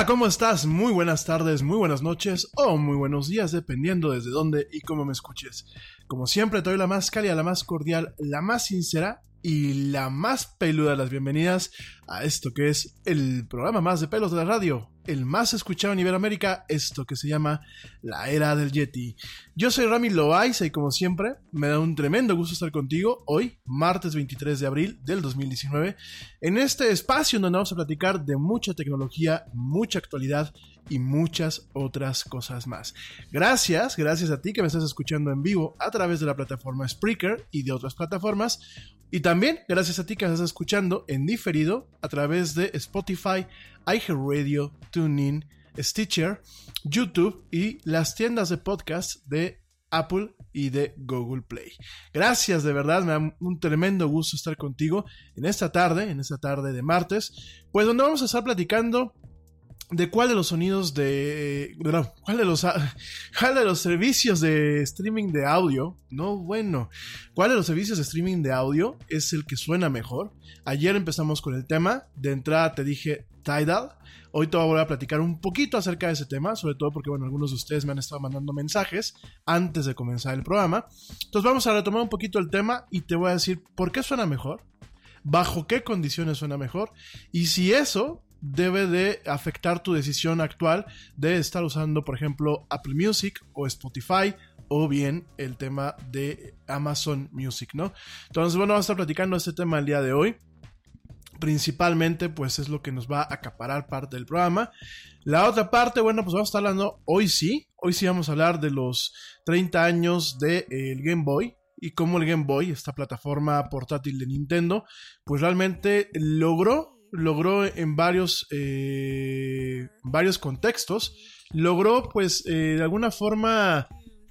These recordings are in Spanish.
Hola, ¿cómo estás? Muy buenas tardes, muy buenas noches o muy buenos días, dependiendo desde dónde y cómo me escuches. Como siempre, te doy la más cálida, la más cordial, la más sincera y la más peluda de las bienvenidas a esto que es el programa más de pelos de la radio, el más escuchado en Iberoamérica, esto que se llama La Era del Yeti. Yo soy Rami Loaiza y como siempre, me da un tremendo gusto estar contigo hoy, martes 23 de abril del 2019, en este espacio donde vamos a platicar de mucha tecnología, mucha actualidad y muchas otras cosas más. Gracias, gracias a ti que me estás escuchando en vivo a través de la plataforma Spreaker y de otras plataformas. Y también gracias a ti que estás escuchando en diferido a través de Spotify, iHeartRadio, TuneIn, Stitcher, YouTube y las tiendas de podcast de Apple y de Google Play. Gracias, de verdad, me da un tremendo gusto estar contigo en esta tarde, en esta tarde de martes, pues donde vamos a estar platicando de cuál de los sonidos de. cuál de los, cuál de los servicios de streaming de audio. No, bueno. ¿Cuál de los servicios de streaming de audio es el que suena mejor? Ayer empezamos con el tema. De entrada te dije Tidal. Hoy te voy a volver a platicar un poquito acerca de ese tema, sobre todo porque, bueno, algunos de ustedes me han estado mandando mensajes antes de comenzar el programa. Entonces vamos a retomar un poquito el tema y te voy a decir por qué suena mejor, bajo qué condiciones suena mejor y si eso debe de afectar tu decisión actual de estar usando, por ejemplo, Apple Music o Spotify o bien el tema de Amazon Music, ¿no? Entonces, bueno, vamos a estar platicando este tema el día de hoy. Principalmente, pues es lo que nos va a acaparar parte del programa. La otra parte, bueno, pues vamos a estar hablando hoy sí. Hoy sí vamos a hablar de los 30 años del de, eh, Game Boy y cómo el Game Boy, esta plataforma portátil de Nintendo, pues realmente logró logró en varios, eh, varios contextos, logró pues eh, de alguna forma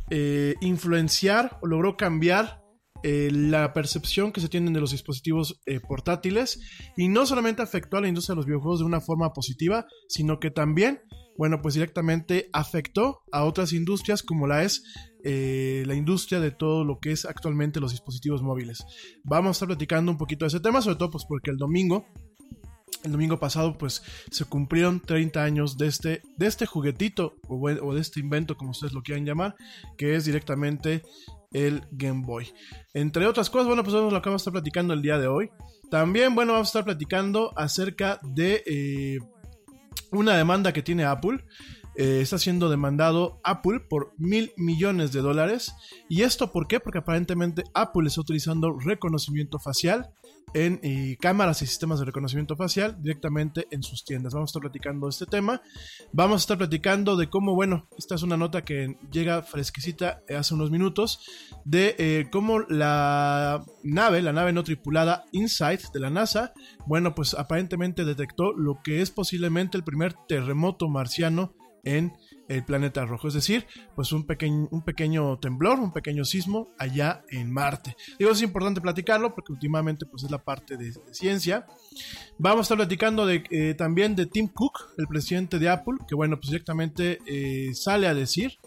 eh, influenciar o logró cambiar la percepción que se tienen de los dispositivos portátiles y no solamente afectó a la industria de los videojuegos de una forma positiva, sino que también, bueno, pues directamente afectó a otras industrias como la es la industria de todo lo que es actualmente los dispositivos móviles. Vamos a estar platicando un poquito de ese tema, sobre todo pues porque el domingo el domingo pasado pues se cumplieron 30 años de este, de este juguetito o, de este invento como ustedes lo quieran llamar, que es directamente el Game Boy. Entre otras cosas, bueno, pues lo que vamos a estar platicando el día de hoy. También, bueno, vamos a estar platicando acerca de eh, una demanda que tiene Apple. Eh, está siendo demandado Apple por mil millones de dólares. ¿Y esto por qué? Porque aparentemente Apple está utilizando reconocimiento facial en cámaras y sistemas de reconocimiento facial directamente en sus tiendas. Vamos a estar platicando de este tema. Vamos a estar platicando de cómo, bueno, esta es una nota que llega fresquecita hace unos minutos, de eh, cómo la nave, la nave no tripulada InSight de la NASA, bueno, pues aparentemente detectó lo que es posiblemente el primer terremoto marciano en el planeta rojo. Es decir, pues un pequeño, un pequeño temblor, un pequeño sismo allá en Marte. Digo, es importante platicarlo porque últimamente pues es la parte de, ciencia. Vamos a estar platicando eh, también de Tim Cook, el presidente de Apple, que bueno, pues directamente eh, sale a decir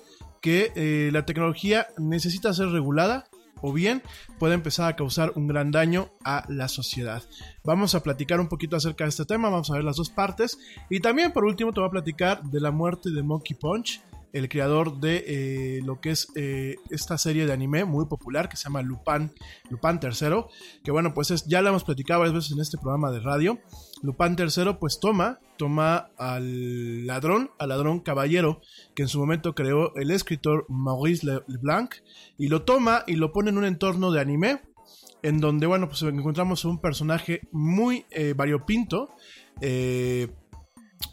que eh, la tecnología necesita ser regulada o bien puede empezar a causar un gran daño a la sociedad. Vamos a platicar un poquito acerca de este tema, vamos a ver las dos partes y también por último te voy a platicar de la muerte de Monkey Punch el creador de eh, lo que es eh, esta serie de anime muy popular que se llama Lupin, Lupin III, que bueno, pues es, ya la hemos platicado varias veces en este programa de radio. Lupin III pues toma, toma al ladrón, al ladrón caballero que en su momento creó el escritor Maurice Leblanc y lo toma y lo pone en un entorno de anime en donde bueno pues encontramos un personaje muy eh, variopinto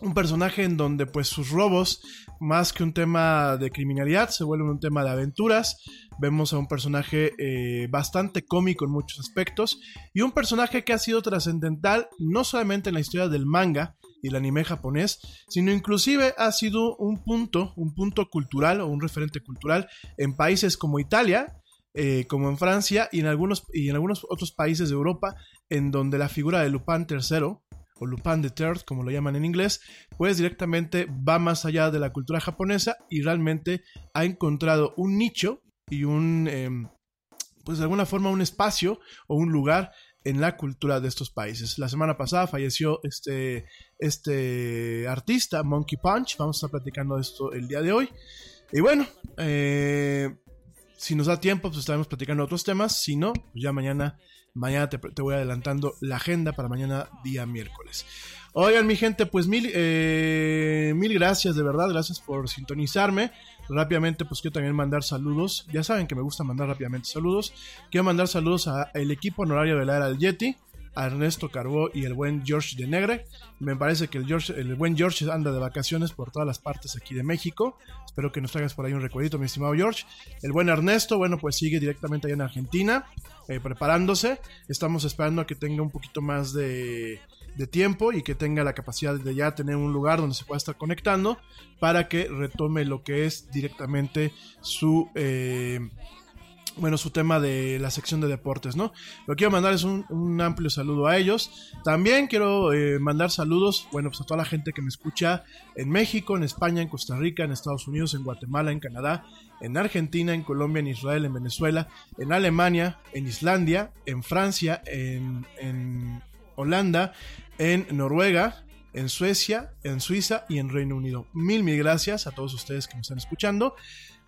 un personaje en donde pues sus robos más que un tema de criminalidad, se vuelve un tema de aventuras. Vemos a un personaje eh, bastante cómico en muchos aspectos y un personaje que ha sido trascendental no solamente en la historia del manga y el anime japonés, sino inclusive ha sido un punto, un punto cultural o un referente cultural en países como Italia, eh, como en Francia y en, algunos, y en algunos otros países de Europa, en donde la figura de Lupin III o Lupin the Third, como lo llaman en inglés, pues directamente va más allá de la cultura japonesa y realmente ha encontrado un nicho y un, em, pues de alguna forma un espacio o un lugar en la cultura de estos países. La semana pasada falleció este, este artista, Monkey Punch. Vamos a estar platicando de esto el día de hoy. Y bueno, eh, si nos da tiempo, pues estaremos platicando otros temas. Si no, pues ya mañana, mañana te, voy adelantando la agenda para mañana, día miércoles. Oigan, mi gente, pues mil, eh, mil gracias, de verdad, gracias por sintonizarme. Rápidamente, pues quiero también mandar saludos. Ya saben que me gusta mandar rápidamente saludos. Quiero mandar saludos al equipo honorario de la era del Yeti, a Ernesto Carbó y el buen George de Negre. Me parece que el, George, el buen George anda de vacaciones por todas las partes aquí de México. Espero que nos traigas por ahí un recuerdito, mi estimado George. El buen Ernesto, bueno, pues sigue directamente allá en Argentina, eh, preparándose. Estamos esperando a que tenga un poquito más de de tiempo y que tenga la capacidad de ya tener un lugar donde se pueda estar conectando para que retome lo que es directamente su eh, bueno, su tema de la sección de deportes, ¿no? Lo quiero mandar es un, amplio saludo a ellos. También quiero eh, mandar saludos, bueno, pues a toda la gente que me escucha en México, en España, en Costa Rica, en Estados Unidos, en Guatemala, en Canadá, en Argentina, en Colombia, en Israel, en Venezuela, en Alemania, en Islandia, en Francia, en Holanda, en Noruega, en Suecia, en Suiza y en Reino Unido. Mil, mil gracias a todos ustedes que me están escuchando.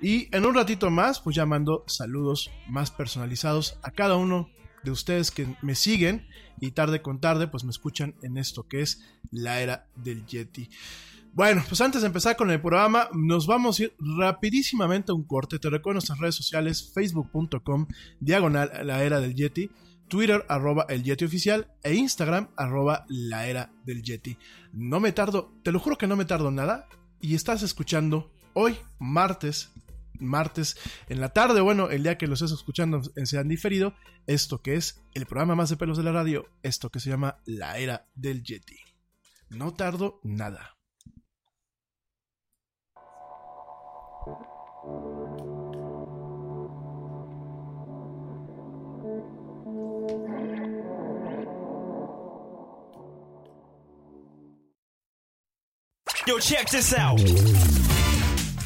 Y en un ratito más, pues ya mando saludos más personalizados a cada uno de ustedes que me siguen y tarde con tarde, pues me escuchan en esto que es la era del Yeti. Bueno, pues antes de empezar con el programa, nos vamos a ir rapidísimamente a un corte. Te recuerdo nuestras redes sociales, facebook.com, diagonal la era del Yeti. Twitter arroba el Yeti oficial e Instagram arroba la era del Yeti. No me tardo, te lo juro que no me tardo nada y estás escuchando hoy, martes, martes en la tarde, bueno, el día que lo estés escuchando se han diferido, esto que es el programa más de pelos de la radio, esto que se llama la era del Yeti. No tardo nada. Yo, check this out.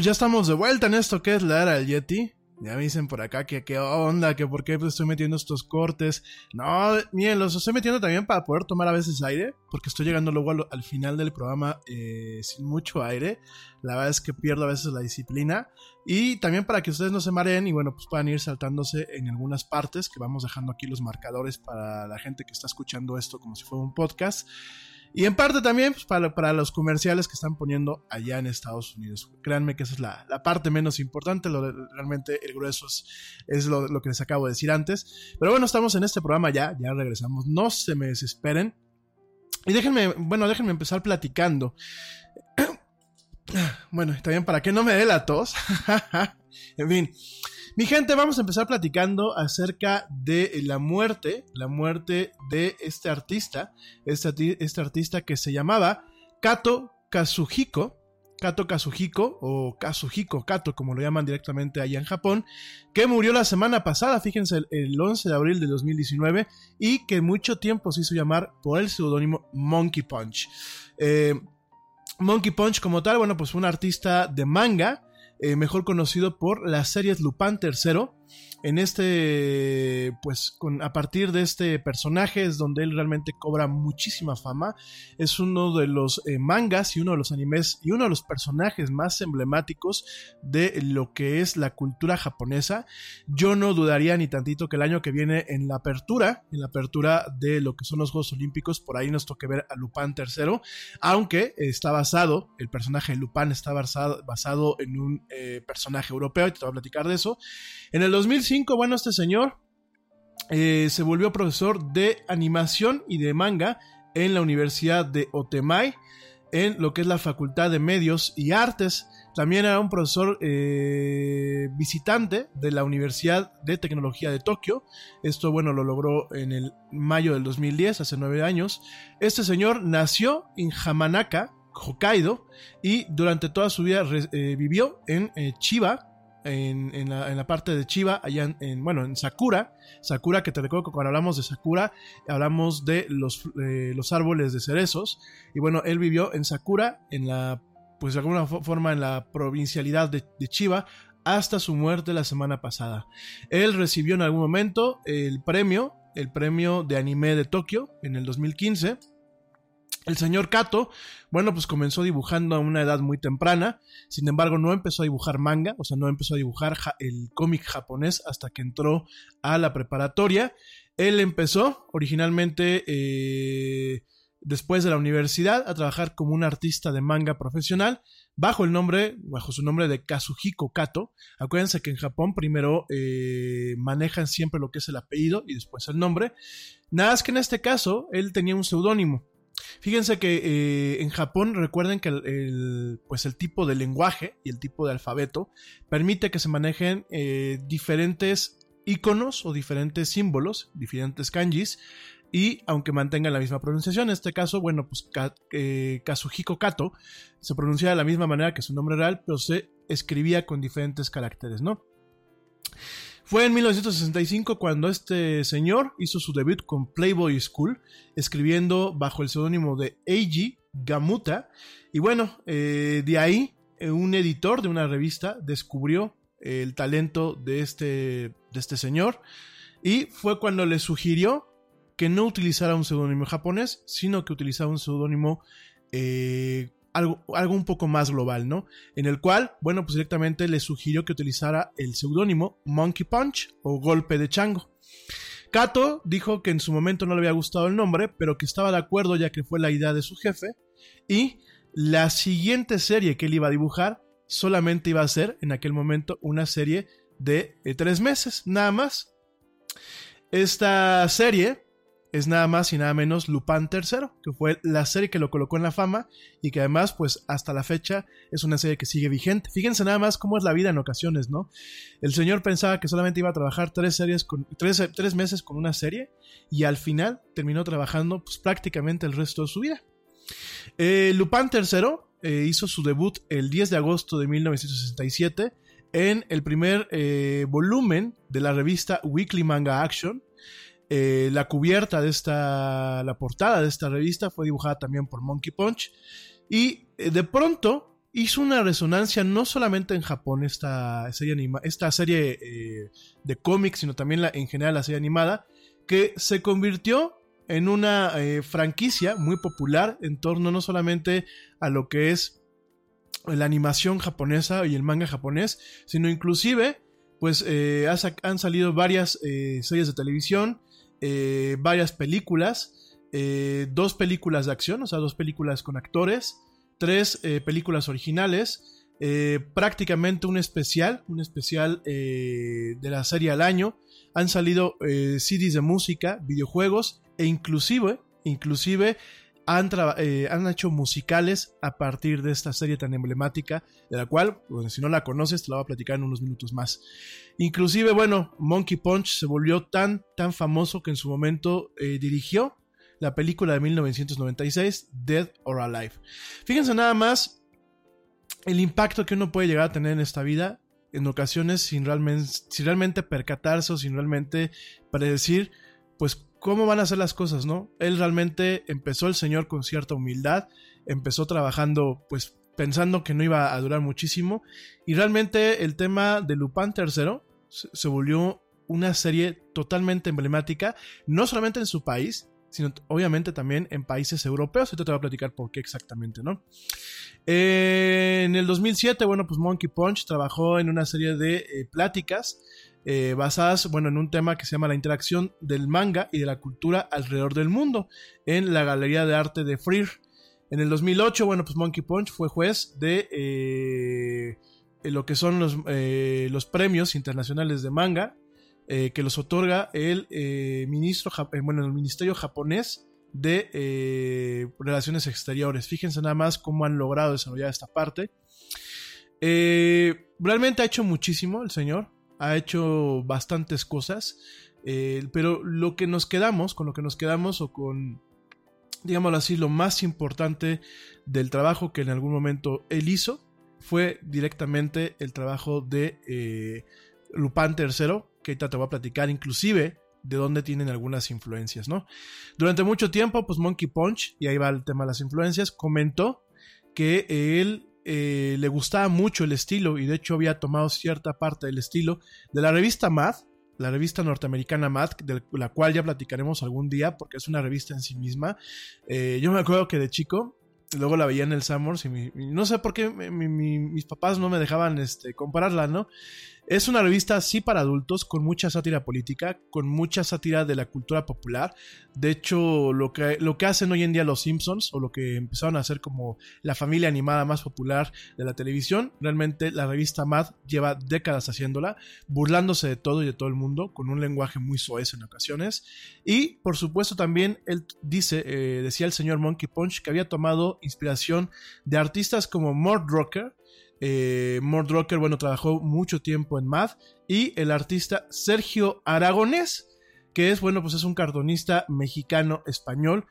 Pues ya estamos de vuelta en esto que es la era del Yeti. Ya me dicen por acá que qué onda, que por qué pues, estoy metiendo estos cortes. No, miren, los estoy metiendo también para poder tomar a veces aire, porque estoy llegando luego al, al final del programa eh, sin mucho aire. La verdad es que pierdo a veces la disciplina. Y también para que ustedes no se mareen y bueno, pues puedan ir saltándose en algunas partes, que vamos dejando aquí los marcadores para la gente que está escuchando esto como si fuera un podcast. Y en parte también pues, para, para, los comerciales que están poniendo allá en Estados Unidos. Créanme que esa es la, la parte menos importante, lo, realmente el grueso es, es lo, lo, que les acabo de decir antes. Pero bueno, estamos en este programa ya, ya regresamos, no se me desesperen. Y déjenme, bueno, déjenme empezar platicando. bueno, también para que no me dé la tos. en fin. Mi gente, vamos a empezar platicando acerca de la muerte, la muerte de este artista, este, este artista que se llamaba Kato Kazuhiko, Kato Kazuhiko o Kazuhiko Kato, como lo llaman directamente allá en Japón, que murió la semana pasada, fíjense, el, el 11 de abril de 2019 y que mucho tiempo se hizo llamar por el seudónimo Monkey Punch. Eh, Monkey Punch como tal, bueno, pues fue un artista de manga, eh, mejor conocido por las series Lupin III. En este, pues a partir de este personaje es donde él realmente cobra muchísima fama. Es uno de los eh, mangas y uno de los animes y uno de los personajes más emblemáticos de lo que es la cultura japonesa. Yo no dudaría ni tantito que el año que viene en la apertura, en la apertura de lo que son los Juegos Olímpicos, por ahí nos toque ver a Lupin III, aunque está basado, el personaje de Lupin está basado, basado en un eh, personaje europeo, y te voy a platicar de eso. En el 2005, bueno, este señor eh, se volvió profesor de animación y de manga en la Universidad de Otemai, en lo que es la Facultad de Medios y Artes. También era un profesor eh, visitante de la Universidad de Tecnología de Tokio. Esto, bueno, lo logró en el mayo del 2010, hace nueve años. Este señor nació en Hamanaka, Hokkaido y durante toda su vida eh, vivió en Chiba, en, la, parte de Chiba, allá en, en, bueno, en Sakura. Sakura, que te recuerdo que cuando hablamos de Sakura, hablamos de los, los árboles de cerezos. Y bueno, él vivió en Sakura, en la, pues de alguna fo- forma en la provincialidad de, de Chiba, hasta su muerte la semana pasada. Él recibió en algún momento el premio, el premio de anime de Tokio en el 2015. El señor Kato, bueno, pues comenzó dibujando a una edad muy temprana, sin embargo no empezó a dibujar manga, o sea, no empezó a dibujar ja- el cómic japonés hasta que entró a la preparatoria. Él empezó originalmente eh, después de la universidad a trabajar como un artista de manga profesional bajo el nombre, bajo su nombre de Kazuhiko Kato. Acuérdense que en Japón primero eh, manejan siempre lo que es el apellido y después el nombre. Nada más que en este caso él tenía un seudónimo. Fíjense que eh, en Japón recuerden que el, pues el tipo de lenguaje y el tipo de alfabeto permite que se manejen eh, diferentes iconos o diferentes símbolos, diferentes kanjis, y aunque mantengan la misma pronunciación, en este caso, bueno, pues Ka- eh, Kazuhiko Kato se pronuncia de la misma manera que su nombre real, pero se escribía con diferentes caracteres, ¿no? Fue en 1965 cuando este señor hizo su debut con Playboy School, escribiendo bajo el seudónimo de Eiji Gamuta. Y bueno, eh, de ahí eh, un editor de una revista descubrió el talento de este, de este señor y fue cuando le sugirió que no utilizara un seudónimo japonés, sino que utilizara un seudónimo eh, algo, algo un poco más global, ¿no? En el cual, bueno, pues directamente le sugirió que utilizara el seudónimo Monkey Punch o Golpe de Chango. Kato dijo que en su momento no le había gustado el nombre, pero que estaba de acuerdo ya que fue la idea de su jefe. Y la siguiente serie que él iba a dibujar solamente iba a ser en aquel momento una serie de eh, tres meses, nada más. Esta serie es nada más y nada menos Lupin III, que fue la serie que lo colocó en la fama y que además, pues hasta la fecha es una serie que sigue vigente. Fíjense nada más cómo es la vida en ocasiones, ¿no? El señor pensaba que solamente iba a trabajar tres, series con, tres, tres meses con una serie y al final terminó trabajando pues, prácticamente el resto de su vida. Eh, Lupin III eh, hizo su debut el 10 de agosto de 1967 en el primer eh, volumen de la revista Weekly Manga Action. Eh, la cubierta de esta, la portada de esta revista fue dibujada también por Monkey Punch. Y eh, de pronto hizo una resonancia no solamente en Japón esta serie, esta serie eh, de cómics, sino también la, en general la serie animada, que se convirtió en una franquicia muy popular en torno no solamente a lo que es la animación japonesa y el manga japonés, sino inclusive pues han salido varias series de televisión, eh, varias películas, eh, dos películas de acción, o sea, dos películas con actores, tres eh, películas originales, eh, prácticamente un especial, un especial de la serie al año. Han salido CDs de música, videojuegos e inclusive, inclusive eh, han hecho musicales a partir de esta serie tan emblemática, de la cual, si no la conoces, te la voy a platicar en unos minutos más. Inclusive, bueno, Monkey Punch se volvió tan, tan famoso que en su momento eh, dirigió la película de 1996, Dead or Alive. Fíjense nada más el impacto que uno puede llegar a tener en esta vida en ocasiones sin realmente, sin realmente percatarse o sin realmente predecir, pues cómo van a ser las cosas, ¿no? Él realmente empezó el señor con cierta humildad, empezó trabajando pues pensando que no iba a durar muchísimo y realmente el tema de Lupin III se, volvió una serie totalmente emblemática, no solamente en su país, sino obviamente también en países europeos. Ahorita te voy a platicar por qué exactamente, ¿no? Eh, en el 2007, bueno, pues Monkey Punch trabajó en una serie de eh, pláticas eh, basadas, bueno, en un tema que se llama la interacción del manga y de la cultura alrededor del mundo en la Galería de Arte de Freer. En el 2008, bueno, pues Monkey Punch fue juez de eh, lo que son los, eh, los premios internacionales de manga eh, que los otorga el eh, ministro, eh, bueno, el ministerio japonés de eh, relaciones exteriores. Fíjense nada más cómo han logrado desarrollar esta parte. Eh, realmente ha hecho muchísimo el señor, ha hecho bastantes cosas, eh, pero lo que nos quedamos, con lo que nos quedamos o con digámoslo así, lo más importante del trabajo que en algún momento él hizo fue directamente el trabajo de eh, Lupin III, que ahorita te voy a platicar inclusive de dónde tienen algunas influencias, ¿no? Durante mucho tiempo, pues Monkey Punch, y ahí va el tema de las influencias, comentó que él eh, le gustaba mucho el estilo y de hecho había tomado cierta parte del estilo de la revista Mad, la revista norteamericana Mad, de la cual ya platicaremos algún día porque es una revista en sí misma. Eh, yo me acuerdo que de chico luego la veía en el Summers y, no sé por qué mi- mi- mi- mis papás no me dejaban este, comprarla, ¿no? Es una revista sí para adultos, con mucha sátira política, con mucha sátira de la cultura popular. De hecho, lo que, lo que hacen hoy en día los Simpsons, o lo que empezaron a hacer como la familia animada más popular de la televisión, realmente la revista Mad lleva décadas haciéndola, burlándose de todo y de todo el mundo, con un lenguaje muy soez en ocasiones. Y por supuesto también él dice, eh, decía el señor Monkey Punch, que había tomado inspiración de artistas como Mort Rocker. Eh, Mort Rocker, bueno, trabajó mucho tiempo en Mad. Y el artista Sergio Aragonés, que es, bueno, pues es un cartonista mexicano español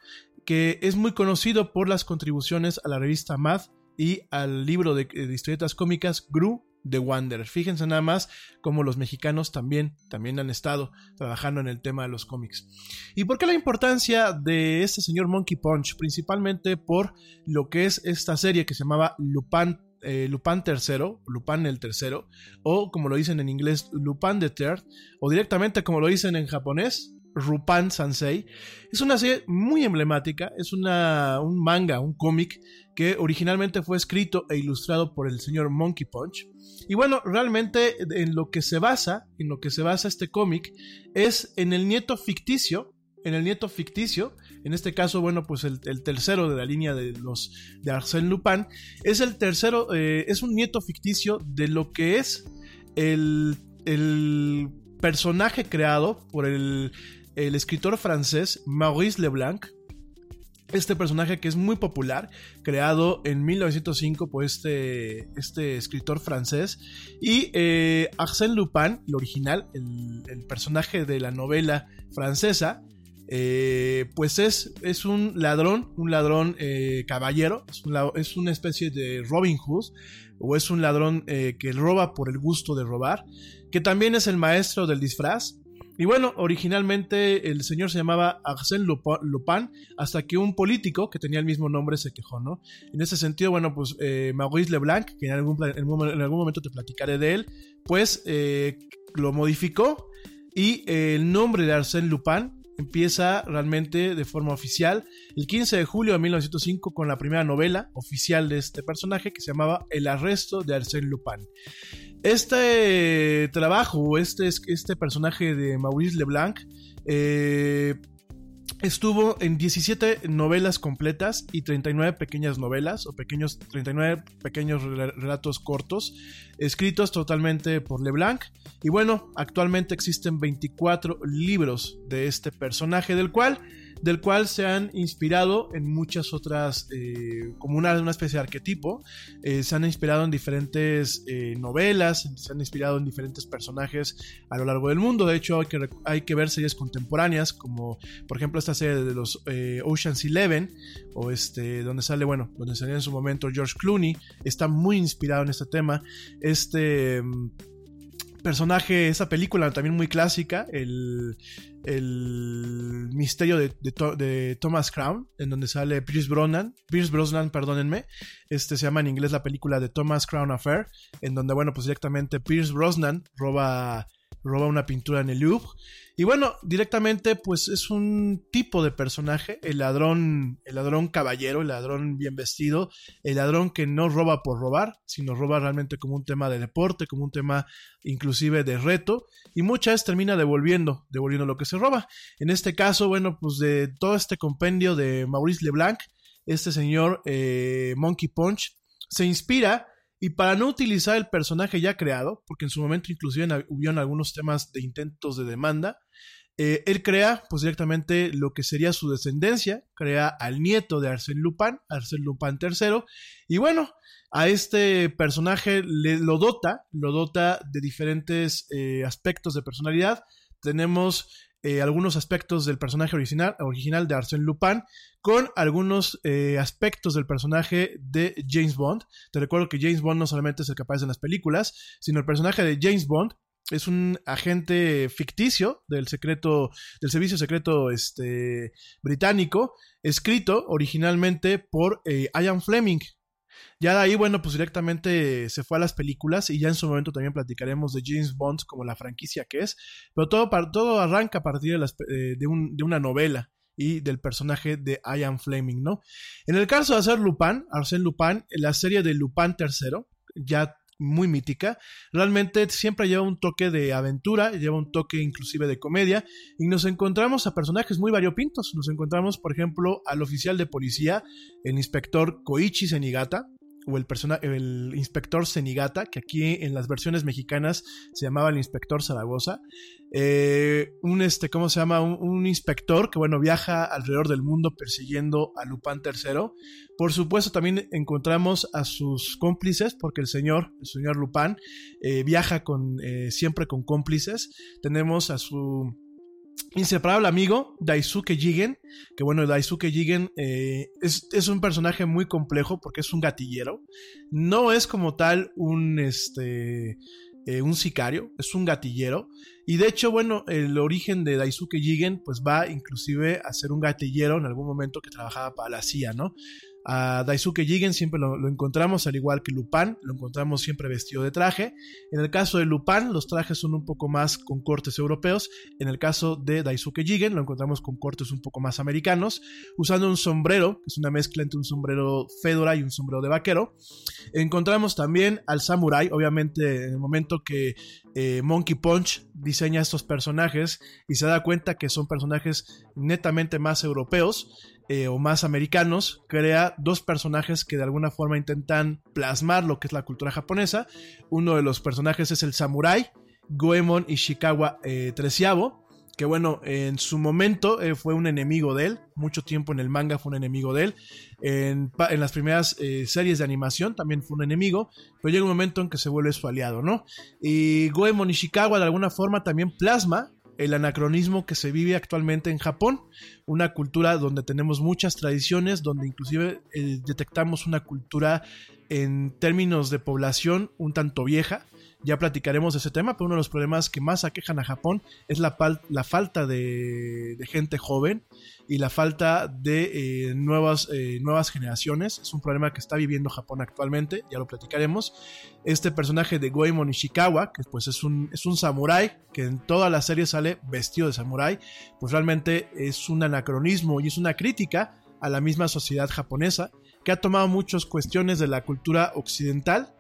que es muy conocido por las contribuciones a la revista Mad y al libro de, de historietas cómicas Gru The Wanderer. Fíjense nada más cómo los mexicanos también, también han estado trabajando en el tema de los cómics. ¿Y por qué la importancia de este señor Monkey Punch? Principalmente por lo que es esta serie que se llamaba Lupin, eh, Lupin III, Lupin el tercero, o como lo dicen en inglés, Lupin the Third, o directamente como lo dicen en japonés, Rupan Sansei. Es una serie muy emblemática, es una, un manga, un cómic que originalmente fue escrito e ilustrado por el señor Monkey Punch. Y bueno, realmente en lo que se basa, en lo que se basa este cómic, es en el nieto ficticio, en el nieto ficticio, en este caso, bueno, pues el, tercero de la línea de los de Arsène Lupin, es el tercero, eh, es un nieto ficticio de lo que es el, el personaje creado por el, el escritor francés Maurice Leblanc, este personaje que es muy popular, creado en 1905 por este, este escritor francés. Y eh, Arsène Lupin, el original, el, el personaje de la novela francesa, eh, pues es, es un ladrón, un ladrón eh, caballero, es, una especie de Robin Hood, o es un ladrón eh, que roba por el gusto de robar, que también es el maestro del disfraz. Y bueno, originalmente el señor se llamaba Arsène Lupin, hasta que un político que tenía el mismo nombre se quejó, ¿no? En ese sentido, bueno, pues Maurice Leblanc, que en algún, momento te platicaré de él, pues lo modificó y el nombre de Arsène Lupin empieza realmente de forma oficial el 15 de julio de 1905 con la primera novela oficial de este personaje que se llamaba El arresto de Arsène Lupin. Este trabajo, este, este personaje de Maurice Leblanc, eh, estuvo en 17 novelas completas y 39 pequeñas novelas o pequeños 39 pequeños rela- relatos cortos escritos totalmente por Leblanc. Y bueno actualmente existen 24 libros de este personaje del cual del cual se han inspirado en muchas otras eh, como una, una especie de arquetipo. Eh, se han inspirado en diferentes eh, novelas se han inspirado en diferentes personajes a lo largo del mundo. De hecho hay que, hay que ver series contemporáneas como por ejemplo esta serie de los Ocean's Eleven o este donde sale bueno donde salía en su momento George Clooney. Está muy inspirado en este tema. Este mm, personaje esa película también muy clásica el el misterio de, de Thomas Crown en donde sale Pierce Brosnan Pierce Brosnan perdónenme este se llama en inglés la película de Thomas Crown Affair en donde bueno pues directamente Pierce Brosnan roba roba una pintura en el Louvre. Y bueno, directamente pues es un tipo de personaje, el ladrón, el ladrón caballero, el ladrón bien vestido, el ladrón que no roba por robar, sino roba realmente como un tema de deporte, como un tema inclusive de reto, y muchas veces termina devolviendo, devolviendo lo que se roba. En este caso, bueno, pues de todo este compendio de Maurice Leblanc, este señor eh, Monkey Punch se inspira y para no utilizar el personaje ya creado, porque en su momento inclusive hubieron algunos temas de intentos de demanda, eh, él crea pues directamente lo que sería su descendencia, crea al nieto de Arsène Lupin, Arsène Lupin III, y bueno, a este personaje le, lo dota, lo dota de diferentes eh, aspectos de personalidad. Tenemos eh, algunos aspectos del personaje original, original de Arsène Lupin con algunos eh, aspectos del personaje de James Bond. Te recuerdo que James Bond no solamente es el que aparece en las películas, sino el personaje de James Bond es un agente ficticio del secreto del servicio secreto este británico escrito originalmente por eh, Ian Fleming ya de ahí, bueno, pues directamente se fue a las películas y ya en su momento también platicaremos de James Bond como la franquicia que es, pero todo, todo arranca a partir eh, de, un, de una novela y del personaje de Ian Fleming, ¿no? En el caso de hacer Lupin, Arsène Lupin, la serie de Lupin III, ya muy mítica, realmente siempre lleva un toque de aventura, lleva un toque inclusive de comedia, y nos encontramos a personajes muy variopintos. Nos encontramos, por ejemplo, al oficial de policía, el inspector Koichi Senigata, o el, el inspector Senigata, que aquí en las versiones mexicanas se llamaba el inspector Zaragoza. Eh, un, este, ¿cómo se llama? Un, inspector que, bueno, viaja alrededor del mundo persiguiendo a Lupin III. Por supuesto, también encontramos a sus cómplices, porque el señor, el señor Lupin, eh, viaja con, eh, siempre con cómplices. Tenemos a su inseparable amigo, Daisuke Jigen, que bueno, Daisuke Jigen eh, es, un personaje muy complejo porque es un gatillero, no es como tal un, este, eh, un sicario, es un gatillero, y de hecho, bueno, el origen de Daisuke Jigen pues va inclusive a ser un gatillero en algún momento que trabajaba para la CIA, ¿no? A Daisuke Jigen siempre lo, encontramos, al igual que Lupin, lo encontramos siempre vestido de traje. En el caso de Lupin, los trajes son un poco más con cortes europeos. En el caso de Daisuke Jigen, lo encontramos con cortes un poco más americanos, usando un sombrero, que es una mezcla entre un sombrero fedora y un sombrero de vaquero. Encontramos también al samurai, obviamente en el momento que eh, Monkey Punch diseña estos personajes y se da cuenta que son personajes netamente más europeos. Eh, o más americanos, crea dos personajes que de alguna forma intentan plasmar lo que es la cultura japonesa. Uno de los personajes es el samurai, Goemon Ishikawa eh, que bueno, en su momento eh, fue un enemigo de él, mucho tiempo en el manga fue un enemigo de él, en, las primeras eh, series de animación también fue un enemigo, pero llega un momento en que se vuelve su aliado, ¿no? Y Goemon Ishikawa de alguna forma también plasma el anacronismo que se vive actualmente en Japón, una cultura donde tenemos muchas tradiciones, donde inclusive eh, detectamos una cultura en términos de población un tanto vieja. Ya platicaremos de ese tema, pero uno de los problemas que más aquejan a Japón es la, falta de, de gente joven y la falta de eh, nuevas, eh, nuevas generaciones. Es un problema que está viviendo Japón actualmente, ya lo platicaremos. Este personaje de Goemon Ishikawa, que pues es un, es un samurái, que en toda la serie sale vestido de samurái, pues realmente es un anacronismo y es una crítica a la misma sociedad japonesa, que ha tomado muchas cuestiones de la cultura occidental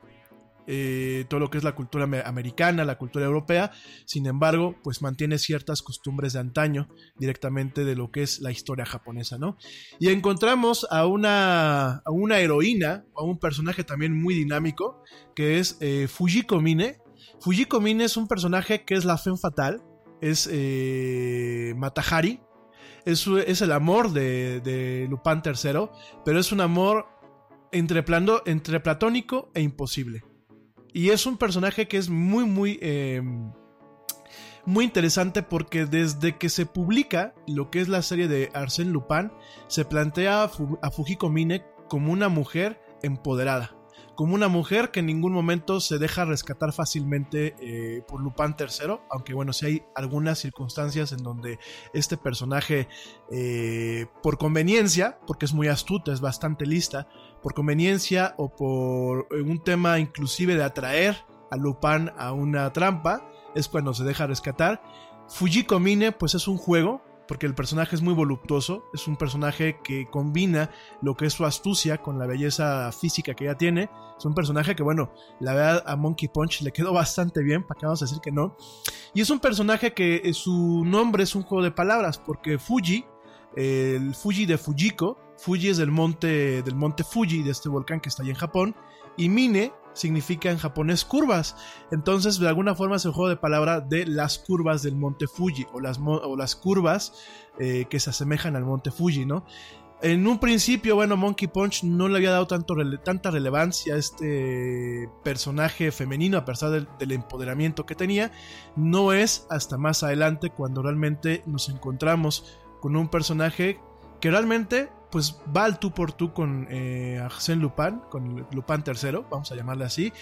eh, todo lo que es la cultura americana, la cultura europea, sin embargo, pues mantiene ciertas costumbres de antaño directamente de lo que es la historia japonesa, ¿no? Y encontramos a una, a una heroína, a un personaje también muy dinámico, que es eh, Fujiko Mine. Fujiko Mine es un personaje que es la fe fatal, es eh, Matahari, es, es, el amor de, de Lupin III, pero es un amor entre, entre platónico e imposible. Y es un personaje que es muy, muy... Em, muy interesante porque desde que se publica lo que es la serie de Arsène Lupin, se plantea a, Fujiko Mine como una mujer empoderada, como una mujer que en ningún momento se deja rescatar fácilmente eh, por Lupin III, aunque bueno, si hay algunas circunstancias en donde este personaje, eh, por conveniencia, porque es muy astuta, es bastante lista, por conveniencia o por eh, un tema inclusive de atraer a Lupin a una trampa, es cuando se deja rescatar. Fujiko Mine pues es un juego, porque el personaje es muy voluptuoso, es un personaje que combina lo que es su astucia con la belleza física que ella tiene, es un personaje que bueno, la verdad a Monkey Punch le quedó bastante bien, para que vamos a decir que no, y es un personaje que eh, su nombre es un juego de palabras, porque Fuji, el Fuji de Fujiko, Fuji es del monte, del monte Fuji, de este volcán que está ahí en Japón. Y Mine significa en japonés curvas. Entonces, de alguna forma es el juego de palabra de las curvas del monte Fuji o las, o las curvas eh, que se asemejan al monte Fuji, ¿no? En un principio, bueno, Monkey Punch no le había dado tanto tanta relevancia a este personaje femenino, a pesar del empoderamiento que tenía. No es hasta más adelante cuando realmente nos encontramos con un personaje que realmente pues va al tú por tú con eh, Arsène Lupin, con Lupin III, vamos a llamarle así.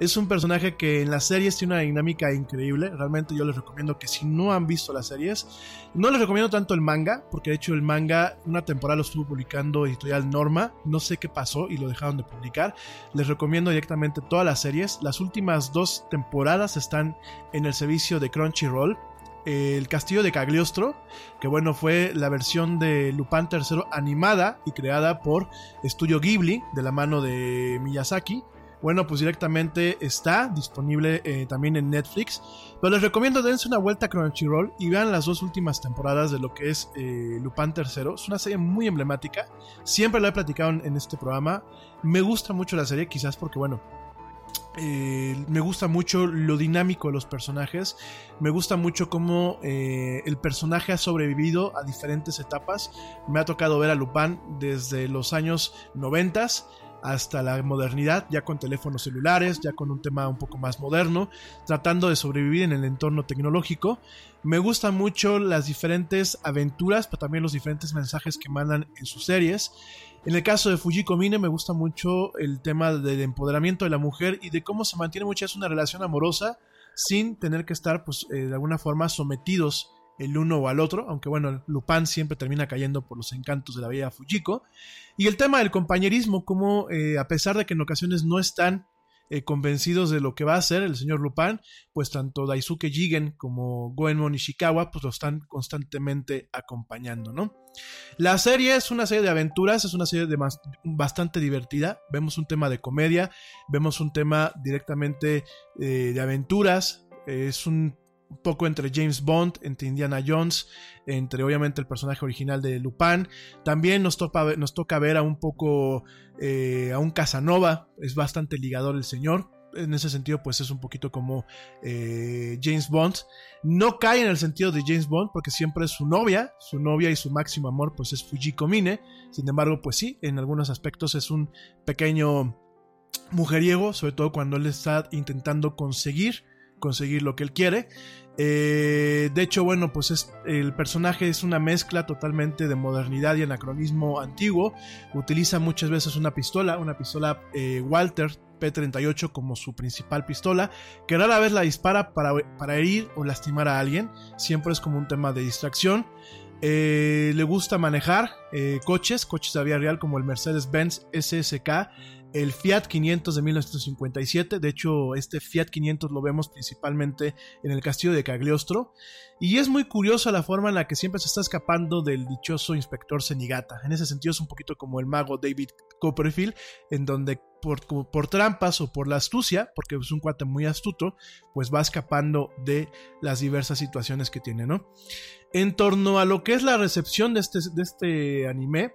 Es un personaje que en las series tiene una dinámica increíble. Realmente yo les recomiendo que si no han visto las series, no les recomiendo tanto el manga, porque de hecho el manga una temporada lo estuvo publicando editorial Norma, no sé qué pasó y lo dejaron de publicar. Les recomiendo directamente todas las series. Las últimas dos temporadas están en el servicio de Crunchyroll. El Castillo de Cagliostro, que bueno, fue la versión de Lupin III animada y creada por Estudio Ghibli, de la mano de Miyazaki. Bueno, pues directamente está disponible eh, también en Netflix. Pero les recomiendo dense una vuelta a Crunchyroll y vean las dos últimas temporadas de lo que es eh, Lupin III. Es una serie muy emblemática. Siempre lo he platicado en este programa. Me gusta mucho la serie, quizás porque, bueno, eh, me gusta mucho lo dinámico de los personajes. Me gusta mucho cómo eh, el personaje ha sobrevivido a diferentes etapas. Me ha tocado ver a Lupin desde los años 90 hasta la modernidad, ya con teléfonos celulares, ya con un tema un poco más moderno, tratando de sobrevivir en el entorno tecnológico. Me gustan mucho las diferentes aventuras, pero también los diferentes mensajes que mandan en sus series. En el caso de Fujiko Mine me gusta mucho el tema del empoderamiento de la mujer y de cómo se mantiene muchas una relación amorosa sin tener que estar pues eh, de alguna forma sometidos el uno o al otro, aunque bueno, Lupin siempre termina cayendo por los encantos de la bella Fujiko. Y el tema del compañerismo, como eh, a pesar de que en ocasiones no están eh, convencidos de lo que va a hacer el señor Lupin, pues tanto Daisuke Jigen como Goemon Ishikawa pues lo están constantemente acompañando, ¿no? La serie es una serie de aventuras, es una serie de bastante divertida. Vemos un tema de comedia, vemos un tema directamente eh, de aventuras. es un poco entre James Bond, entre Indiana Jones, entre obviamente el personaje original de Lupin. También nos toca, nos toca ver a un poco eh, a un Casanova, es bastante ligador el señor. En ese sentido, pues es un poquito como eh, James Bond. No cae en el sentido de James Bond, porque siempre es su novia, su novia y su máximo amor, pues es Fujiko Mine. Sin embargo, pues sí, en algunos aspectos es un pequeño mujeriego, sobre todo cuando él está intentando conseguir conseguir lo que él quiere. Eh, de hecho, bueno, pues es, el personaje es una mezcla totalmente de modernidad y anacronismo antiguo. Utiliza muchas veces una pistola, una pistola eh, Walter P38 como su principal pistola, que rara vez la dispara para, para herir o lastimar a alguien. Siempre es como un tema de distracción. Eh, le gusta manejar coches, coches de vía real como el Mercedes-Benz SSK, el Fiat 500 de 1957. De hecho, este Fiat 500 lo vemos principalmente en el castillo de Cagliostro. Y es muy curiosa la forma en la que siempre se está escapando del dichoso inspector Senigata. En ese sentido, es un poquito como el mago David Copperfield, en donde por, por, trampas o por la astucia, porque es un cuate muy astuto, pues va escapando de las diversas situaciones que tiene, ¿no? En torno a lo que es la recepción de este, de este anime,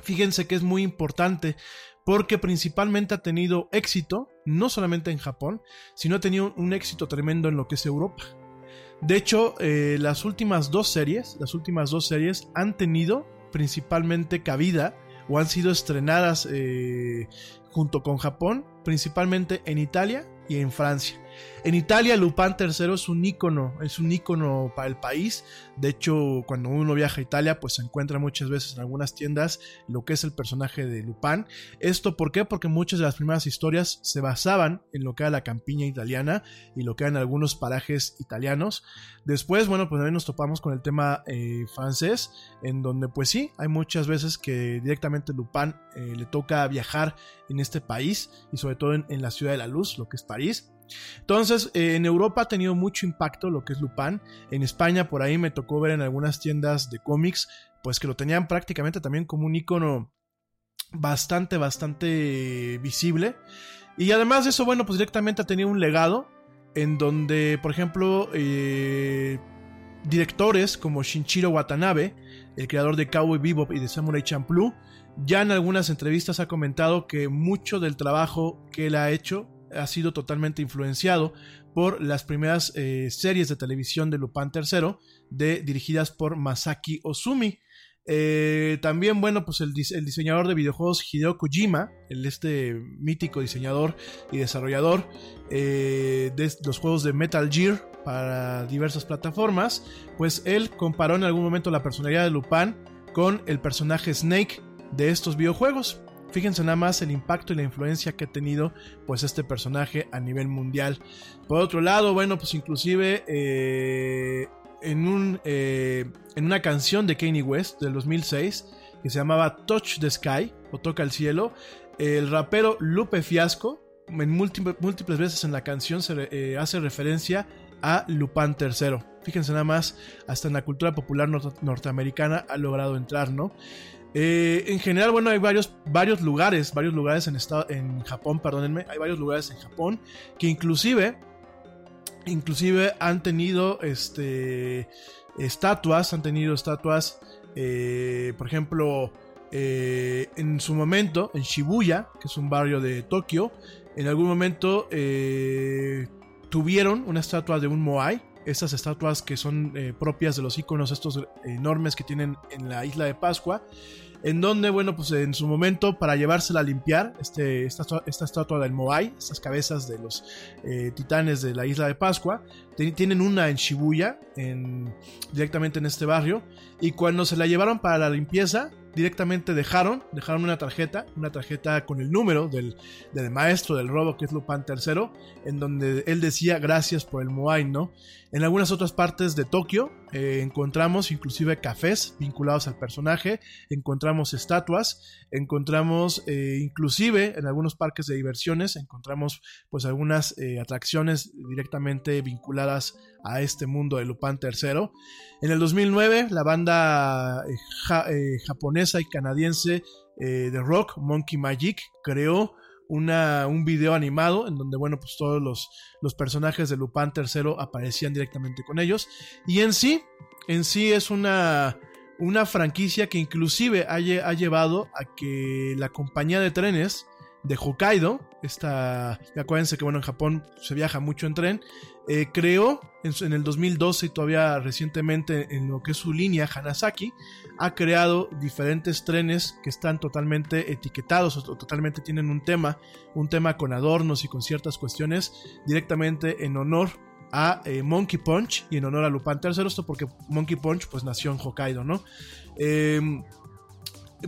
fíjense que es muy importante porque principalmente ha tenido éxito, no solamente en Japón, sino ha tenido un éxito tremendo en lo que es Europa. De hecho, eh, las últimas dos series, las últimas dos series han tenido principalmente cabida o han sido estrenadas eh, junto con Japón, principalmente en Italia y en Francia. En Italia, Lupin III es un ícono, es un ícono para el país. De hecho, cuando uno viaja a Italia, pues se encuentra muchas veces en algunas tiendas lo que es el personaje de Lupin. ¿Esto por qué? Porque muchas de las primeras historias se basaban en lo que era la campiña italiana y lo que eran algunos parajes italianos. Después, bueno, pues también nos topamos con el tema eh, francés, en donde pues sí, hay muchas veces que directamente Lupin eh, le toca viajar en este país y sobre todo en, en la ciudad de la luz, lo que es París. Entonces, eh, en Europa ha tenido mucho impacto lo que es Lupin. En España, por ahí me tocó ver en algunas tiendas de cómics, pues que lo tenían prácticamente también como un icono bastante, bastante visible. Y además de eso, bueno, pues directamente ha tenido un legado en donde, por ejemplo, eh, directores como Shinjiro Watanabe, el creador de Cowboy Bebop y de Samurai Champloo, ya en algunas entrevistas ha comentado que mucho del trabajo que él ha hecho ha sido totalmente influenciado por las primeras eh, series de televisión de Lupin III, de, dirigidas por Masaki Ozumi. Eh, también, bueno, pues el, dis- el diseñador de videojuegos Hideo Kojima, el este mítico diseñador y desarrollador eh, de los juegos de Metal Gear para diversas plataformas, pues él comparó en algún momento la personalidad de Lupin con el personaje Snake de estos videojuegos. Fíjense nada más el impacto y la influencia que ha tenido pues este personaje a nivel mundial. Por otro lado, bueno, pues inclusive eh, en, un, eh, en una canción de Kanye West del 2006 que se llamaba Touch the Sky o Toca el Cielo, el rapero Lupe Fiasco en múltiples, veces en la canción se eh, hace referencia a Lupin III. Fíjense nada más, hasta en la cultura popular norte- norteamericana ha logrado entrar, ¿no? Eh, en general, bueno, hay varios, varios lugares, varios lugares en, estado, en Japón, perdónenme, hay varios lugares en Japón que inclusive, inclusive han tenido, este, estatuas, han tenido estatuas, eh, por ejemplo, eh, en su momento, en Shibuya, que es un barrio de Tokio, en algún momento tuvieron una estatua de un Moai, estas estatuas que son eh, propias de los iconos estos enormes que tienen en la isla de Pascua, en donde, bueno, pues en su momento para llevársela a limpiar, este, esta, esta estatua del Moai, estas cabezas de los eh, titanes de la isla de Pascua, tienen una en Shibuya, en, directamente en este barrio, y cuando se la llevaron para la limpieza, directamente dejaron, dejaron una tarjeta, una tarjeta con el número del, del maestro del robo, que es Lupin III, en donde él decía gracias por el Moai, ¿no? En algunas otras partes de Tokio eh, encontramos inclusive cafés vinculados al personaje, encontramos estatuas, encontramos eh, inclusive en algunos parques de diversiones, encontramos pues algunas eh, atracciones directamente vinculadas a este mundo de Lupin III. En el 2009 la banda ja- japonesa y canadiense de rock, Monkey Magic, creó una, un video animado en donde, bueno, pues todos los, los personajes de Lupin III aparecían directamente con ellos. Y en sí, en sí es una, una franquicia que inclusive ha, ha llevado a que la compañía de trenes de Hokkaido, esta, acuérdense que bueno, en Japón se viaja mucho en tren, eh, creó en, el 2012 y todavía recientemente en lo que es su línea Hanasaki, ha creado diferentes trenes que están totalmente etiquetados o totalmente tienen un tema, un tema con adornos y con ciertas cuestiones directamente en honor a eh, Monkey Punch y en honor a Lupin III, esto porque Monkey Punch pues nació en Hokkaido, ¿no? Em,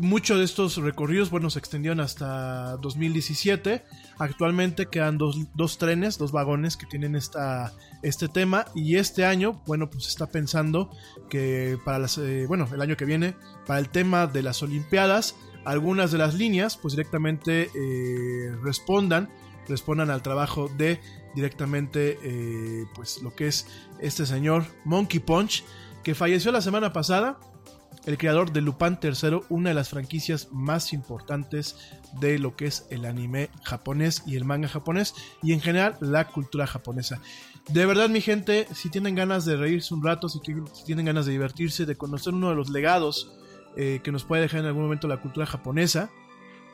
Muchos de estos recorridos, bueno, se extendieron hasta 2017. Actualmente quedan dos, dos trenes, dos vagones que tienen esta, este tema. Y este año, bueno, pues está pensando que para las, eh, bueno, el año que viene, para el tema de las Olimpiadas, algunas de las líneas, pues directamente eh, respondan, respondan al trabajo de directamente, eh, pues lo que es este señor Monkey Punch, que falleció la semana pasada el creador de Lupin III, una de las franquicias más importantes de lo que es el anime japonés y el manga japonés y en general la cultura japonesa. De verdad, mi gente, si tienen ganas de reírse un rato, si, tienen ganas de divertirse, de conocer uno de los legados eh, que nos puede dejar en algún momento la cultura japonesa,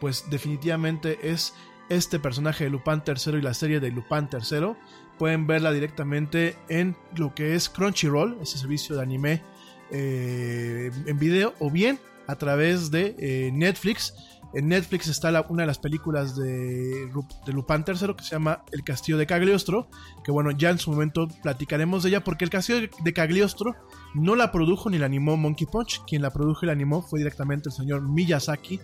pues definitivamente es este personaje de Lupin III y la serie de Lupin III. Pueden verla directamente en lo que es Crunchyroll, ese servicio de anime eh, en video o bien a través de eh, Netflix. En Netflix está una de las películas de, de Lupin III que se llama El Castillo de Cagliostro, que bueno, ya en su momento platicaremos de ella porque El Castillo de Cagliostro no la produjo ni la animó Monkey Punch, quien la produjo y la animó fue directamente el señor Miyazaki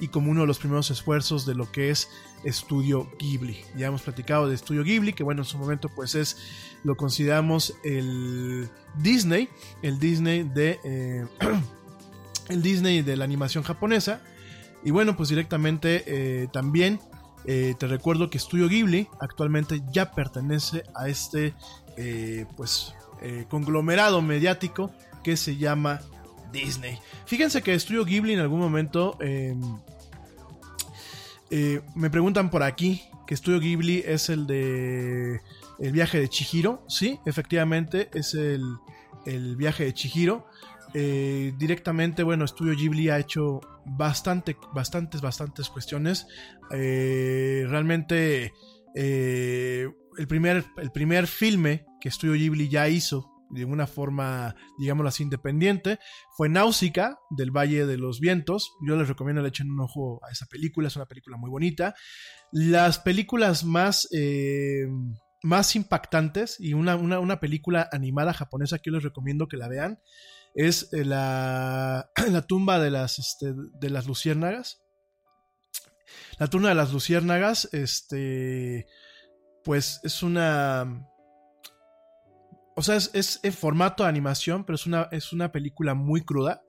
y como uno de los primeros esfuerzos de lo que es Estudio Ghibli. Ya hemos platicado de Estudio Ghibli, que bueno, en su momento pues es, lo consideramos el Disney, el Disney de... eh, el Disney de la animación japonesa. Y bueno, pues directamente eh, también eh, te recuerdo que Studio Ghibli actualmente ya pertenece a este pues conglomerado mediático que se llama Disney. Fíjense que Studio Ghibli en algún momento eh, eh, me preguntan por aquí que Studio Ghibli es el de el viaje de Chihiro. Sí, efectivamente es el, el viaje de Chihiro. Eh, directamente, bueno, Studio Ghibli ha hecho bastante, bastantes, bastantes cuestiones. Eh, realmente, el, primer, el primer filme que Studio Ghibli ya hizo de una forma, digámoslo así, independiente. Fue Náusica, del Valle de los Vientos. Yo les recomiendo le echen un ojo a esa película, es una película muy bonita. Las películas más, eh, más impactantes y una, una, una película animada japonesa que yo les recomiendo que la vean es eh, la, la tumba de las, este, de las luciérnagas. La tumba de las luciérnagas, este, pues es una... O sea, es, es en formato de animación, pero es una, es una película muy cruda.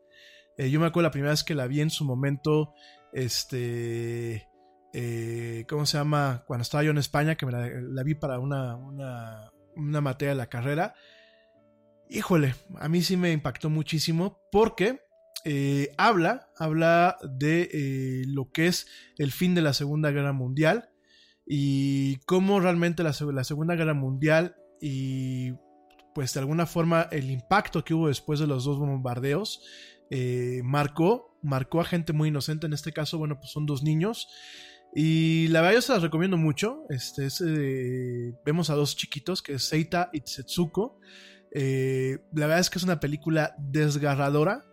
Eh, yo me acuerdo la primera vez que la vi en su momento, este... eh, ¿Cómo se llama? Cuando estaba yo en España, que me la, vi para una, una, una materia de la carrera. Híjole, a mí sí me impactó muchísimo porque eh, habla, habla de lo que es el fin de la Segunda Guerra Mundial y cómo realmente la, la Segunda Guerra Mundial y pues de alguna forma el impacto que hubo después de los dos bombardeos eh, marcó, marcó a gente muy inocente, en este caso, bueno, pues son dos niños. Y la verdad yo se las recomiendo mucho. Este es, eh, vemos a dos chiquitos, que es Seita y Setsuko. Eh, la verdad es que es una película desgarradora.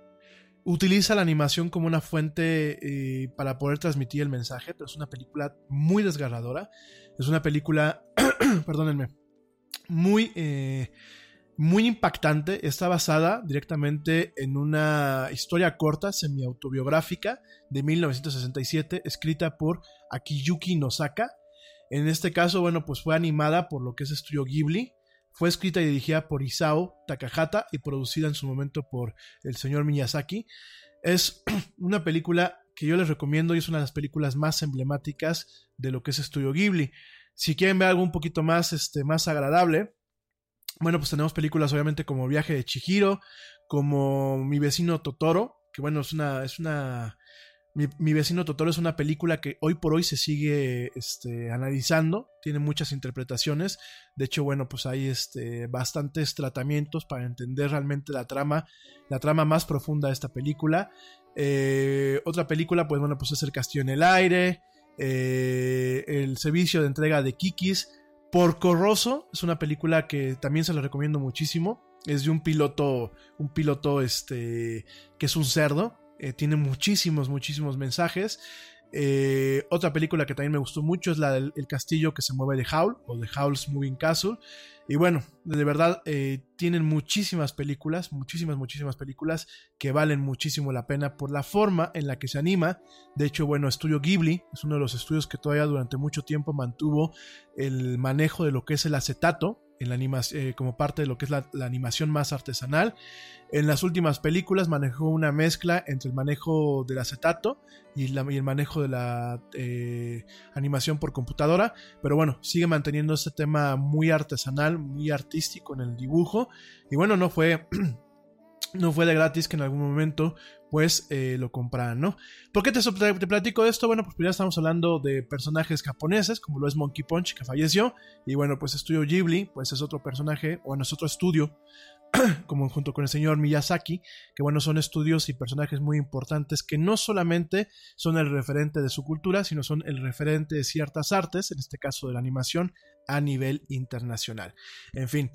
Utiliza la animación como una fuente eh, para poder transmitir el mensaje, pero es una película muy desgarradora. Es una película, perdónenme, muy, muy impactante. Está basada directamente en una historia corta, semi-autobiográfica de 1967, escrita por Akiyuki Nosaka. En este caso, bueno, pues fue animada por lo que es Estudio Ghibli. Fue escrita y dirigida por Isao Takahata y producida en su momento por el señor Miyazaki. Es una película que yo les recomiendo y es una de las películas más emblemáticas de lo que es Estudio Ghibli. Si quieren ver algo un poquito más, este, más agradable, bueno, pues tenemos películas obviamente como Viaje de Chihiro, como Mi vecino Totoro, que bueno, es una, es una, mi, vecino Totoro es una película que hoy por hoy se sigue este, analizando, tiene muchas interpretaciones, de hecho, bueno, pues hay este, bastantes tratamientos para entender realmente la trama, la trama más profunda de esta película. Eh, otra película, pues bueno, pues es El Castillo en el Aire, eh, El Servicio de Entrega de Kikis, Porco Rosso, es una película que también se la recomiendo muchísimo, es de un piloto, un piloto este, que es un cerdo, eh, tiene muchísimos, muchísimos mensajes. Eh, otra película que también me gustó mucho es la del El Castillo que se mueve de Howl o de Howl's Moving Castle. Y bueno, de verdad eh, tienen muchísimas películas, muchísimas, muchísimas películas que valen muchísimo la pena por la forma en la que se anima. De hecho, bueno, Estudio Ghibli es uno de los estudios que todavía durante mucho tiempo mantuvo el manejo de lo que es el acetato eh, como parte de lo que es la, animación más artesanal. En las últimas películas manejó una mezcla entre el manejo del acetato y el manejo de la eh, animación por computadora, pero bueno, sigue manteniendo este tema muy artesanal, muy artístico en el dibujo. Y bueno, no fue no fue de gratis que en algún momento pues eh, lo compraran, ¿no? ¿Por qué te, te, platico esto? Bueno, pues ya estamos hablando de personajes japoneses, como lo es Monkey Punch, que falleció, y bueno, pues Estudio Ghibli, pues es otro personaje, o es otro estudio, como junto con el señor Miyazaki, que bueno, son estudios y personajes muy importantes que no solamente son el referente de su cultura, sino son el referente de ciertas artes, en este caso de la animación, a nivel internacional. En fin,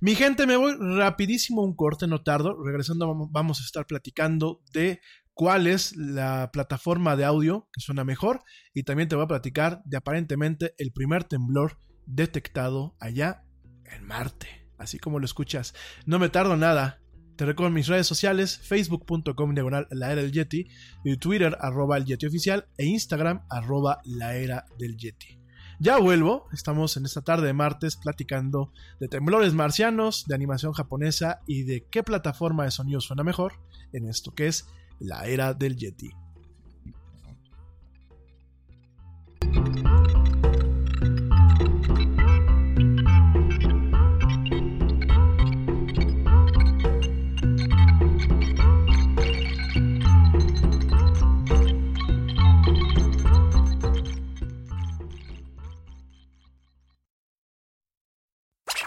mi gente, me voy rapidísimo un corte, no tardo. Regresando, vamos a estar platicando de cuál es la plataforma de audio que suena mejor y también te voy a platicar de aparentemente el primer temblor detectado allá en Marte. Así como lo escuchas. No me tardo nada. Te recuerdo mis redes sociales, facebook.com diagonal la era del Yeti, y Twitter arroba el Yeti oficial e Instagram arroba la era del Yeti. Ya vuelvo, estamos en esta tarde de martes platicando de temblores marcianos, de animación japonesa y de qué plataforma de sonido suena mejor en esto que es la era del Yeti.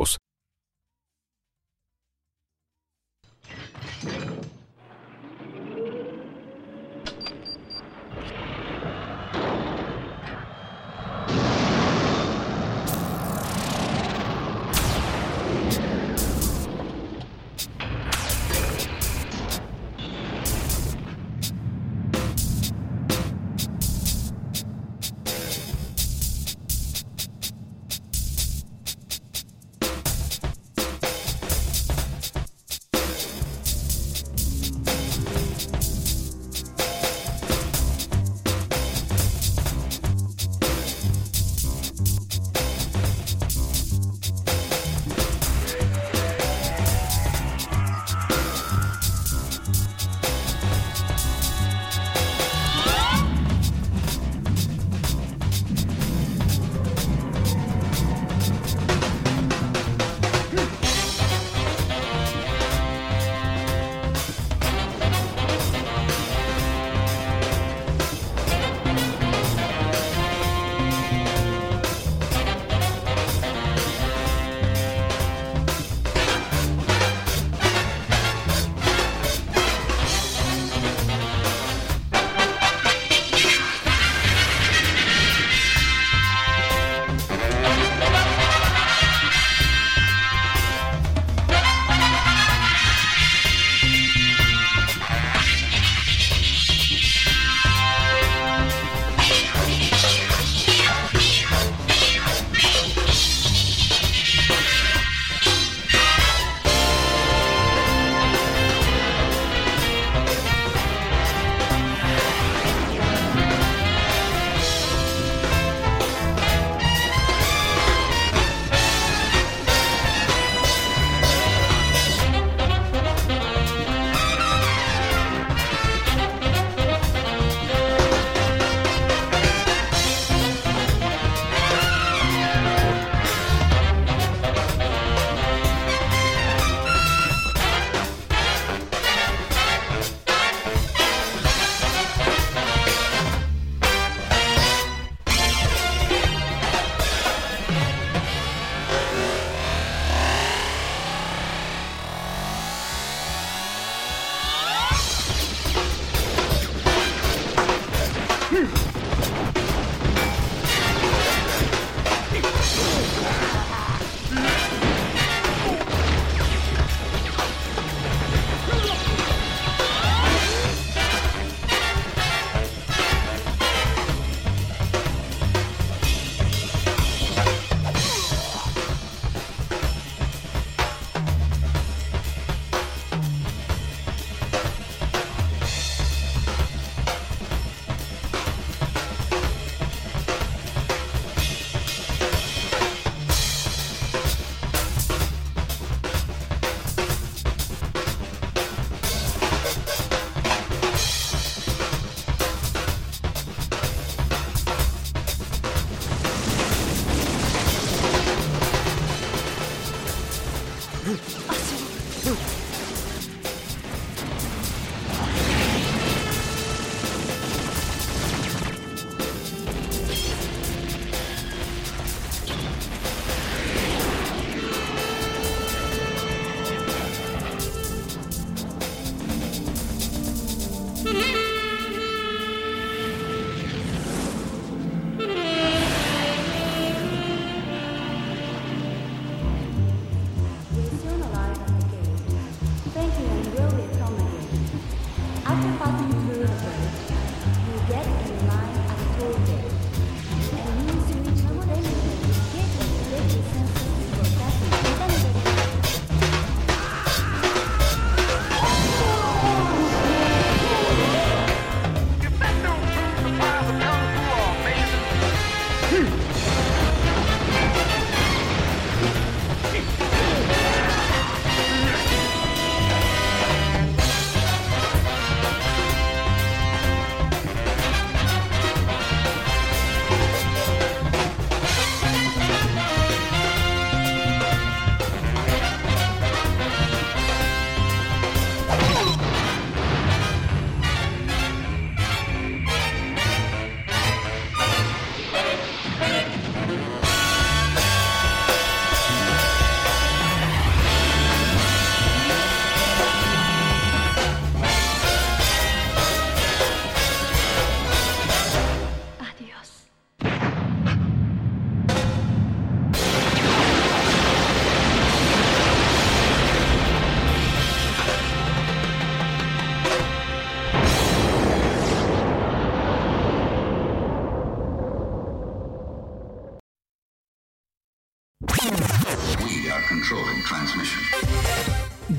Are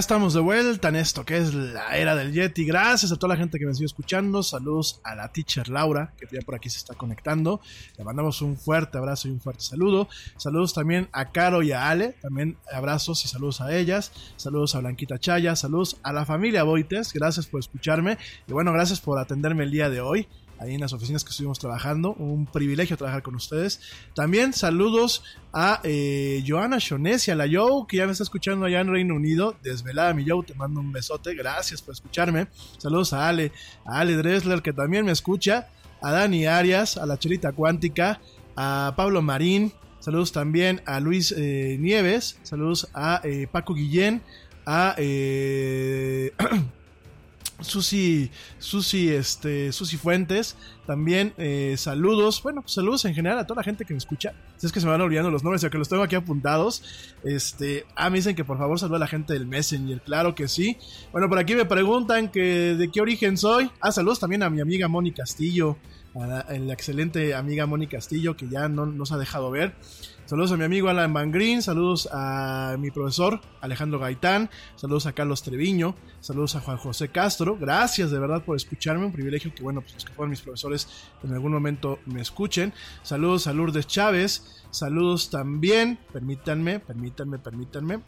Estamos de vuelta en esto que es la era del Yeti. Gracias a toda la gente que me sigue escuchando. Saludos a la teacher Laura, que ya por aquí se está conectando. Le mandamos un fuerte abrazo y un fuerte saludo. Saludos también a Caro y a Ale. También abrazos y saludos a ellas. Saludos a Blanquita Chaya. Saludos a la familia Boites. Gracias por escucharme. Y bueno, gracias por atenderme el día de hoy ahí en las oficinas que estuvimos trabajando. Un privilegio trabajar con ustedes. También saludos a eh, Joana Shonesia, la Joe, que ya me está escuchando allá en Reino Unido. Desvelada, mi Joe, te mando un besote. Gracias por escucharme. Saludos a Ale, a Ale Dressler, que también me escucha. A Dani Arias, a la Chelita Cuántica, a Pablo Marín. Saludos también a Luis eh, Nieves. Saludos a eh, Paco Guillén. A. Susi, Susi, este, Susi Fuentes, también eh, saludos, bueno, pues saludos en general a toda la gente que me escucha. Si es que se me van olvidando los nombres, ya que los tengo aquí apuntados. Este, ah, me dicen que por favor saluda a la gente del Messenger, claro que sí. Bueno, por aquí me preguntan que de qué origen soy. Ah, saludos también a mi amiga Moni Castillo, a la, a la excelente amiga Moni Castillo, que ya no nos ha dejado ver. Saludos a mi amigo Alan Van Green, saludos a mi profesor Alejandro Gaitán, saludos a Carlos Treviño, saludos a Juan José Castro. Gracias de verdad por escucharme, un privilegio que, bueno, pues los que fueron mis profesores en algún momento me escuchen. Saludos a Lourdes Chávez, saludos también, permítanme, permítanme, permítanme.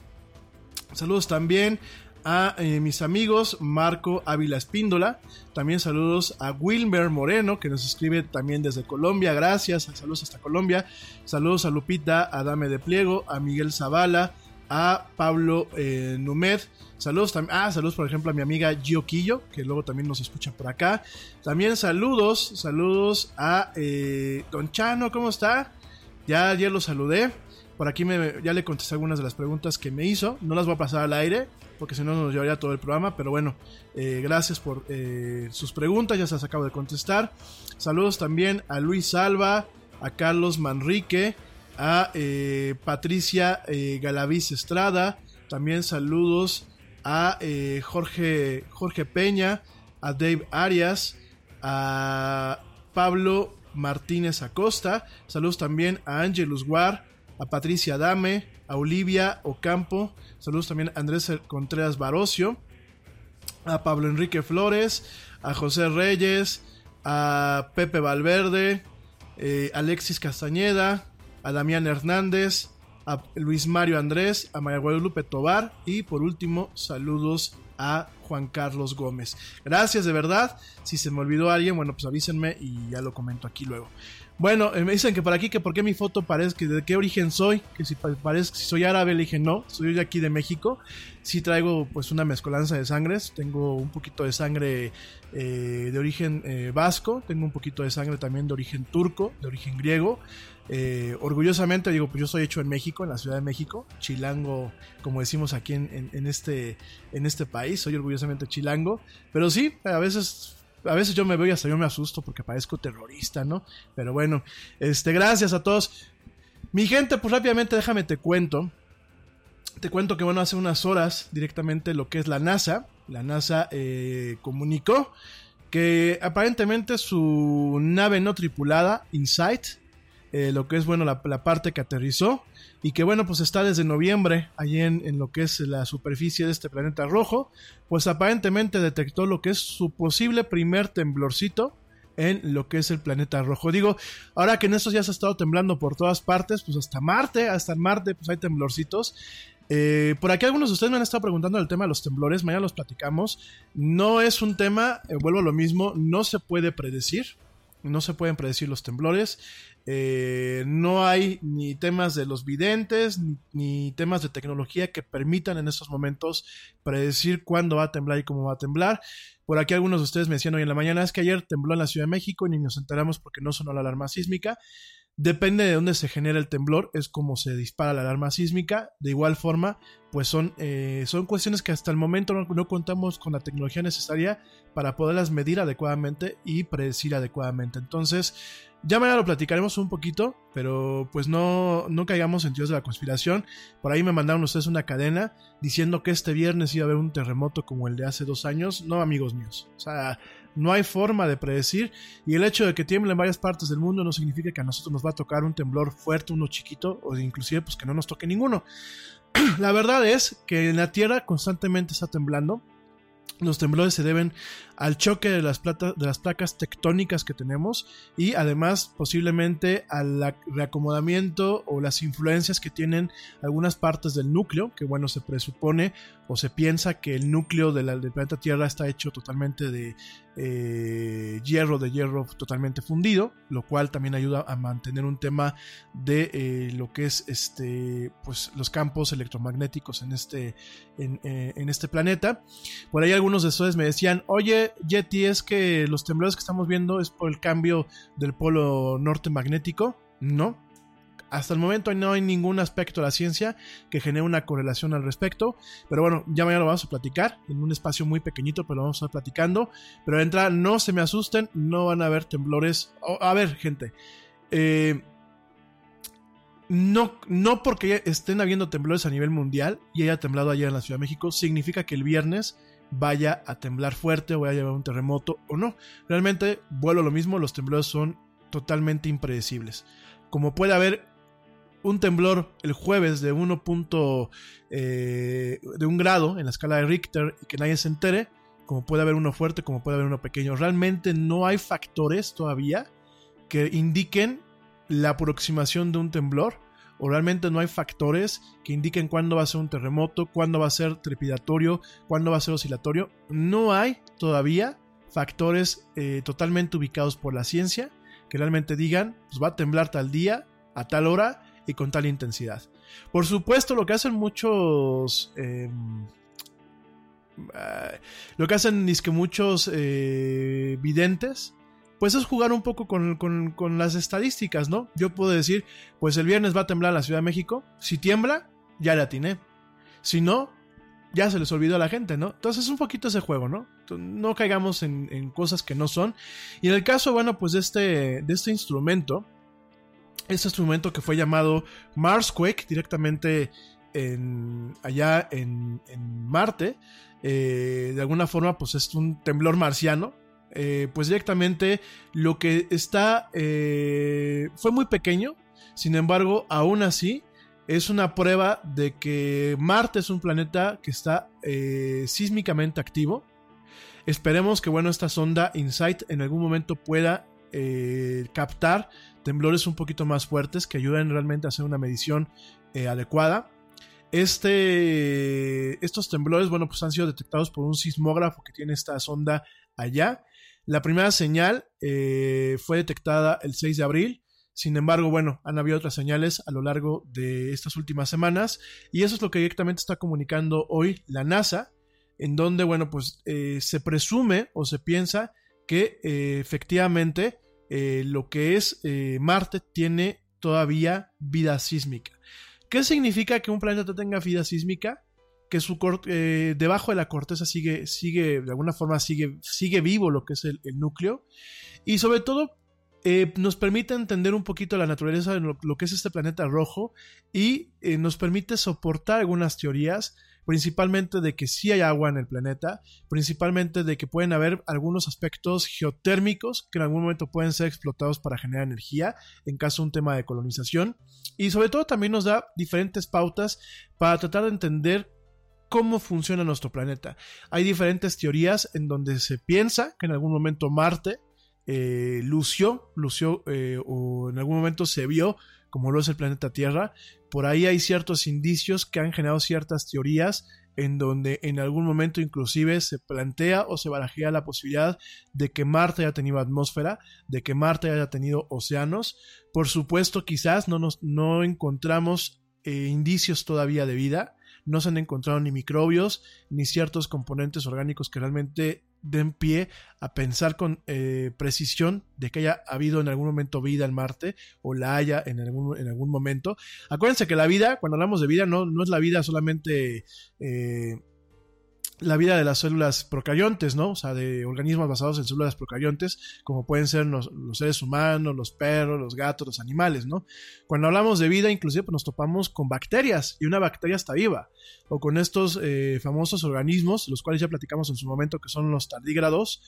Saludos también a eh, mis amigos Marco Ávila Espíndola. También saludos a Wilmer Moreno, que nos escribe también desde Colombia. Gracias, saludos hasta Colombia. Saludos a Lupita Adame de Pliego, a Miguel Zavala, a Pablo eh, Numed. Saludos ah, saludos por ejemplo a mi amiga Gio Quillo, que luego también nos escucha por acá. También saludos, saludos a eh, Don Chano, ¿cómo está? Ya ayer lo saludé. Por aquí me, ya le contesté algunas de las preguntas que me hizo. No las voy a pasar al aire, porque si no nos llevaría todo el programa. Pero bueno, eh, gracias por eh, sus preguntas, ya se las acabo de contestar. Saludos también a Luis Salva, a Carlos Manrique, a eh, Patricia Galaviz Estrada. También saludos a Jorge, Jorge Peña, a Dave Arias, a Pablo Martínez Acosta. Saludos también a Angelus War, a Patricia Dame, a Olivia Ocampo. Saludos también a Andrés Contreras Barocio, a Pablo Enrique Flores, a José Reyes, a Pepe Valverde, eh, Alexis Castañeda, a Damián Hernández, a Luis Mario Andrés, a María Guadalupe Tobar y por último saludos a Juan Carlos Gómez. Gracias de verdad. Si se me olvidó alguien, bueno, pues avísenme y ya lo comento aquí luego. Bueno, eh, me dicen que por aquí que por qué mi foto parece que de qué origen soy, que si pa- parece si soy árabe, le dije no, soy de aquí de México. Sí traigo pues una mezcolanza de sangres, tengo un poquito de sangre eh, de origen eh, vasco, tengo un poquito de sangre también de origen turco, de origen griego. Eh, orgullosamente digo, pues yo soy hecho en México, en la Ciudad de México, chilango, como decimos aquí en, en- en este, en este país, soy orgullosamente chilango, pero sí, a veces A veces yo me veo y hasta yo me asusto porque parezco terrorista, ¿no? Pero bueno, este, gracias a todos. Mi gente, pues rápidamente déjame te cuento. Te cuento que bueno, hace unas horas directamente lo que es la NASA. La NASA eh, comunicó que aparentemente su nave no tripulada, Insight, eh, lo que es bueno la, la parte que aterrizó, y que bueno, pues está desde noviembre allí en, lo que es la superficie de este planeta rojo, pues aparentemente detectó lo que es su posible primer temblorcito en lo que es el planeta rojo. Digo, ahora que en estos días ha estado temblando por todas partes, pues hasta Marte, hasta Marte, pues hay temblorcitos. Eh, por aquí algunos de ustedes me han estado preguntando el tema de los temblores, mañana los platicamos. No es un tema, eh, vuelvo a lo mismo, no se puede predecir, no se pueden predecir los temblores. Eh, no hay ni temas de los videntes ni, ni, temas de tecnología que permitan en estos momentos predecir cuándo va a temblar y cómo va a temblar. Por aquí algunos de ustedes me decían hoy en la mañana es que ayer tembló en la Ciudad de México y ni nos enteramos porque no sonó la alarma sísmica. Depende de dónde se genera el temblor, es como se dispara la alarma sísmica. De igual forma, pues son, eh, son cuestiones que hasta el momento no, contamos con la tecnología necesaria para poderlas medir adecuadamente y predecir adecuadamente. Entonces, ya mañana lo platicaremos un poquito, pero pues no, no caigamos en teorías de la conspiración. Por ahí me mandaron ustedes una cadena diciendo que este viernes iba a haber un terremoto como el de hace dos años. No, amigos míos. O sea, no hay forma de predecir. Y el hecho de que tiemble en varias partes del mundo no significa que a nosotros nos va a tocar un temblor fuerte, uno chiquito, o inclusive pues que no nos toque ninguno. la verdad es que en la Tierra constantemente está temblando. Los temblores se deben al choque de las, plata, de las placas tectónicas que tenemos y además posiblemente al reacomodamiento o las influencias que tienen algunas partes del núcleo, que bueno, se presupone o se piensa que el núcleo de del planeta Tierra está hecho totalmente de eh, hierro, de hierro totalmente fundido, lo cual también ayuda a mantener un tema de eh, lo que es este, pues los campos electromagnéticos en este, en, eh, en este planeta. Por ahí algunos de ustedes me decían, oye, Yeti, es que los temblores que estamos viendo es por el cambio del polo norte magnético. No. Hasta el momento no hay ningún aspecto de la ciencia que genere una correlación al respecto. Pero bueno, ya mañana lo vamos a platicar en un espacio muy pequeñito, pero lo vamos a estar platicando. Pero de entrada, no se me asusten, no van a haber temblores. A ver, gente. Eh, no, no porque estén habiendo temblores a nivel mundial y haya temblado ayer en la Ciudad de México, significa que el viernes vaya a temblar fuerte vaya a llevar un terremoto o no. Realmente, vuelvo a lo mismo, los temblores son totalmente impredecibles. Como puede haber un temblor el jueves de 1. Eh, de un grado en la escala de Richter y que nadie se entere, como puede haber uno fuerte, como puede haber uno pequeño. Realmente no hay factores todavía que indiquen la aproximación de un temblor o realmente no hay factores que indiquen cuándo va a ser un terremoto, cuándo va a ser trepidatorio, cuándo va a ser oscilatorio. No hay todavía factores eh, totalmente ubicados por la ciencia que realmente digan, pues va a temblar tal día, a tal hora y con tal intensidad. Por supuesto, lo que hacen muchos... Eh, lo que hacen es que muchos eh, videntes pues es jugar un poco con, con, con, las estadísticas, ¿no? Yo puedo decir, pues el viernes va a temblar la Ciudad de México. Si tiembla, ya le atiné. Si no, ya se les olvidó a la gente, ¿no? Entonces es un poquito ese juego, ¿no? No caigamos en, en, cosas que no son. Y en el caso, bueno, pues de este, de este instrumento, este instrumento que fue llamado Marsquake, directamente en, allá en, en Marte, eh, de alguna forma, pues es un temblor marciano, eh, pues directamente lo que está eh, fue muy pequeño, sin embargo, aún así es una prueba de que Marte es un planeta que está eh, sísmicamente activo. Esperemos que bueno esta sonda InSight en algún momento pueda captar temblores un poquito más fuertes que ayuden realmente a hacer una medición adecuada. Este, estos temblores, bueno, pues han sido detectados por un sismógrafo que tiene esta sonda allá la primera señal eh, fue detectada el 6 de abril. Sin embargo, bueno, han habido otras señales a lo largo de estas últimas semanas y eso es lo que directamente está comunicando hoy la NASA, en donde, bueno, pues eh, se presume o se piensa que eh, efectivamente lo que es Marte tiene todavía vida sísmica. ¿Qué significa que un planeta tenga vida sísmica? Que su eh, debajo de la corteza sigue, sigue, de alguna forma sigue, sigue vivo lo que es el, núcleo. Y sobre todo, eh, nos permite entender un poquito la naturaleza de lo, lo que es este planeta rojo y eh, nos permite soportar algunas teorías, principalmente de que sí hay agua en el planeta, principalmente de que pueden haber algunos aspectos geotérmicos que en algún momento pueden ser explotados para generar energía, en caso de un tema de colonización, y sobre todo también nos da diferentes pautas para tratar de entender cómo funciona nuestro planeta. Hay diferentes teorías en donde se piensa que en algún momento Marte eh, lució, lució eh, o en algún momento se vio como lo es el planeta Tierra. Por ahí hay ciertos indicios que han generado ciertas teorías en donde en algún momento inclusive se plantea o se barajea la posibilidad de que Marte haya tenido atmósfera, de que Marte haya tenido océanos. Por supuesto, quizás no, nos, no encontramos eh, indicios todavía de vida, no se han encontrado ni microbios ni ciertos componentes orgánicos que realmente den pie a pensar con eh, precisión de que haya habido en algún momento vida en Marte o la haya en algún, en algún momento. Acuérdense que la vida, cuando hablamos de vida, no, no es la vida solamente eh, la vida de las células procariontes, ¿no? O sea, de organismos basados en células procariontes, como pueden ser los, seres humanos, los perros, los gatos, los animales, ¿no? Cuando hablamos de vida, inclusive pues, nos topamos con bacterias y una bacteria está viva, o con estos eh, famosos organismos, los cuales ya platicamos en su momento, que son los tardígrados,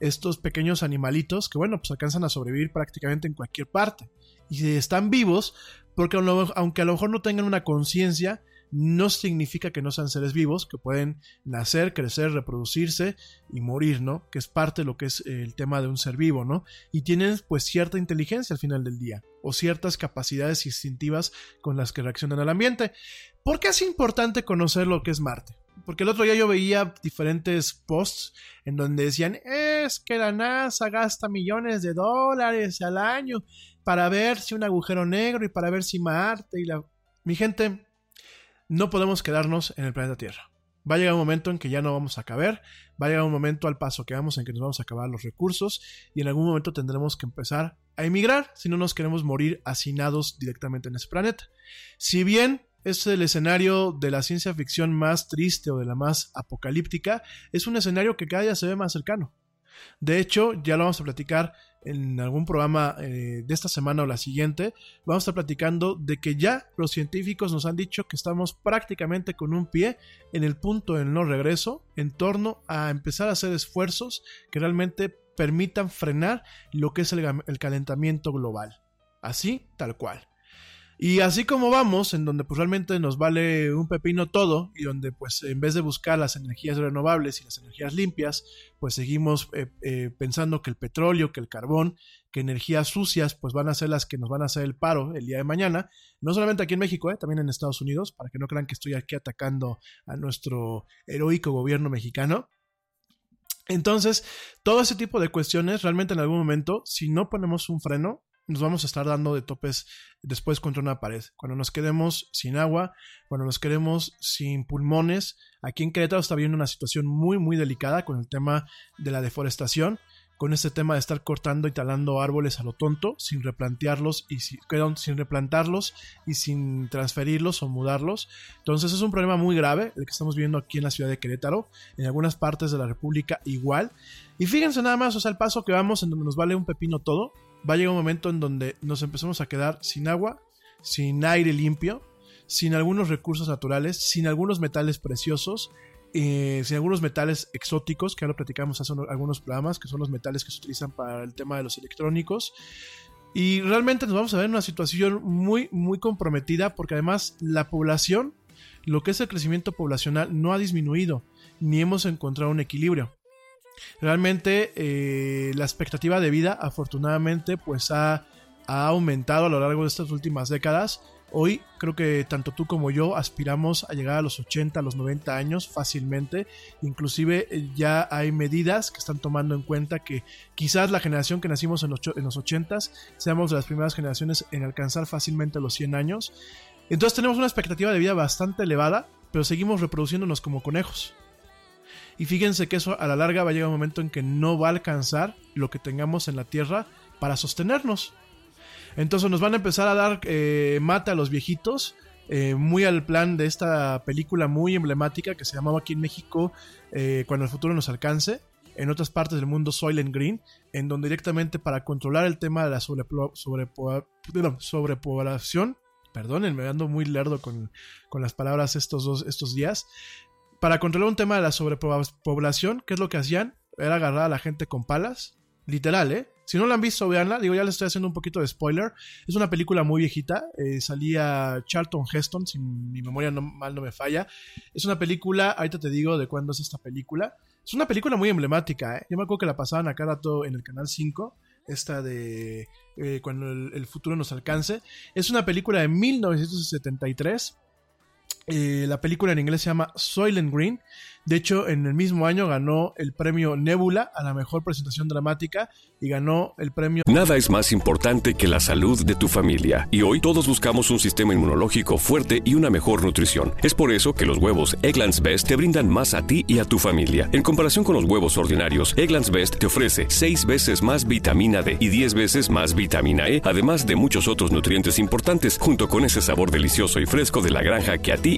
estos pequeños animalitos que, bueno, pues alcanzan a sobrevivir prácticamente en cualquier parte. Y están vivos porque aunque a lo mejor no tengan una conciencia, no significa que no sean seres vivos, que pueden nacer, crecer, reproducirse y morir, ¿no? Que es parte de lo que es el tema de un ser vivo, ¿no? Y tienen pues cierta inteligencia al final del día, o ciertas capacidades instintivas con las que reaccionan al ambiente. ¿Por qué es importante conocer lo que es Marte? Porque el otro día yo veía diferentes posts en donde decían, es que la NASA gasta millones de dólares al año para ver si un agujero negro y para ver si Marte y la... Mi gente, no podemos quedarnos en el planeta Tierra. Va a llegar un momento en que ya no vamos a caber, va a llegar un momento al paso que vamos en que nos vamos a acabar los recursos y en algún momento tendremos que empezar a emigrar si no nos queremos morir hacinados directamente en ese planeta. Si bien es el escenario de la ciencia ficción más triste o de la más apocalíptica, es un escenario que cada día se ve más cercano. De hecho, ya lo vamos a platicar en algún programa eh, de esta semana o la siguiente. Vamos a estar platicando de que ya los científicos nos han dicho que estamos prácticamente con un pie en el punto del no regreso en torno a empezar a hacer esfuerzos que realmente permitan frenar lo que es el, el calentamiento global. Así, tal cual. Y así como vamos, en donde pues realmente nos vale un pepino todo y donde pues en vez de buscar las energías renovables y las energías limpias, pues seguimos eh, eh, pensando que el petróleo, que el carbón, que energías sucias pues van a ser las que nos van a hacer el paro el día de mañana, no solamente aquí en México, eh, también en Estados Unidos, para que no crean que estoy aquí atacando a nuestro heroico gobierno mexicano. Entonces, todo ese tipo de cuestiones, realmente en algún momento, si no ponemos un freno, nos vamos a estar dando de topes después contra una pared. Cuando nos quedemos sin agua, cuando nos quedemos sin pulmones, aquí en Querétaro está viviendo una situación muy, muy delicada con el tema de la deforestación, con este tema de estar cortando y talando árboles a lo tonto, sin replantearlos y si, perdón, sin replantarlos y sin transferirlos o mudarlos. Entonces es un problema muy grave el que estamos viviendo aquí en la ciudad de Querétaro, en algunas partes de la República igual. Y fíjense nada más, o sea, el paso que vamos en donde nos vale un pepino todo, va a llegar un momento en donde nos empezamos a quedar sin agua, sin aire limpio, sin algunos recursos naturales, sin algunos metales preciosos, eh, sin algunos metales exóticos, que ya lo platicamos hace algunos programas, que son los metales que se utilizan para el tema de los electrónicos. Y realmente nos vamos a ver en una situación muy, muy comprometida, porque además la población, lo que es el crecimiento poblacional, no ha disminuido, ni hemos encontrado un equilibrio. Realmente eh, la expectativa de vida afortunadamente pues ha, ha, aumentado a lo largo de estas últimas décadas. Hoy creo que tanto tú como yo aspiramos a llegar a los 80, a los 90 años fácilmente. Inclusive eh, ya hay medidas que están tomando en cuenta que quizás la generación que nacimos en los, en los 80 seamos de las primeras generaciones en alcanzar fácilmente los 100 años. Entonces tenemos una expectativa de vida bastante elevada, pero seguimos reproduciéndonos como conejos. Y fíjense que eso a la larga va a llegar un momento en que no va a alcanzar lo que tengamos en la Tierra para sostenernos. Entonces nos van a empezar a dar eh, mata a los viejitos eh, muy al plan de esta película muy emblemática que se llamaba aquí en México eh, Cuando el futuro nos alcance, en otras partes del mundo Soylent Green, en donde directamente para controlar el tema de la sobrepoblación, sobre, sobrepoblación perdonen, me ando muy lerdo con, con las palabras estos, dos, estos días, para controlar un tema de la sobrepoblación, ¿qué es lo que hacían? Era agarrar a la gente con palas, literal, ¿eh? Si no la han visto, veanla. Digo, ya les estoy haciendo un poquito de spoiler. Es una película muy viejita. Eh, salía Charlton Heston, si mi memoria mal no me falla. Es una película, ahorita te digo de cuándo es esta película. Es una película muy emblemática, ¿eh? Yo me acuerdo que la pasaban acá rato en el canal 5. Esta de eh, Cuando el, futuro nos alcance. Es una película de 1973. Eh, la película en inglés se llama Soylent Green. De hecho, en el mismo año ganó el premio Nebula a la mejor presentación dramática y ganó el premio... Nada es más importante que la salud de tu familia. Y hoy todos buscamos un sistema inmunológico fuerte y una mejor nutrición. Es por eso que los huevos Egglands Best te brindan más a ti y a tu familia. En comparación con los huevos ordinarios, Egglands Best te ofrece 6 veces más vitamina D y 10 veces más vitamina E, además de muchos otros nutrientes importantes, junto con ese sabor delicioso y fresco de la granja que a ti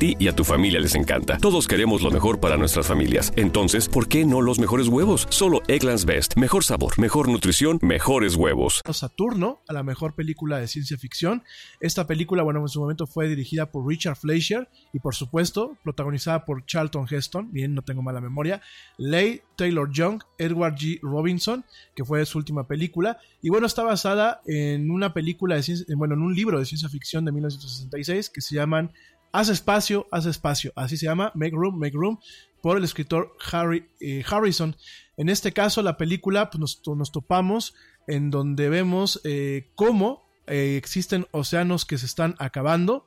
y a tu familia les encanta. Todos queremos lo mejor para nuestra familias. Entonces, ¿por qué no los mejores huevos? Solo Egglands Best. Mejor sabor, mejor nutrición, mejores huevos. Saturno, a la mejor película de ciencia ficción. Esta película, bueno, en su momento fue dirigida por Richard Fleischer y por supuesto protagonizada por Charlton Heston, bien, no tengo mala memoria, Leigh Taylor Young, Edward G. Robinson, que fue su última película. Y bueno, está basada en una película de ciencia, bueno, en un libro de ciencia ficción de 1966 que se llaman Haz espacio, haz espacio. Así se llama, Make Room, Make Room, por el escritor Harry eh, Harrison. En este caso, la película pues, nos, topamos en donde vemos eh, cómo eh, existen océanos que se están acabando.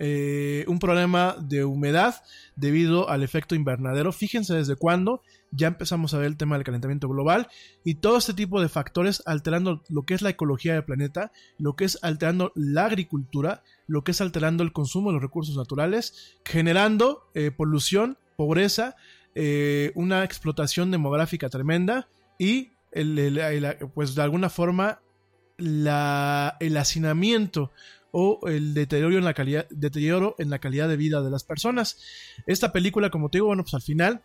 Un problema de humedad debido al efecto invernadero. Fíjense desde cuándo ya empezamos a ver el tema del calentamiento global y todo este tipo de factores alterando lo que es la ecología del planeta, lo que es alterando la agricultura, lo que es alterando el consumo de los recursos naturales, generando eh, polución, pobreza, eh, una explotación demográfica tremenda y el, pues de alguna forma el hacinamiento o el deterioro en la calidad deterioro en la calidad de vida de las personas. Esta película, como te digo, bueno, pues al final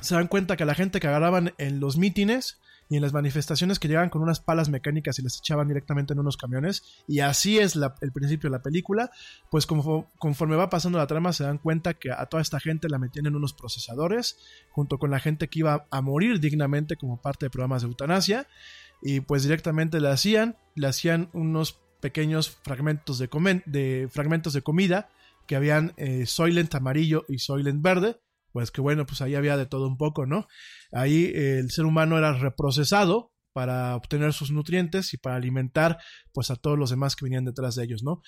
se dan cuenta que la gente que agarraban en los mítines y en las manifestaciones que llegaban con unas palas mecánicas y las echaban directamente en unos camiones, y así es la, el principio de la película, pues como, conforme va pasando la trama se dan cuenta que a toda esta gente la metían en unos procesadores, junto con la gente que iba a morir dignamente como parte de programas de eutanasia, y pues directamente le hacían, le hacían unos pequeños fragmentos de, de, fragmentos de comida que habían eh, Soylent amarillo y Soylent verde, pues que bueno, pues ahí había de todo un poco, ¿no? Ahí eh, el ser humano era reprocesado para obtener sus nutrientes y para alimentar pues a todos los demás que venían detrás de ellos, ¿no?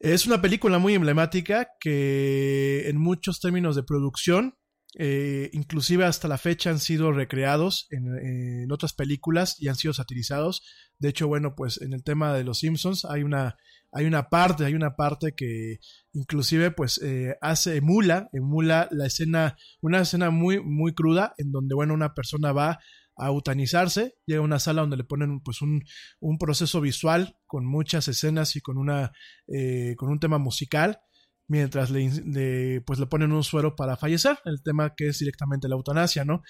Es una película muy emblemática que en muchos términos de producción eh, inclusive hasta la fecha han sido recreados en, otras películas y han sido satirizados. De hecho, bueno, pues en el tema de los Simpsons hay una, hay una parte, hay una parte que inclusive pues eh, hace, emula, emula la escena, una escena muy, muy cruda en donde, bueno, una persona va a eutanizarse, llega a una sala donde le ponen pues un, un proceso visual con muchas escenas y con una, eh, con un tema musical mientras le, pues le ponen un suero para fallecer, el tema que es directamente la eutanasia, ¿no?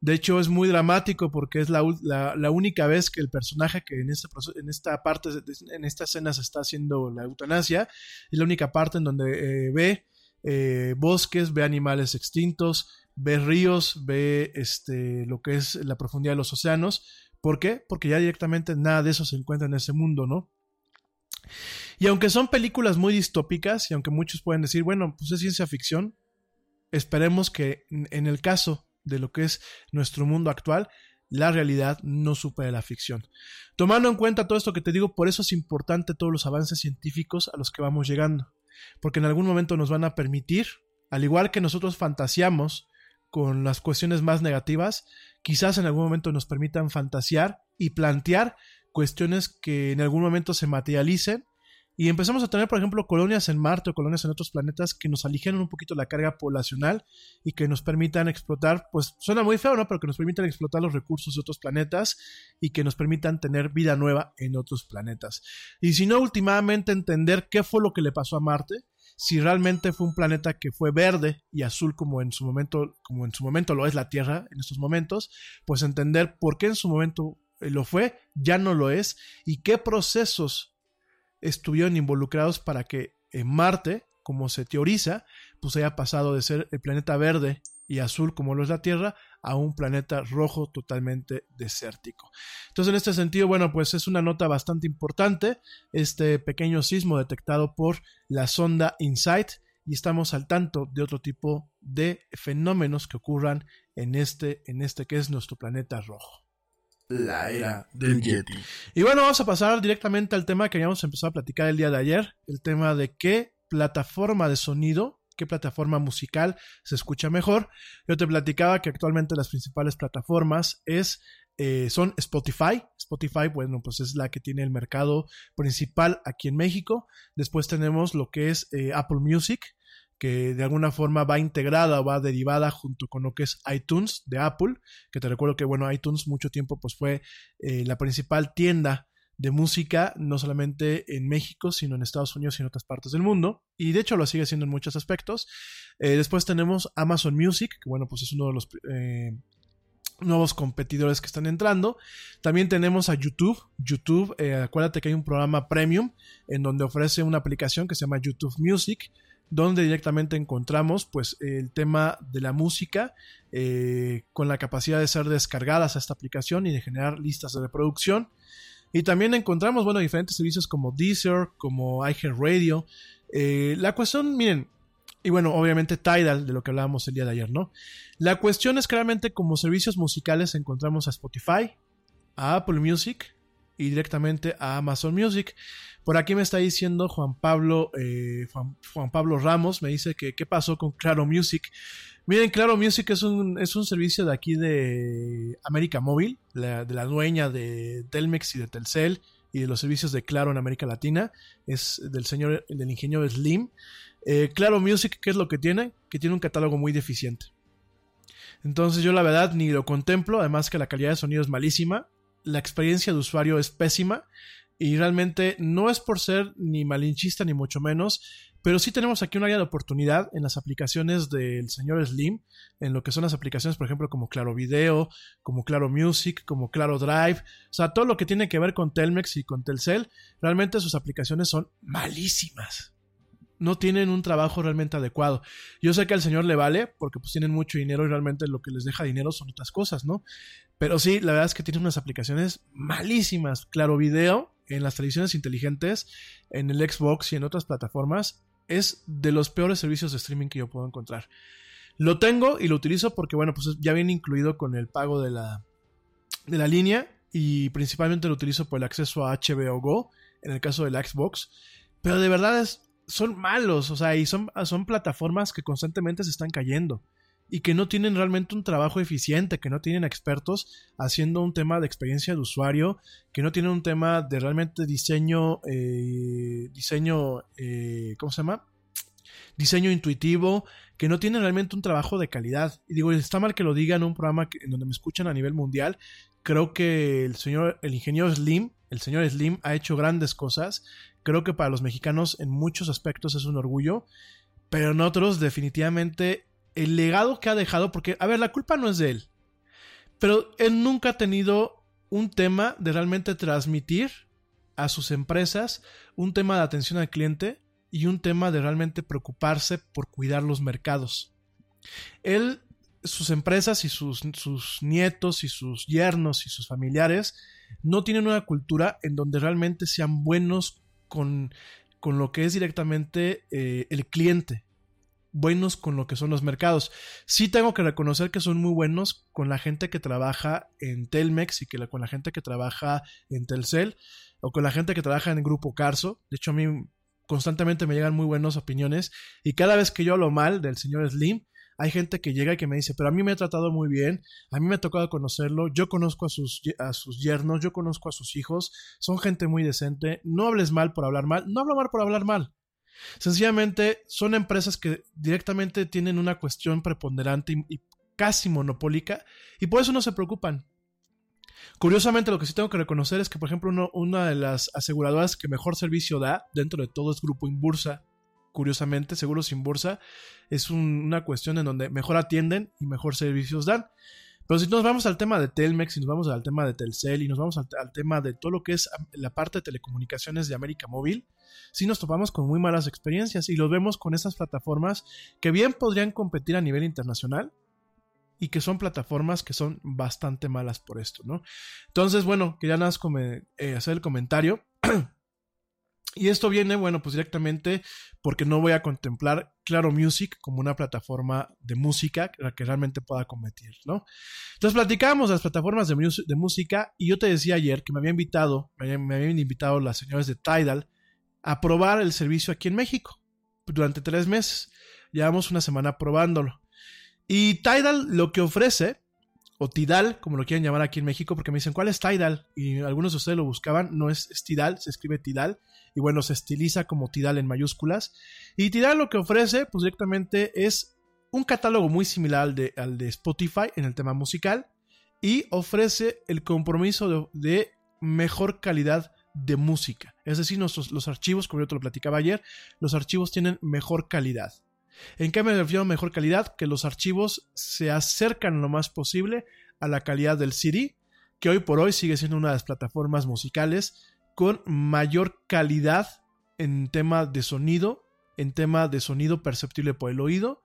De hecho es muy dramático porque es la, la, la única vez que el personaje que en, este en esta parte, en esta escena se está haciendo la eutanasia, es la única parte en donde eh, ve eh, bosques, ve animales extintos, ve ríos, ve este, lo que es la profundidad de los océanos. ¿Por qué? Porque ya directamente nada de eso se encuentra en ese mundo, ¿no? Y aunque son películas muy distópicas, y aunque muchos pueden decir, bueno, pues es ciencia ficción, esperemos que en el caso de lo que es nuestro mundo actual, la realidad no supere la ficción. Tomando en cuenta todo esto que te digo, por eso es importante todos los avances científicos a los que vamos llegando. porque en algún momento nos van a permitir, al igual que nosotros fantaseamos con las cuestiones más negativas, quizás en algún momento nos permitan fantasear y plantear cuestiones que en algún momento se materialicen y empezamos a tener, por ejemplo, colonias en Marte o colonias en otros planetas que nos aligeran un poquito la carga poblacional y que nos permitan explotar, pues suena muy feo, ¿no? Pero que nos permitan explotar los recursos de otros planetas y que nos permitan tener vida nueva en otros planetas. Y si no, últimamente entender qué fue lo que le pasó a Marte, si realmente fue un planeta que fue verde y azul como en su momento, como en su momento lo es la Tierra en estos momentos, pues entender por qué en su momento lo fue, ya no lo es, y qué procesos estuvieron involucrados para que en Marte, como se teoriza, pues haya pasado de ser el planeta verde y azul como lo es la Tierra a un planeta rojo totalmente desértico. Entonces en este sentido, bueno, pues es una nota bastante importante, este pequeño sismo detectado por la sonda InSight y estamos al tanto de otro tipo de fenómenos que ocurran en este, en este que es nuestro planeta rojo la era del Yeti. Y bueno, vamos a pasar directamente al tema que habíamos empezado a platicar el día de ayer, el tema de qué plataforma de sonido, qué plataforma musical se escucha mejor. Yo te platicaba que actualmente las principales plataformas es, eh, son Spotify. Spotify, bueno, pues es la que tiene el mercado principal aquí en México. Después tenemos lo que es eh, Apple Music que de alguna forma va integrada o va derivada junto con lo que es iTunes de Apple, que te recuerdo que bueno, iTunes mucho tiempo pues fue eh, la principal tienda de música, no solamente en México, sino en Estados Unidos y en otras partes del mundo, y de hecho lo sigue siendo en muchos aspectos. Eh, después tenemos Amazon Music, que bueno, pues es uno de los eh, nuevos competidores que están entrando. También tenemos a YouTube. YouTube, acuérdate que hay un programa premium en donde ofrece una aplicación que se llama YouTube Music, donde directamente encontramos pues el tema de la música eh, con la capacidad de ser descargadas a esta aplicación y de generar listas de reproducción. Y también encontramos, bueno, diferentes servicios como Deezer, como iHeartRadio. Eh, la cuestión, miren, y bueno, obviamente Tidal, de lo que hablábamos el día de ayer, ¿no? La cuestión es claramente como servicios musicales encontramos a Spotify, a Apple Music y directamente a Amazon Music. Por aquí me está diciendo Juan Pablo, eh, Juan, Pablo Ramos, me dice que qué pasó con Claro Music. Miren, Claro Music es un, es un servicio de aquí de América Móvil, de la dueña de Telmex y de Telcel y de los servicios de Claro en América Latina. Es del señor, del ingeniero Slim. Eh, claro Music, ¿qué es lo que tiene? Que tiene un catálogo muy deficiente. Entonces yo la verdad ni lo contemplo, además que la calidad de sonido es malísima, la experiencia de usuario es pésima y realmente no es por ser ni malinchista ni mucho menos, pero sí tenemos aquí un área de oportunidad en las aplicaciones del señor Slim, en lo que son las aplicaciones, por ejemplo, como Claro Video, como Claro Music, como Claro Drive, o sea, todo lo que tiene que ver con Telmex y con Telcel, realmente sus aplicaciones son malísimas. No tienen un trabajo realmente adecuado. Yo sé que al señor le vale, porque pues tienen mucho dinero y realmente lo que les deja dinero son otras cosas, ¿no? Pero sí, la verdad es que tiene unas aplicaciones malísimas. Claro Video, en las televisiones inteligentes, en el Xbox y en otras plataformas, es de los peores servicios de streaming que yo puedo encontrar. Lo tengo y lo utilizo porque, bueno, pues ya viene incluido con el pago de la, de la línea y principalmente lo utilizo por el acceso a HBO Go, en el caso del Xbox. Pero de verdad es, son malos, o sea, y son, son plataformas que constantemente se están cayendo y que no tienen realmente un trabajo eficiente, que no tienen expertos haciendo un tema de experiencia de usuario, que no tienen un tema de realmente diseño, eh, diseño, eh, ¿cómo se llama? Diseño intuitivo, que no tienen realmente un trabajo de calidad. Y digo, está mal que lo diga en un programa en donde me escuchan a nivel mundial. Creo que el señor, el ingeniero Slim, el señor Slim ha hecho grandes cosas. Creo que para los mexicanos en muchos aspectos es un orgullo. Pero en otros definitivamente el legado que ha dejado, porque, a ver, la culpa no es de él, pero él nunca ha tenido un tema de realmente transmitir a sus empresas un tema de atención al cliente y un tema de realmente preocuparse por cuidar los mercados. Él, sus empresas y sus, sus nietos y sus yernos y sus familiares no tienen una cultura en donde realmente sean buenos con, con lo que es directamente eh, el cliente, buenos con lo que son los mercados. Sí tengo que reconocer que son muy buenos con la gente que trabaja en Telmex y que con la gente que trabaja en Telcel o con la gente que trabaja en el Grupo Carso. De hecho, a mí constantemente me llegan muy buenas opiniones y cada vez que yo hablo mal del señor Slim, hay gente que llega y que me dice, pero a mí me ha tratado muy bien, a mí me ha tocado conocerlo, yo conozco a sus, a sus yernos, yo conozco a sus hijos, son gente muy decente, no hables mal por hablar mal, no hablo mal por hablar mal. Sencillamente son empresas que directamente tienen una cuestión preponderante y, casi monopólica y por eso no se preocupan. Curiosamente, lo que sí tengo que reconocer es que, por ejemplo, una de las aseguradoras que mejor servicio da dentro de todo es Grupo Inbursa. Curiosamente, Seguros Inbursa es un- una cuestión en donde mejor atienden y mejor servicios dan. Pero si nos vamos al tema de Telmex, si nos vamos al tema de Telcel y nos vamos al, tema de todo lo que es la parte de telecomunicaciones de América Móvil, sí nos topamos con muy malas experiencias y los vemos con estas plataformas que bien podrían competir a nivel internacional y que son plataformas que son bastante malas por esto, ¿no? Entonces, bueno, quería nada más eh, hacer el comentario. y esto viene, bueno, pues directamente porque no voy a contemplar Claro Music como una plataforma de música que realmente pueda competir, ¿no? Entonces platicábamos de las plataformas de, música y yo te decía ayer que me había invitado, me habían invitado las señores de Tidal a probar el servicio aquí en México durante tres meses. Llevamos una semana probándolo. Y Tidal lo que ofrece, o Tidal, como lo quieren llamar aquí en México, porque me dicen, ¿cuál es Tidal? Y algunos de ustedes lo buscaban, no es, Tidal, se escribe Tidal, y bueno, se estiliza como Tidal en mayúsculas. Y Tidal lo que ofrece, pues directamente es un catálogo muy similar al de, Spotify en el tema musical, y ofrece el compromiso de, mejor calidad de música. Es decir, los archivos, como yo te lo platicaba ayer, los archivos tienen mejor calidad. ¿En qué me refiero a mejor calidad? Que los archivos se acercan lo más posible a la calidad del CD, que hoy por hoy sigue siendo una de las plataformas musicales con mayor calidad en tema de sonido, en tema de sonido perceptible por el oído,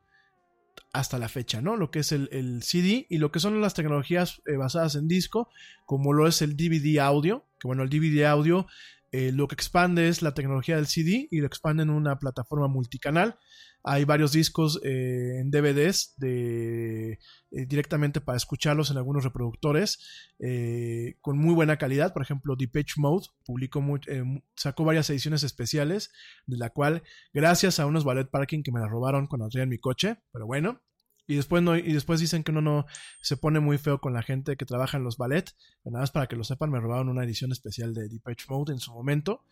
hasta la fecha, ¿no? Lo que es el, el CD y lo que son las tecnologías eh, basadas en disco, como lo es el DVD audio, que bueno, el DVD audio eh, lo que expande es la tecnología del CD y lo expande en una plataforma multicanal. Hay varios discos eh, en DVDs eh, directamente para escucharlos en algunos reproductores con muy buena calidad. Por ejemplo, Depeche Mode publicó sacó varias ediciones especiales, de la cual, gracias a unos ballet parking que me la robaron cuando traía en mi coche, pero bueno. Y después, no, y después dicen que uno no se pone muy feo con la gente que trabaja en los ballet. Nada más para que lo sepan, me robaron una edición especial de Depeche Mode en su momento.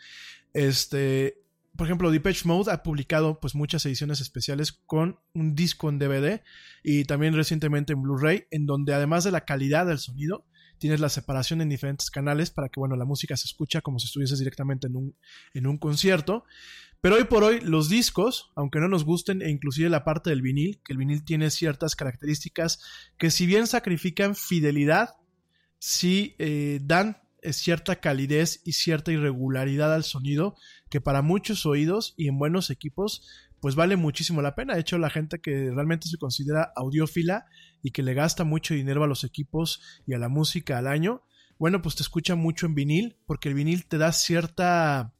Este, por ejemplo, Depeche Mode ha publicado pues muchas ediciones especiales con un disco en DVD y también recientemente en Blu-ray, en donde además de la calidad del sonido, tienes la separación en diferentes canales para que bueno, la música se escucha como si estuvieses directamente en un, en un concierto. Pero hoy por hoy los discos, aunque no nos gusten, e inclusive la parte del vinil, que el vinil tiene ciertas características que si bien sacrifican fidelidad, sí eh, dan eh, cierta calidez y cierta irregularidad al sonido que para muchos oídos y en buenos equipos pues vale muchísimo la pena. De hecho, la gente que realmente se considera audiófila y que le gasta mucho dinero a los equipos y a la música al año, bueno, pues te escucha mucho en vinil, porque el vinil te da cierta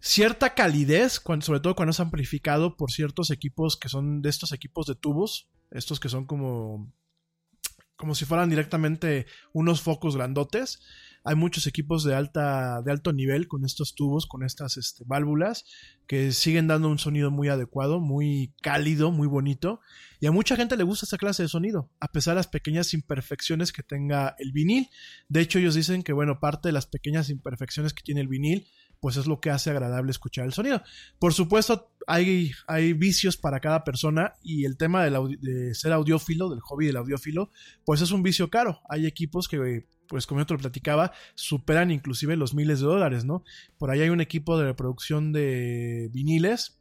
cierta calidez, cuando, sobre todo cuando es amplificado por ciertos equipos que son de estos equipos de tubos, estos que son como como si fueran directamente unos focos grandotes. Hay muchos equipos de alta de alto nivel con estos tubos, con estas este, válvulas que siguen dando un sonido muy adecuado, muy cálido, muy bonito. Y a mucha gente le gusta esa clase de sonido, a pesar de las pequeñas imperfecciones que tenga el vinil. De hecho, ellos dicen que, bueno, parte de las pequeñas imperfecciones que tiene el vinil, pues es lo que hace agradable escuchar el sonido. Por supuesto, hay, hay vicios para cada persona y el tema del de ser audiófilo, del hobby del audiófilo, pues es un vicio caro. Hay equipos que, pues como yo te lo platicaba, superan inclusive los miles de dólares, ¿no? Por ahí hay un equipo de reproducción de viniles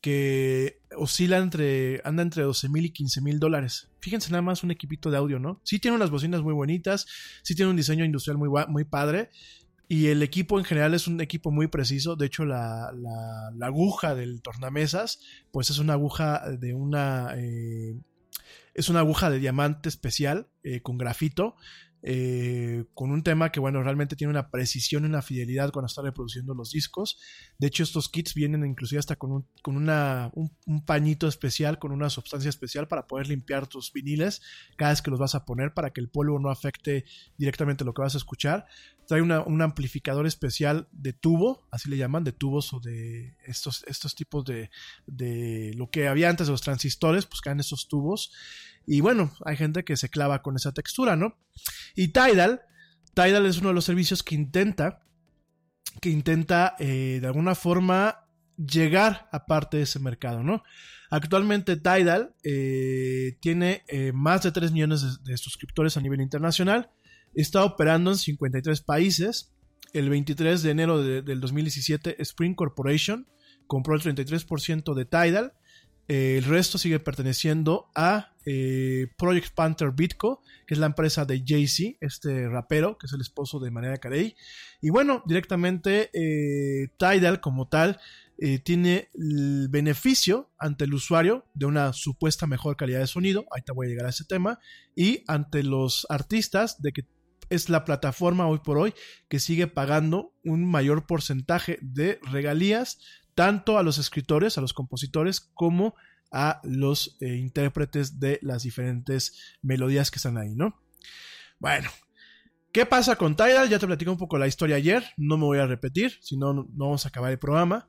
que oscila entre, anda entre 12 mil y 15 mil dólares. Fíjense nada más un equipito de audio, ¿no? Sí tiene unas bocinas muy bonitas, sí tiene un diseño industrial muy, muy padre. Y el equipo en general es un equipo muy preciso. De hecho, la, la- aguja del tornamesas, pues es una aguja de una. eh, es una aguja de diamante especial eh, con grafito eh, con un tema que, bueno, realmente tiene una precisión y una fidelidad cuando está reproduciendo los discos. De hecho, estos kits vienen inclusive hasta con, un, con una, un, pañito especial, con una sustancia especial para poder limpiar tus viniles cada vez que los vas a poner para que el polvo no afecte directamente lo que vas a escuchar. Trae un amplificador especial de tubo, así le llaman, de tubos o de estos, estos tipos de, de lo que había antes de los transistores, pues caen esos tubos. Y bueno, hay gente que se clava con esa textura, ¿no? Y Tidal, Tidal es uno de los servicios que intenta, que intenta eh, de alguna forma llegar a parte de ese mercado, ¿no? Actualmente Tidal eh, tiene eh, más de 3 millones de, suscriptores a nivel internacional, está operando en 53 países. El 23 de enero de- del 2017, Spring Corporation compró el 33% de Tidal. Eh, el resto sigue perteneciendo a eh, Project Panther Bitco, que es la empresa de Jay-Z, este rapero, que es el esposo de Mariah Carey. Y bueno, directamente eh, Tidal como tal tiene el beneficio ante el usuario de una supuesta mejor calidad de sonido, ahí te voy a llegar a ese tema, y ante los artistas de que es la plataforma hoy por hoy que sigue pagando un mayor porcentaje de regalías tanto a los escritores, a los compositores, como a los eh, intérpretes de las diferentes melodías que están ahí, ¿no? Bueno, ¿qué pasa con Tidal? Ya te platico un poco la historia ayer, no me voy a repetir, si no, no vamos a acabar el programa.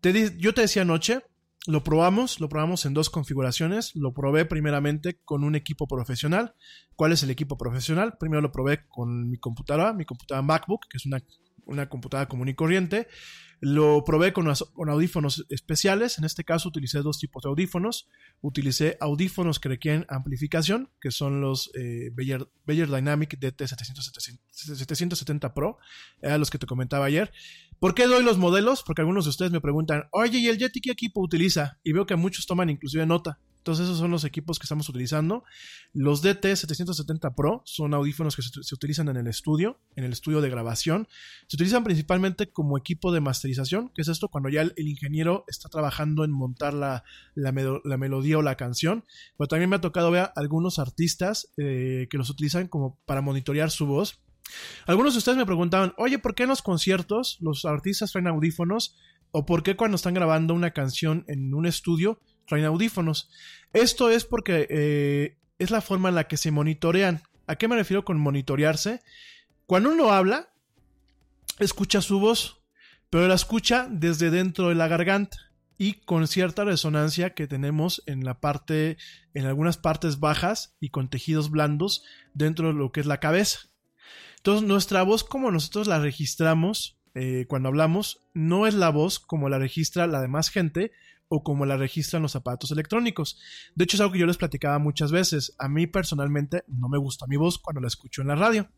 Te yo te decía anoche, lo probamos, lo probamos en dos configuraciones. Lo probé primeramente con un equipo profesional. ¿Cuál es el equipo profesional? Primero lo probé con mi computadora, mi computadora MacBook, que es una, una computadora común y corriente. Lo probé con, audífonos especiales. En este caso utilicé dos tipos de audífonos. Utilicé audífonos que requieren amplificación, que son los eh, Beyer, Beyer Dynamic DT770 Pro, los que te comentaba ayer. ¿Por qué doy los modelos? Porque algunos de ustedes me preguntan, oye, ¿y el Yeti qué equipo utiliza? Y veo que muchos toman inclusive nota. Entonces esos son los equipos que estamos utilizando. Los DT770 Pro son audífonos que se, utilizan en el estudio, en el estudio de grabación. Se utilizan principalmente como equipo de masterización, que es esto cuando ya el, ingeniero está trabajando en montar la, la, melo- la melodía o la canción. Pero también me ha tocado ver algunos artistas eh, que los utilizan como para monitorear su voz. Algunos de ustedes me preguntaban, oye, ¿por qué en los conciertos los artistas traen audífonos? ¿O por qué cuando están grabando una canción en un estudio traen audífonos? Esto es porque eh, es la forma en la que se monitorean. ¿A qué me refiero con monitorearse? Cuando uno habla, escucha su voz, pero la escucha desde dentro de la garganta y con cierta resonancia que tenemos en la parte, en algunas partes bajas y con tejidos blandos dentro de lo que es la cabeza. Entonces, nuestra voz, como nosotros la registramos eh, cuando hablamos, no es la voz como la registra la demás gente o como la registran los aparatos electrónicos. De hecho, es algo que yo les platicaba muchas veces. A mí personalmente no me gusta mi voz cuando la escucho en la radio.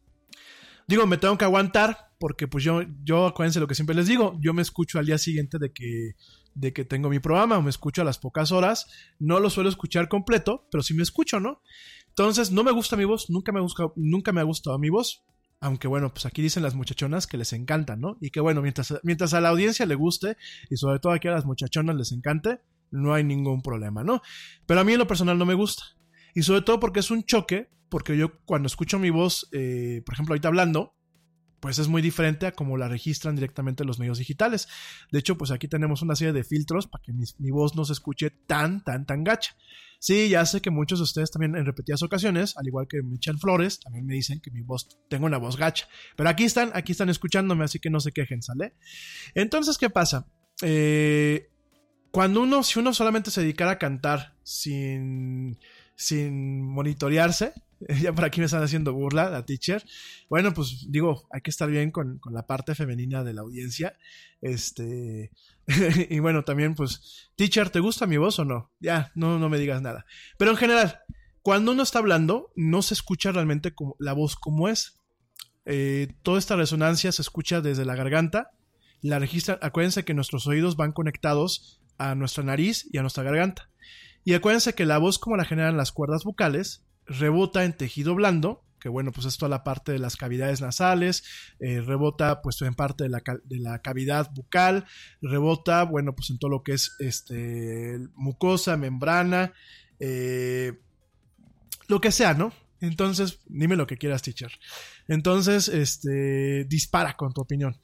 Digo, me tengo que aguantar porque pues yo, yo acuérdense lo que siempre les digo, yo me escucho al día siguiente de que, de que tengo mi programa, me escucho a las pocas horas, no lo suelo escuchar completo, pero sí me escucho, ¿no? Entonces, no me gusta mi voz, nunca me, nunca me ha gustado mi voz. Aunque bueno, pues aquí dicen las muchachonas que les encanta, ¿no? Y que bueno, mientras, mientras a la audiencia le guste, y sobre todo aquí a las muchachonas les encante, no hay ningún problema, ¿no? Pero a mí en lo personal no me gusta. Y sobre todo porque es un choque, porque yo cuando escucho mi voz, eh, por ejemplo, ahorita hablando, pues es muy diferente a como la registran directamente los medios digitales. De hecho, pues aquí tenemos una serie de filtros para que mi, voz no se escuche tan, tan, tan gacha. Sí, ya sé que muchos de ustedes también en repetidas ocasiones, al igual que Michelle Flores, también me dicen que mi voz, tengo una voz gacha. Pero aquí están, aquí están escuchándome, así que no se quejen, ¿sale? Entonces, ¿qué pasa? Eh, cuando uno, si uno solamente se dedicara a cantar sin, sin monitorearse, ya por aquí me están haciendo burla, la teacher. Bueno, pues digo, hay que estar bien con, con la parte femenina de la audiencia. Este. y bueno, también, pues, teacher, ¿te gusta mi voz o no? Ya, no, no me digas nada. Pero en general, cuando uno está hablando, no se escucha realmente como, la voz como es. Eh, toda esta resonancia se escucha desde la garganta. La registra. Acuérdense que nuestros oídos van conectados a nuestra nariz y a nuestra garganta. Y acuérdense que la voz, como la generan las cuerdas vocales, rebota en tejido blando, que bueno, pues es toda la parte de las cavidades nasales, eh, rebota pues en parte de la, de la, cavidad bucal, rebota, bueno, pues en todo lo que es este, mucosa, membrana, eh, lo que sea, ¿no? Entonces, dime lo que quieras, teacher. Entonces, este, dispara con tu opinión.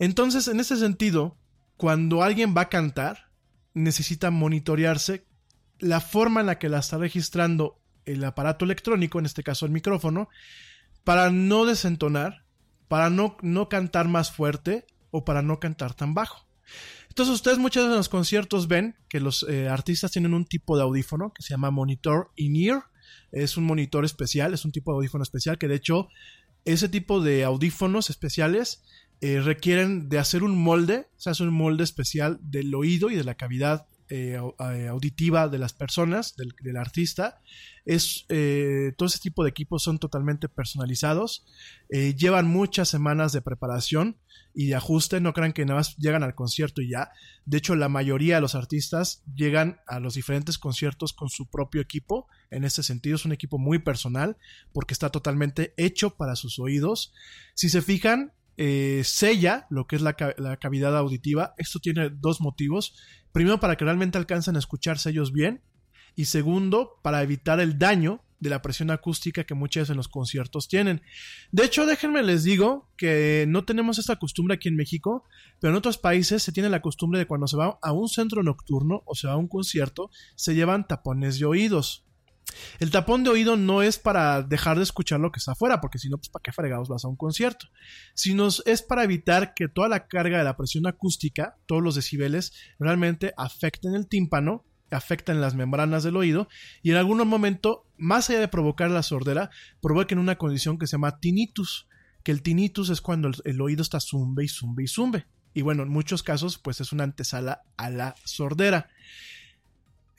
Entonces, en ese sentido, cuando alguien va a cantar, necesita monitorearse la forma en la que la está registrando el aparato electrónico, en este caso el micrófono, para no desentonar, para no, no cantar más fuerte o para no cantar tan bajo. Entonces ustedes muchas veces en los conciertos ven que los eh, artistas tienen un tipo de audífono que se llama monitor in-ear. Es un monitor especial, es un tipo de audífono especial que de hecho ese tipo de audífonos especiales eh, requieren de hacer un molde, se hace un molde especial del oído y de la cavidad eh, auditiva de las personas, del, artista. Es, todo ese tipo de equipos son totalmente personalizados, llevan muchas semanas de preparación y de ajuste, no crean que nada más llegan al concierto y ya. De hecho, la mayoría de los artistas llegan a los diferentes conciertos con su propio equipo. En este sentido, es un equipo muy personal porque está totalmente hecho para sus oídos. Si se fijan, eh, sella lo que es la, la, cavidad auditiva. Esto tiene dos motivos. Primero, para que realmente alcancen a escucharse ellos bien. Y segundo, para evitar el daño de la presión acústica que muchas en los conciertos tienen. De hecho, déjenme les digo que no tenemos esta costumbre aquí en México, pero en otros países se tiene la costumbre de cuando se va a un centro nocturno o se va a un concierto, se llevan tapones de oídos. El tapón de oído no es para dejar de escuchar lo que está afuera, porque si no, pues para qué fregados vas a un concierto, sino es para evitar que toda la carga de la presión acústica, todos los decibeles, realmente afecten el tímpano afectan las membranas del oído y en algún momento, más allá de provocar la sordera, provoquen una condición que se llama tinnitus, que el tinnitus es cuando el, oído está zumbe y zumbe y zumbe. Y bueno, en muchos casos, pues es una antesala a la sordera.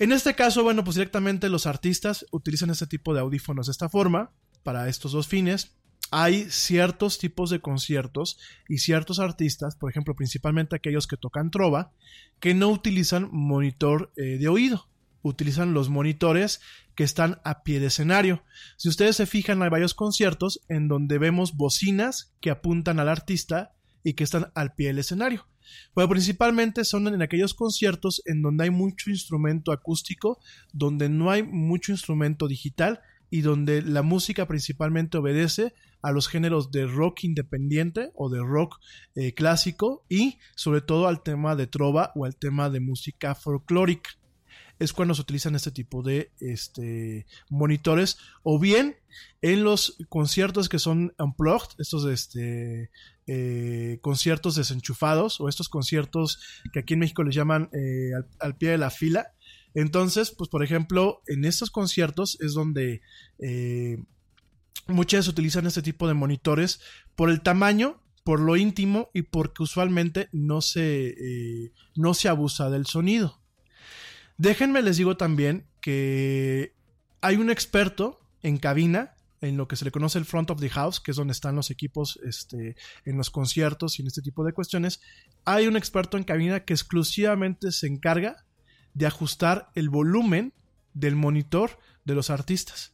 En este caso, bueno, pues directamente los artistas utilizan este tipo de audífonos de esta forma para estos dos fines hay ciertos tipos de conciertos y ciertos artistas, por ejemplo, principalmente aquellos que tocan trova, que no utilizan monitor eh, de oído, utilizan los monitores que están a pie de escenario. Si ustedes se fijan, hay varios conciertos en donde vemos bocinas que apuntan al artista y que están al pie del escenario. Pero principalmente son en aquellos conciertos en donde hay mucho instrumento acústico, donde no hay mucho instrumento digital y donde la música principalmente obedece a los géneros de rock independiente o de rock eh, clásico y sobre todo al tema de trova o al tema de música folclórica. Es cuando se utilizan este tipo de este, monitores o bien en los conciertos que son unplugged, estos este, eh, conciertos desenchufados o estos conciertos que aquí en México les llaman eh, al pie de la fila, entonces, pues por ejemplo, en estos conciertos es donde eh, muchas utilizan este tipo de monitores por el tamaño, por lo íntimo y porque usualmente no se, eh, no se abusa del sonido. Déjenme les digo también que hay un experto en cabina en lo que se le conoce el front of the house, que es donde están los equipos este, en los conciertos y en este tipo de cuestiones. Hay un experto en cabina que exclusivamente se encarga de ajustar el volumen del monitor de los artistas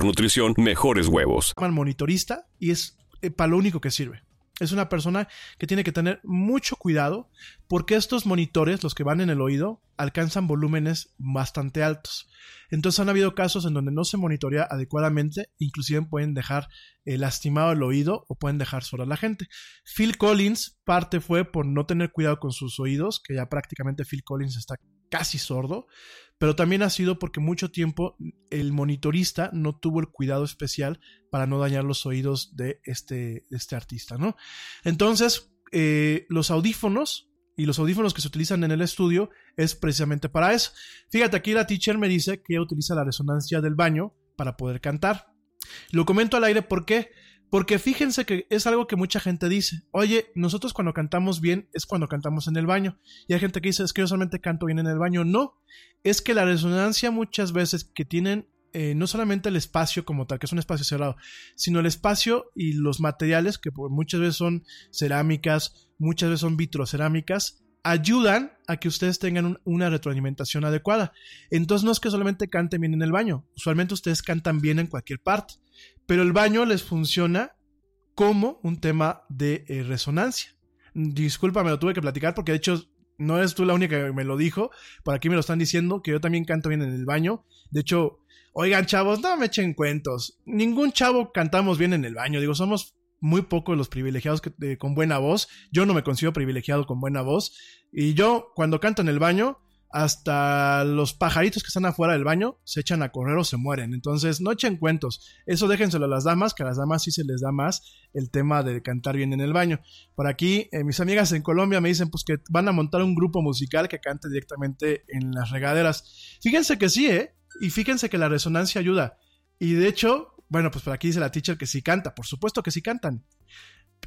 nutrición mejores huevos. Al monitorista y es eh, para lo único que sirve. Es una persona que tiene que tener mucho cuidado porque estos monitores, los que van en el oído, alcanzan volúmenes bastante altos. Entonces han habido casos en donde no se monitorea adecuadamente, inclusive pueden dejar eh, lastimado el oído o pueden dejar sola a la gente. Phil Collins parte fue por no tener cuidado con sus oídos, que ya prácticamente Phil Collins está casi sordo, pero también ha sido porque mucho tiempo el monitorista no tuvo el cuidado especial para no dañar los oídos de este, este artista, ¿no? Entonces, eh, los audífonos y los audífonos que se utilizan en el estudio es precisamente para eso. Fíjate, aquí la teacher me dice que utiliza la resonancia del baño para poder cantar. Lo comento al aire porque porque fíjense que es algo que mucha gente dice, oye, nosotros cuando cantamos bien es cuando cantamos en el baño. Y hay gente que dice, es que yo solamente canto bien en el baño. No, es que la resonancia muchas veces que tienen eh, no solamente el espacio como tal, que es un espacio cerrado, sino el espacio y los materiales, que muchas veces son cerámicas, muchas veces son vitrocerámicas, ayudan a que ustedes tengan una retroalimentación adecuada. Entonces no es que solamente canten bien en el baño, usualmente ustedes cantan bien en cualquier parte pero el baño les funciona como un tema de eh, resonancia. Disculpa, me lo tuve que platicar porque de hecho no eres tú la única que me lo dijo. Por aquí me lo están diciendo que yo también canto bien en el baño. De hecho, oigan chavos, no me echen cuentos. Ningún chavo cantamos bien en el baño. Digo, somos muy pocos los privilegiados con buena voz. Yo no me considero privilegiado con buena voz. Y yo cuando canto en el baño, hasta los pajaritos que están afuera del baño se echan a correr o se mueren. Entonces, no echen cuentos. Eso déjenselo a las damas, que a las damas sí se les da más el tema de cantar bien en el baño. Por aquí, eh, mis amigas en Colombia me dicen pues que van a montar un grupo musical que cante directamente en las regaderas. Fíjense que sí, ¿eh? Y fíjense que la resonancia ayuda. Y de hecho, bueno, pues por aquí dice la teacher que sí canta. Por supuesto que sí cantan.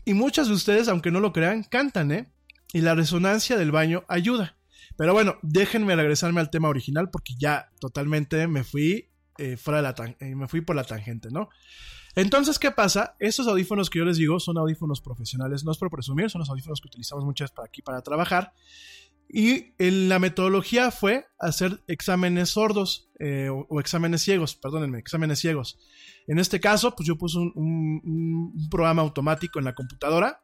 Y muchas de ustedes, aunque no lo crean, cantan, ¿eh? Y la resonancia del baño ayuda. Pero bueno, déjenme regresarme al tema original porque ya totalmente me fui eh, fuera de la eh, me fui por la tangente, ¿no? Entonces, ¿qué pasa? Estos audífonos que yo les digo son audífonos profesionales, no es por presumir, son los audífonos que utilizamos muchas para aquí para trabajar. Y en la metodología fue hacer exámenes sordos eh, o, exámenes ciegos, perdónenme, exámenes ciegos. En este caso, pues yo puse un programa automático en la computadora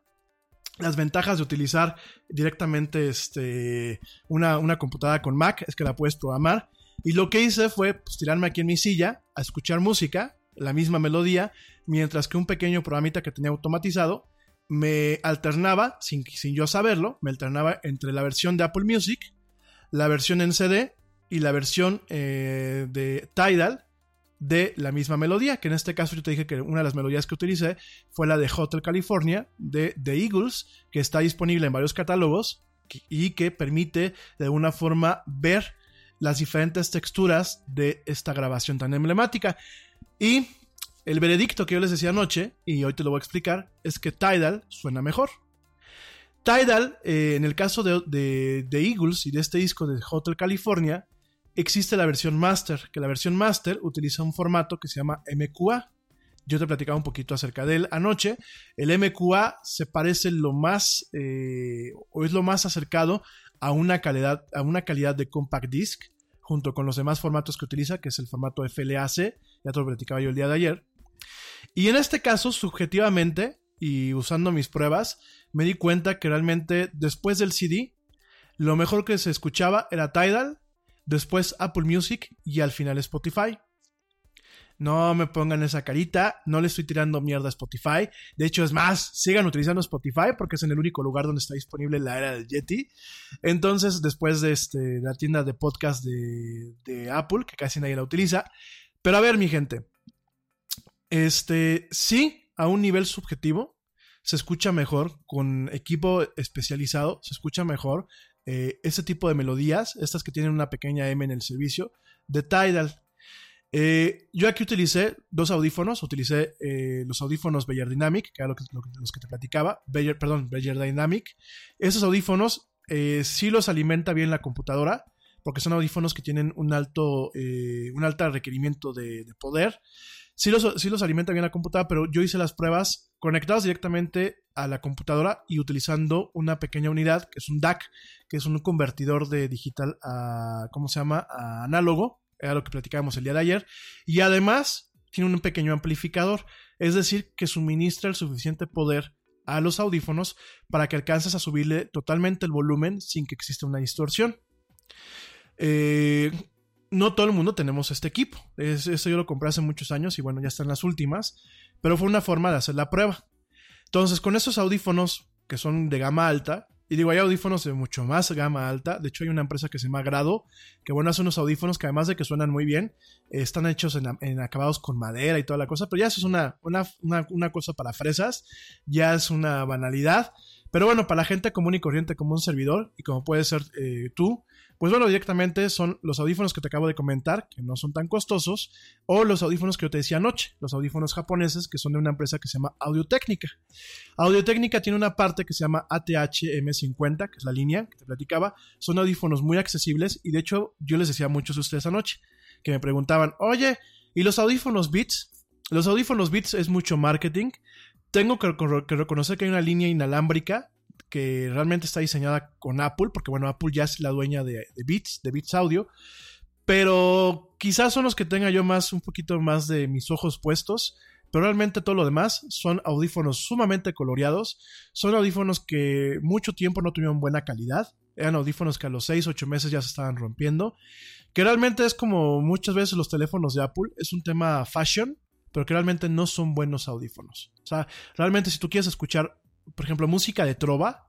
las ventajas de utilizar directamente este, una, una, computadora con Mac es que la puedes programar. Y lo que hice fue pues, tirarme aquí en mi silla a escuchar música, la misma melodía, mientras que un pequeño programita que tenía automatizado me alternaba, sin, sin yo saberlo, me alternaba entre la versión de Apple Music, la versión en CD y la versión eh, de Tidal de la misma melodía, que en este caso yo te dije que una de las melodías que utilicé fue la de Hotel California de The Eagles, que está disponible en varios catálogos y que permite de alguna forma ver las diferentes texturas de esta grabación tan emblemática. Y el veredicto que yo les decía anoche, y hoy te lo voy a explicar, es que Tidal suena mejor. Tidal, eh, en el caso de, de Eagles y de este disco de Hotel California, existe la versión master, que la versión master utiliza un formato que se llama MQA. Yo te platicaba un poquito acerca de él anoche. El MQA se parece lo más, eh, o es lo más acercado a una, calidad, a una calidad de compact disc, junto con los demás formatos que utiliza, que es el formato FLAC, ya te lo platicaba yo el día de ayer. Y en este caso, subjetivamente, y usando mis pruebas, me di cuenta que realmente después del CD, lo mejor que se escuchaba era Tidal después Apple Music y al final Spotify. No me pongan esa carita, no le estoy tirando mierda a Spotify. De hecho, es más, sigan utilizando Spotify porque es en el único lugar donde está disponible la era del Yeti. Entonces, después de este, la tienda de podcast de, de Apple, que casi nadie la utiliza. Pero a ver, mi gente, este, sí, a un nivel subjetivo, se escucha mejor, con equipo especializado, se escucha mejor, eh, ese tipo de melodías, estas que tienen una pequeña M en el servicio, de Tidal. Eh, yo aquí utilicé dos audífonos, utilicé eh, los audífonos Beyer Dynamic, que eran los que te platicaba, Beyer, perdón, Beyer Dynamic. Esos audífonos sí los alimenta bien la computadora, porque son audífonos que tienen un alto, un alto requerimiento de poder sí los, alimenta bien la computadora, pero yo hice las pruebas conectadas directamente a la computadora y utilizando una pequeña unidad, que es un DAC, que es un convertidor de digital a, ¿cómo se llama?, a análogo, era lo que platicábamos el día de ayer, y además tiene un pequeño amplificador, es decir, que suministra el suficiente poder a los audífonos para que alcances a subirle totalmente el volumen sin que exista una distorsión. Eh, no todo el mundo tenemos este equipo. eso yo lo compré hace muchos años y bueno, ya están las últimas. Pero fue una forma de hacer la prueba. Entonces, con esos audífonos que son de gama alta, Y digo, hay audífonos de mucho más gama alta. De hecho, hay una empresa que se llama Grado, que bueno, hace unos audífonos que además de que suenan muy bien, eh, están hechos en, en acabados con madera y toda la cosa. Pero ya eso es una, una, una, cosa para fresas. Ya es una banalidad. Pero bueno, para la gente común y corriente como un servidor, y como puede ser eh, tú, pues bueno, directamente son los audífonos que te acabo de comentar, que no son tan costosos, o los audífonos que yo te decía anoche, los audífonos japoneses, que son de una empresa que se llama Audio Técnica. Audio Técnica tiene una parte que se llama ATH M50, que es la línea que te platicaba. Son audífonos muy accesibles, y de hecho yo les decía a muchos de ustedes anoche, que me preguntaban, oye, ¿y los audífonos Beats? Los audífonos Beats es mucho marketing, tengo que, que, reconocer que hay una línea inalámbrica que realmente está diseñada con Apple, porque bueno, Apple ya es la dueña de, de Beats, de Beats Audio, pero quizás son los que tenga yo más, un poquito más de mis ojos puestos, pero realmente todo lo demás son audífonos sumamente coloreados, son audífonos que mucho tiempo no tuvieron buena calidad, eran audífonos que a los 6, 8 meses ya se estaban rompiendo, que realmente es como muchas veces los teléfonos de Apple, es un tema fashion, pero que realmente no son buenos audífonos. O sea, realmente si tú quieres escuchar, por ejemplo, música de trova,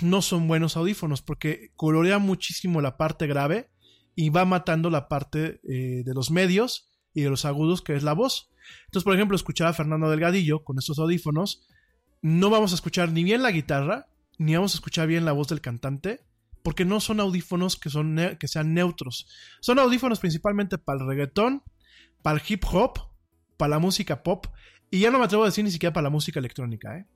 no son buenos audífonos porque colorea muchísimo la parte grave y va matando la parte eh, de los medios y de los agudos que es la voz. Entonces, por ejemplo, escuchar a Fernando Delgadillo con estos audífonos, no vamos a escuchar ni bien la guitarra, ni vamos a escuchar bien la voz del cantante, porque no son audífonos que, son que sean neutros. Son audífonos principalmente para el reggaetón, para el hip hop, para la música pop, y ya no me atrevo a decir ni siquiera para la música electrónica, ¿eh?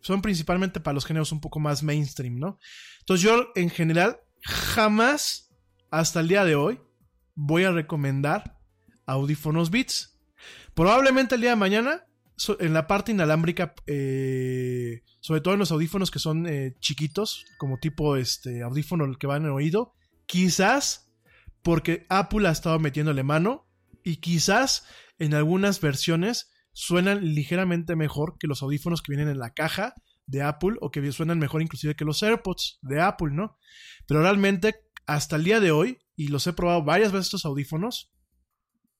Son principalmente para los géneros un poco más mainstream, ¿no? Entonces yo en general jamás, hasta el día de hoy, voy a recomendar audífonos Beats. Probablemente el día de mañana, en la parte inalámbrica, eh, sobre todo en los audífonos que son eh, chiquitos, como tipo este audífono que va en el oído, quizás porque Apple ha estado metiéndole mano y quizás en algunas versiones suenan ligeramente mejor que los audífonos que vienen en la caja de Apple o que suenan mejor inclusive que los AirPods de Apple, ¿no? Pero realmente hasta el día de hoy, y los he probado varias veces estos audífonos,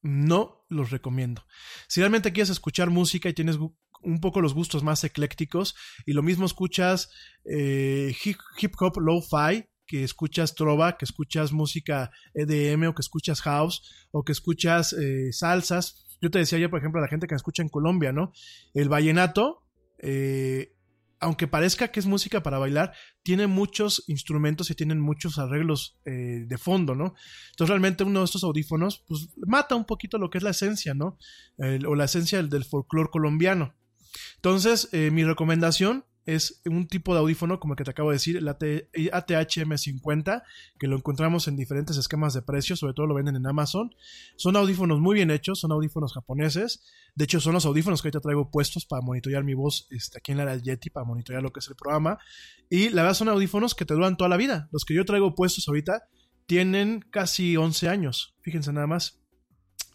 no los recomiendo. Si realmente quieres escuchar música y tienes un poco los gustos más eclécticos y lo mismo escuchas eh, hip, hip hop lo-fi, que escuchas trova, que escuchas música EDM o que escuchas house o que escuchas eh, salsas. Yo te decía ya, por ejemplo, a la gente que escucha en Colombia, ¿no? El vallenato, eh, aunque parezca que es música para bailar, tiene muchos instrumentos y tienen muchos arreglos eh, de fondo, ¿no? Entonces realmente uno de estos audífonos, pues mata un poquito lo que es la esencia, ¿no? o la esencia del, del folclore colombiano. Entonces, mi recomendación es un tipo de audífono, como el que te acabo de decir, el ATH-M50, que lo encontramos en diferentes esquemas de precios, sobre todo lo venden en Amazon. Son audífonos muy bien hechos, son audífonos japoneses. De hecho, son los audífonos que ahorita traigo puestos para monitorear mi voz este, aquí en la Yeti, para monitorear lo que es el programa. Y la verdad son audífonos que te duran toda la vida. Los que yo traigo puestos ahorita tienen casi 11 años, fíjense nada más.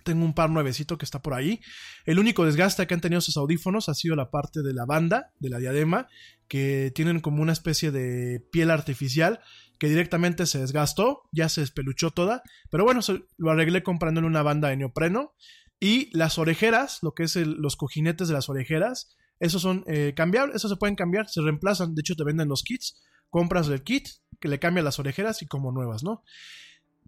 Tengo un par nuevecito que está por ahí. El único desgaste que han tenido esos audífonos ha sido la parte de la banda, de la diadema, que tienen como una especie de piel artificial que directamente se desgastó, ya se despeluchó toda, pero bueno, lo arreglé comprándole una banda de neopreno. Y las orejeras, lo que es los cojinetes de las orejeras, esos son eh, cambiables, esos se pueden cambiar, se reemplazan, de hecho te venden los kits, compras el kit, que le cambia las orejeras y como nuevas, ¿no?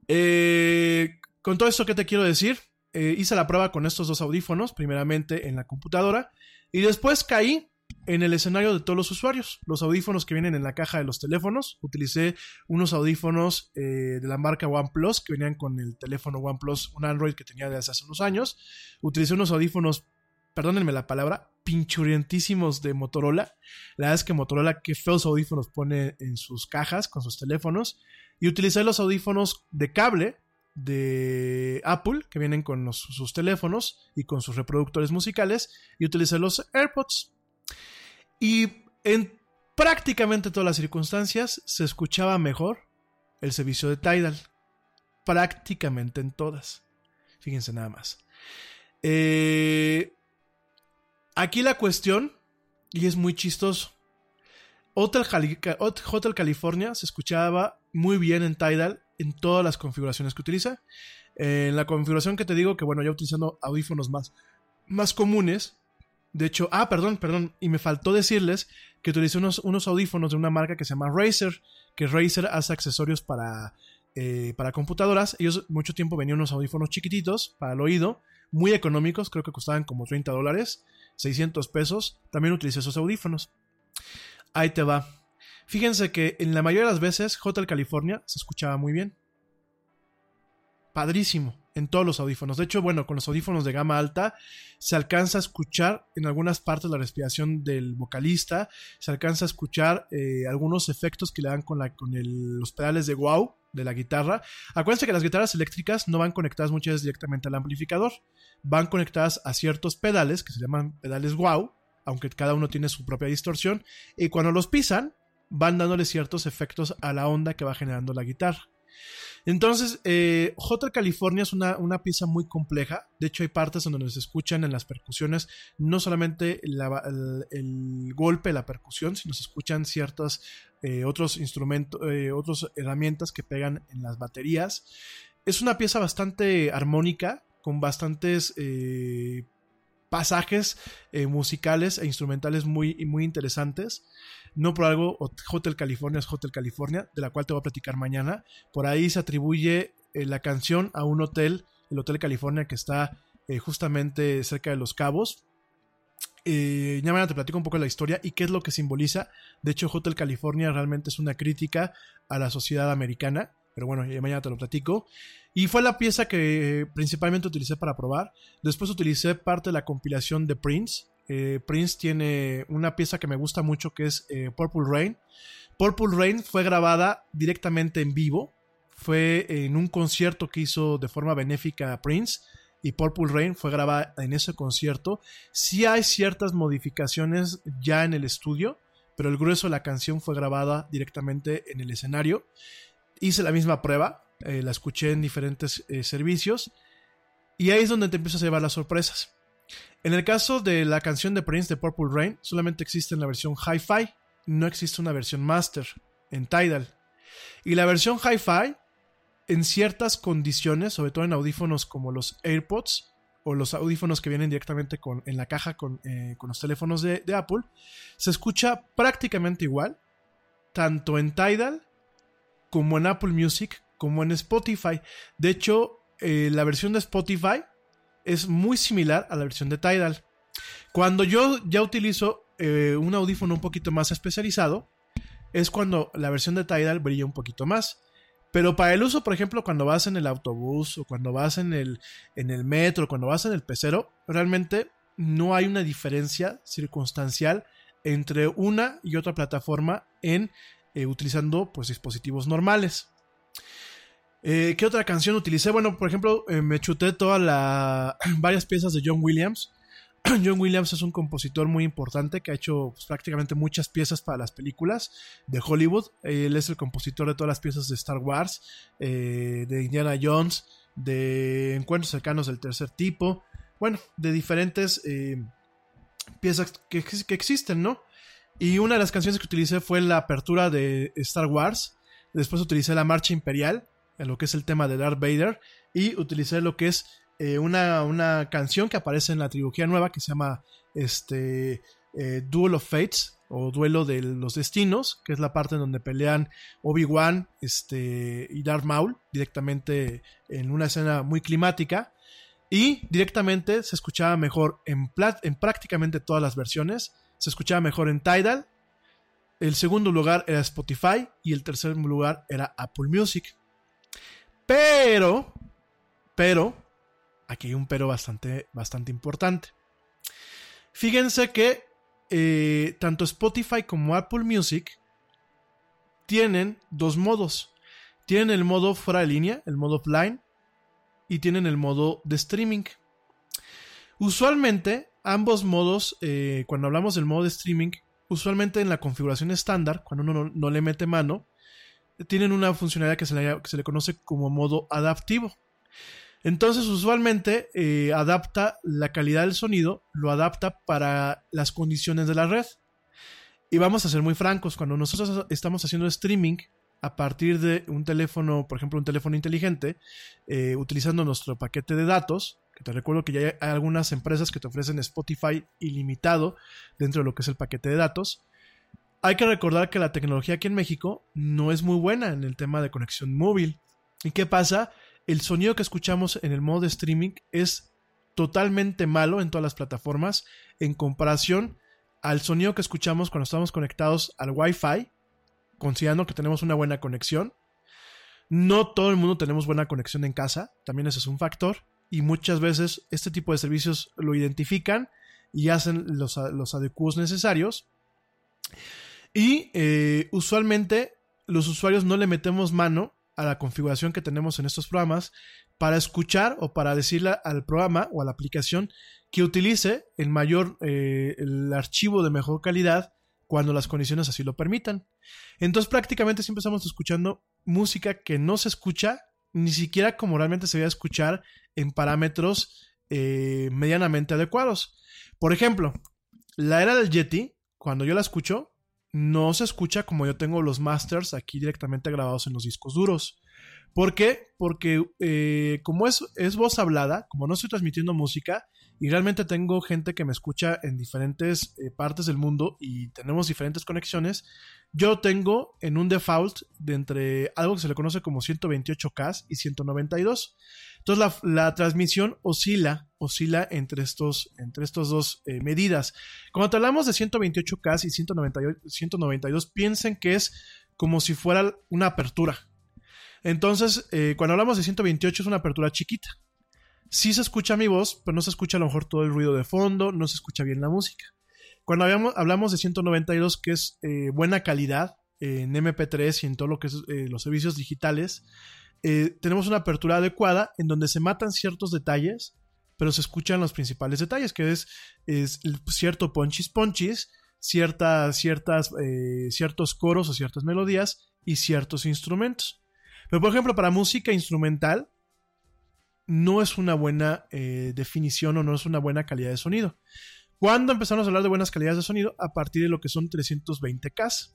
Eh, con todo esto, ¿qué te quiero decir? Eh, hice la prueba con estos dos audífonos, primeramente en la computadora, y después caí en el escenario de todos los usuarios. Los audífonos que vienen en la caja de los teléfonos. Utilicé unos audífonos eh, de la marca OnePlus que venían con el teléfono OnePlus, un Android que tenía desde hace unos años. Utilicé unos audífonos, perdónenme la palabra, pinchurientísimos de Motorola. La verdad es que Motorola, qué feos audífonos pone en sus cajas con sus teléfonos. Y utilicé los audífonos de cable de Apple que vienen con sus teléfonos y con sus reproductores musicales y utilicé los AirPods. Y en prácticamente todas las circunstancias se escuchaba mejor el servicio de Tidal. Prácticamente en todas. Fíjense nada más. Eh, aquí la cuestión, y es muy chistoso. Hotel, Hotel California se escuchaba muy bien en Tidal en todas las configuraciones que utiliza. en la configuración que te digo, que bueno, ya utilizando audífonos más, más comunes, De hecho, ah, perdón, perdón, y me faltó decirles que utilicé unos, unos audífonos de una marca que se llama Razer, que Razer hace accesorios para, eh, para computadoras. Ellos mucho tiempo venían unos audífonos chiquititos para el oído, muy económicos, creo que costaban como 30 dólares, 600 pesos. También utilicé esos audífonos. Ahí te va. Fíjense que en la mayoría de las veces Hotel California se escuchaba muy bien. Padrísimo en todos los audífonos. De hecho, bueno, con los audífonos de gama alta se alcanza a escuchar en algunas partes la respiración del vocalista, se alcanza a escuchar eh, algunos efectos que le dan con, los pedales de wow de la guitarra. Acuérdense que las guitarras eléctricas no van conectadas muchas veces directamente al amplificador, van conectadas a ciertos pedales que se llaman pedales wow, aunque cada uno tiene su propia distorsión, y cuando los pisan van dándole ciertos efectos a la onda que va generando la guitarra. Entonces, eh, Hotel California es una, una pieza muy compleja. De hecho, hay partes donde se escuchan en las percusiones no solamente la- el, el golpe, la percusión, sino se escuchan ciertos eh, otros instrumentos, eh, otras herramientas que pegan en las baterías. Es una pieza bastante armónica, con bastantes eh, pasajes eh, musicales e instrumentales muy, muy interesantes. No por algo, Hotel California es Hotel California, de la cual te voy a platicar mañana. Por ahí se atribuye eh, la canción a un hotel, el Hotel California, que está eh, justamente cerca de Los Cabos. Eh, ya mañana te platico un poco la historia y qué es lo que simboliza. De hecho, Hotel California realmente es una crítica a la sociedad americana. Pero bueno, mañana te lo platico. Y fue la pieza que eh, principalmente utilicé para probar. Después utilicé parte de la compilación de Prince. Eh, Prince tiene una pieza que me gusta mucho que es eh, Purple Rain. Purple Rain fue grabada directamente en vivo. Fue en un concierto que hizo de forma benéfica Prince. Y Purple Rain fue grabada en ese concierto. Sí hay ciertas modificaciones ya en el estudio, pero el grueso de la canción fue grabada directamente en el escenario. Hice la misma prueba, eh, la escuché en diferentes eh, servicios. Y ahí es donde te empiezas a llevar las sorpresas. En el caso de la canción de Prince de Purple Rain, solamente existe en la versión Hi-Fi, no existe una versión Master en Tidal. Y la versión Hi-Fi, en ciertas condiciones, sobre todo en audífonos como los AirPods o los audífonos que vienen directamente con, en la caja con, eh, con los teléfonos de, de Apple, se escucha prácticamente igual, tanto en Tidal como en Apple Music, como en Spotify. De hecho, eh, la versión de Spotify es muy similar a la versión de Tidal. Cuando yo ya utilizo eh, un audífono un poquito más especializado, es cuando la versión de Tidal brilla un poquito más. Pero para el uso, por ejemplo, cuando vas en el autobús o cuando vas en el, en el metro, cuando vas en el pecero, realmente no hay una diferencia circunstancial entre una y otra plataforma en eh, utilizando pues dispositivos normales. Eh, ¿Qué otra canción utilicé? Bueno, por ejemplo, eh, me chuté todas las varias piezas de John Williams. John Williams es un compositor muy importante que ha hecho pues, prácticamente muchas piezas para las películas de Hollywood. Él es el compositor de todas las piezas de Star Wars, de Indiana Jones, de Encuentros cercanos del tercer tipo. Bueno, de diferentes piezas que, que existen, ¿no? Y una de las canciones que utilicé fue la apertura de Star Wars. Después utilicé la marcha imperial, en lo que es el tema de Darth Vader. Y utilicé lo que es eh, una, una, canción que aparece en la trilogía nueva que se llama este, eh, Duel of Fates o Duelo de los Destinos, que es la parte en donde pelean Obi-Wan este, y Darth Maul directamente en una escena muy climática. Y directamente se escuchaba mejor en, en prácticamente todas las versiones. Se escuchaba mejor en Tidal. El segundo lugar era Spotify y el tercer lugar era Apple Music. Pero, pero, aquí hay un pero bastante, bastante importante. Fíjense que eh, tanto Spotify como Apple Music tienen dos modos. Tienen el modo fuera de línea, el modo offline, y tienen el modo de streaming. Usualmente, ambos modos, eh, cuando hablamos del modo de streaming, usualmente en la configuración estándar, cuando uno no, le mete mano, tienen una funcionalidad que se le, que se le conoce como modo adaptivo. Entonces, usualmente eh, adapta la calidad del sonido, lo adapta para las condiciones de la red. Y vamos a ser muy francos, cuando nosotros estamos haciendo streaming a partir de un teléfono, por ejemplo, un teléfono inteligente, eh, utilizando nuestro paquete de datos, Que te recuerdo que ya hay algunas empresas que te ofrecen Spotify ilimitado dentro de lo que es el paquete de datos. Hay que recordar que la tecnología aquí en México no es muy buena en el tema de conexión móvil. ¿Y qué pasa? El sonido que escuchamos en el modo de streaming es totalmente malo en todas las plataformas en comparación al sonido que escuchamos cuando estamos conectados al Wi-Fi, considerando que tenemos una buena conexión. No todo el mundo tenemos buena conexión en casa, también ese es un factor, y muchas veces este tipo de servicios lo identifican y hacen los, los adecuados necesarios. Y eh, usualmente los usuarios no le metemos mano a la configuración que tenemos en estos programas para escuchar o para decirle al programa o a la aplicación que utilice el mayor, eh, el archivo de mejor calidad cuando las condiciones así lo permitan. Entonces prácticamente siempre estamos escuchando música que no se escucha ni siquiera como realmente se debe escuchar en parámetros eh, medianamente adecuados. Por ejemplo, la era del Yeti, cuando yo la escucho, no se escucha como yo tengo los masters aquí directamente grabados en los discos duros. ¿Por qué? Porque eh, como es voz hablada, como no estoy transmitiendo música, y realmente tengo gente que me escucha en diferentes eh, partes del mundo y tenemos diferentes conexiones, yo tengo en un default de entre algo que se le conoce como 128K y 192. Entonces la, transmisión oscila, oscila entre estos, entre estos dos eh, medidas. Cuando hablamos de 128K y 192, 192, piensen que es como si fuera una apertura. Entonces, eh, cuando hablamos de 128 es una apertura chiquita. Sí se escucha mi voz, pero no se escucha a lo mejor todo el ruido de fondo, no se escucha bien la música. Cuando hablamos, de 192, que es eh, buena calidad en MP3 y en todo lo que es los servicios digitales, eh, tenemos una apertura adecuada en donde se matan ciertos detalles, pero se escuchan los principales detalles, que es, cierto ponchis ponchis, ciertas, ciertas, eh, ciertos coros o ciertas melodías y ciertos instrumentos. Pero por ejemplo, para música instrumental, no es una buena eh, definición o no es una buena calidad de sonido. ¿Cuándo empezamos a hablar de buenas calidades de sonido? A partir de lo que son 320K.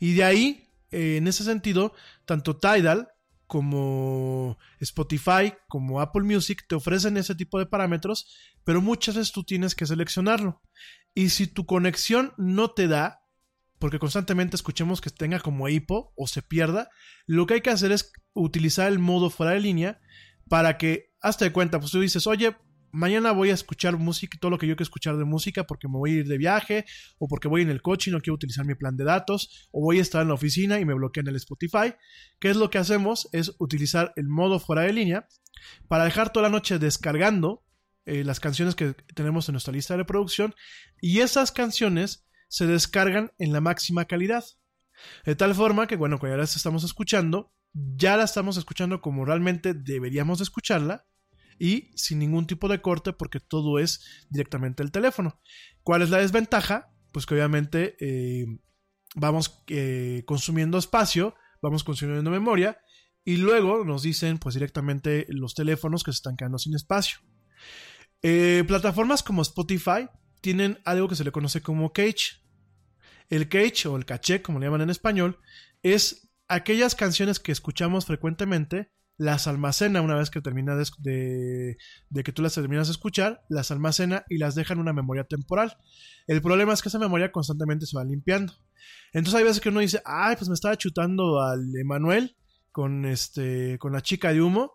Y de ahí, en ese sentido, tanto Tidal como Spotify, como Apple Music, te ofrecen ese tipo de parámetros, pero muchas veces tú tienes que seleccionarlo. Y si tu conexión no te da, porque constantemente escuchemos que tenga como hipo o se pierda, lo que hay que hacer es utilizar el modo fuera de línea para que, hasta de cuenta, pues tú dices, oye, mañana voy a escuchar música, todo lo que yo quiero escuchar de música porque me voy a ir de viaje o porque voy en el coche y no quiero utilizar mi plan de datos o voy a estar en la oficina y me bloquean el Spotify. ¿Qué es lo que hacemos? Es utilizar el modo fuera de línea para dejar toda la noche descargando eh, las canciones que tenemos en nuestra lista de reproducción y esas canciones se descargan en la máxima calidad. De tal forma que, bueno, cuando ya las estamos escuchando, ya la estamos escuchando como realmente deberíamos escucharla y sin ningún tipo de corte porque todo es directamente el teléfono. ¿Cuál es la desventaja? Pues que obviamente eh, vamos eh, consumiendo espacio, vamos consumiendo memoria y luego nos dicen pues directamente los teléfonos que se están quedando sin espacio. Eh, plataformas como Spotify tienen algo que se le conoce como cache. El cache o el caché, como le llaman en español, es aquellas canciones que escuchamos frecuentemente las almacena una vez que termina de, que tú las terminas de escuchar, las almacena y las deja en una memoria temporal. El problema es que esa memoria constantemente se va limpiando. Entonces hay veces que uno dice, ay, pues me estaba chutando al Emanuel con, este, con la chica de humo.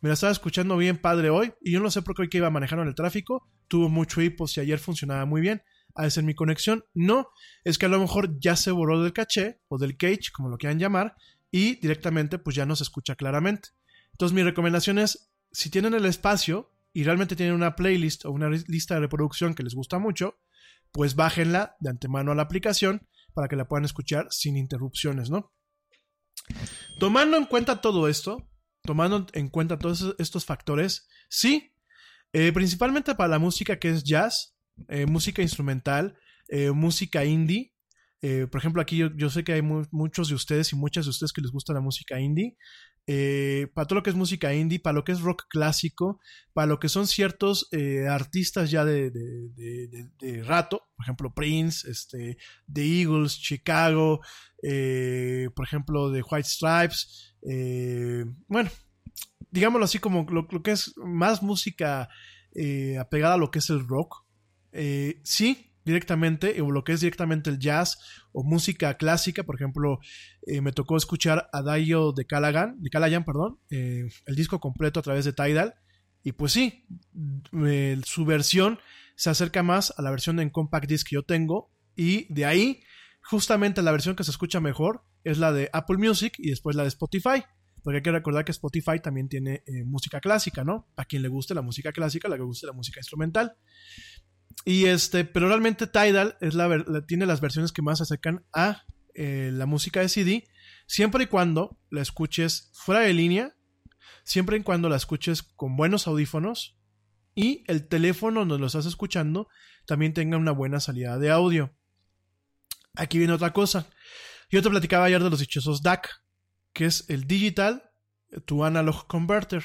Me la estaba escuchando bien padre hoy y yo no sé por qué hoy que iba manejando en el tráfico tuvo mucho hipo si ayer funcionaba muy bien. A ser mi conexión. No, es que a lo mejor ya se borró del caché o del cache, como lo quieran llamar, y directamente pues ya no se escucha claramente. Entonces mi recomendación es, si tienen el espacio y realmente tienen una playlist o una lista de reproducción que les gusta mucho, pues bájenla de antemano a la aplicación para que la puedan escuchar sin interrupciones, ¿no? Tomando en cuenta todo esto, tomando en cuenta todos estos factores, sí, eh, principalmente para la música que es jazz, eh, música instrumental, eh, música indie, eh, por ejemplo, aquí yo, sé que hay muchos de ustedes y muchas de ustedes que les gusta la música indie. Para todo lo que es música indie, para lo que es rock clásico, para lo que son ciertos artistas ya de, rato, por ejemplo Prince, este, The Eagles, Chicago, por ejemplo The White Stripes, bueno, digámoslo así, como lo, que es más música apegada a lo que es el rock. Eh, sí, directamente, o lo que es directamente el jazz o música clásica, por ejemplo, eh, me tocó escuchar a Dayo de Callaghan, de Callaghan, perdón, eh, el disco completo a través de Tidal, y pues sí, eh, su versión se acerca más a la versión en compact disc que yo tengo, y de ahí, justamente la versión que se escucha mejor es la de Apple Music y después la de Spotify. Porque hay que recordar que Spotify también tiene eh, música clásica, ¿no? A quien le guste la música clásica, a la que guste la música instrumental. Y este, pero realmente Tidal es la, tiene las versiones que más se acercan a eh, la música de CD, siempre y cuando la escuches fuera de línea, siempre y cuando la escuches con buenos audífonos y el teléfono donde lo estás escuchando también tenga una buena salida de audio. Aquí viene otra cosa. Yo te platicaba ayer de los dichosos DAC, que es el Digital to Analog Converter.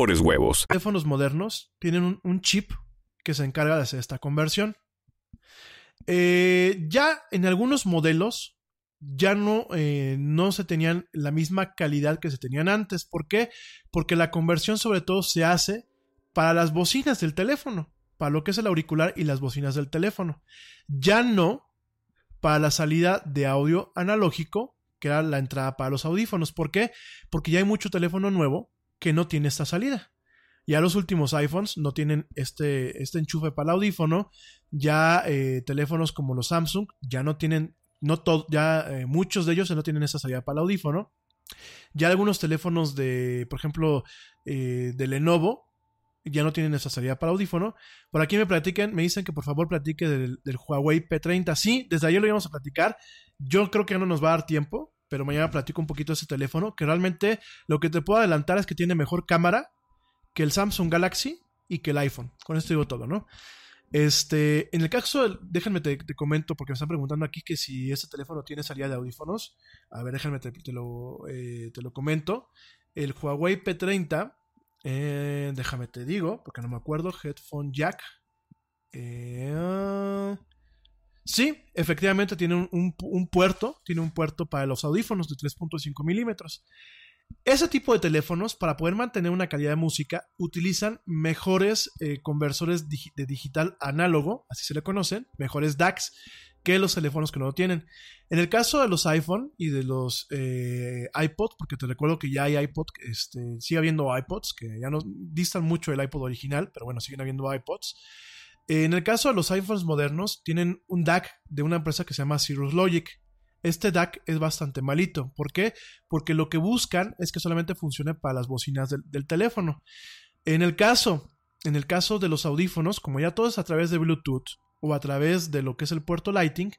huevos. teléfonos modernos tienen un, un chip que se encarga de hacer esta conversión. Eh, ya en algunos modelos ya no, eh, no se tenían la misma calidad que se tenían antes. ¿Por qué? Porque la conversión sobre todo se hace para las bocinas del teléfono, para lo que es el auricular y las bocinas del teléfono. Ya no para la salida de audio analógico, que era la entrada para los audífonos. ¿Por qué? Porque ya hay mucho teléfono nuevo que no tiene esta salida. Ya los últimos iPhones no tienen este, este enchufe para el audífono. Ya eh, teléfonos como los Samsung ya no tienen, no todo, ya eh, muchos de ellos no tienen esta salida para el audífono. Ya algunos teléfonos de, por ejemplo, eh, de Lenovo ya no tienen esa salida para audífono. Por aquí me platican, me dicen que por favor platique del, del Huawei P30. Sí, desde ayer lo íbamos a platicar. Yo creo que no nos va a dar tiempo, pero mañana platico un poquito de ese teléfono, que realmente lo que te puedo adelantar es que tiene mejor cámara que el Samsung Galaxy y que el iPhone. Con esto digo todo, ¿no? Este, en el caso, del- déjenme te, comento, porque me están preguntando aquí que si este teléfono tiene salida de audífonos. A ver, déjenme te, te lo, eh, te lo comento. El Huawei P30, eh, déjame te digo, porque no me acuerdo, headphone jack. Eh, sí, efectivamente tiene un, un pu- un puerto, tiene un puerto para los audífonos de 3.5 milímetros. Ese tipo de teléfonos, para poder mantener una calidad de música, utilizan mejores eh, conversores de digital análogo, así se le conocen, mejores DACs, que los teléfonos que no lo tienen. En el caso de los iPhone y de los eh, iPod, porque te recuerdo que ya hay iPod, este, sigue habiendo iPods, que ya no distan mucho del iPod original, pero bueno, siguen habiendo iPods. En el caso de los iPhones modernos, tienen un DAC de una empresa que se llama Cirrus Logic. Este DAC es bastante malito. ¿Por qué? Porque lo que buscan es que solamente funcione para las bocinas del, del teléfono. En el caso, en el caso de los audífonos, como ya todo es a través de Bluetooth o a través de lo que es el puerto Lighting,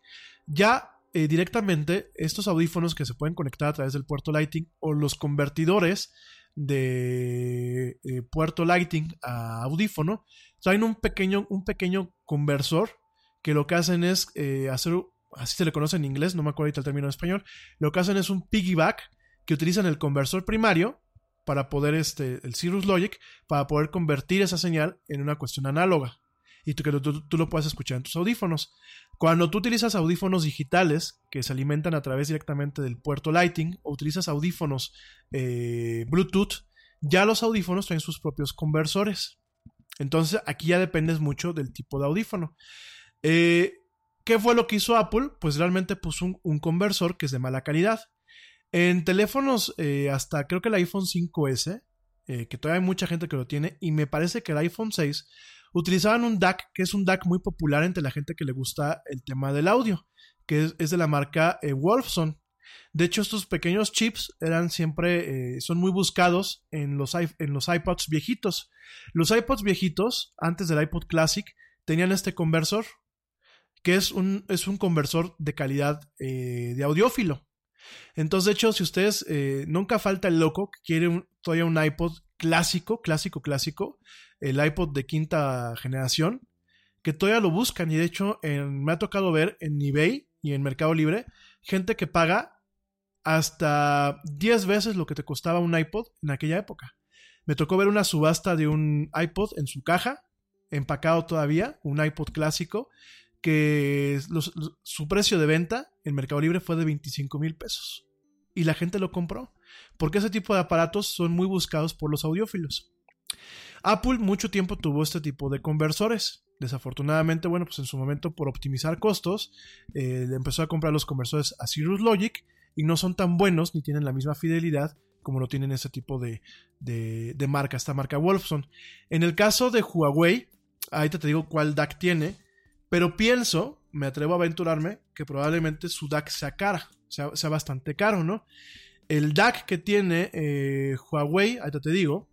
ya eh, directamente estos audífonos que se pueden conectar a través del puerto Lighting o los convertidores de eh, puerto Lighting a audífono traen un pequeño, un pequeño conversor que lo que hacen es eh, hacer, así se le conoce en inglés, no me acuerdo ahorita el término en español, lo que hacen es un piggyback que utilizan el conversor primario para poder, este, el Cirrus Logic, para poder convertir esa señal en una cuestión análoga y tú, que tú, lo puedas escuchar en tus audífonos. Cuando tú utilizas audífonos digitales que se alimentan a través directamente del puerto Lighting o utilizas audífonos eh, Bluetooth, ya los audífonos traen sus propios conversores. Entonces aquí ya dependes mucho del tipo de audífono. Eh, ¿Qué fue lo que hizo Apple? Pues realmente puso un, conversor que es de mala calidad. En teléfonos eh, hasta creo que el iPhone 5S, eh, que todavía hay mucha gente que lo tiene, y me parece que el iPhone 6 utilizaban un DAC, que es un DAC muy popular entre la gente que le gusta el tema del audio, que es, de la marca Wolfson. De hecho, estos pequeños chips eran siempre, eh, son muy buscados en los, en los iPods viejitos. Los iPods viejitos, antes del iPod Classic, tenían este conversor, que es un, es un conversor de calidad eh, de audiófilo. Entonces, de hecho, si ustedes, eh, nunca falta el loco que quiere todavía un iPod clásico, clásico, clásico, el iPod de quinta generación, que todavía lo buscan y de hecho en- me ha tocado ver en eBay y en Mercado Libre gente que paga hasta 10 veces lo que te costaba un iPod en aquella época. Me tocó ver una subasta de un iPod en su caja, empacado todavía, un iPod clásico, que su precio de venta en Mercado Libre fue de 25 mil pesos. Y la gente lo compró, porque ese tipo de aparatos son muy buscados por los audiófilos. Apple mucho tiempo tuvo este tipo de conversores. Desafortunadamente, bueno, pues en su momento por optimizar costos, eh, empezó a comprar los conversores a Cirrus Logic y no son tan buenos ni tienen la misma fidelidad como lo tienen ese tipo de, de, de marca, esta marca Wolfson. En el caso de Huawei, ahorita te digo cuál DAC tiene, pero pienso, me atrevo a aventurarme, que probablemente su DAC sea cara, sea, sea bastante caro, ¿no? El DAC que tiene eh, Huawei, ahorita te digo,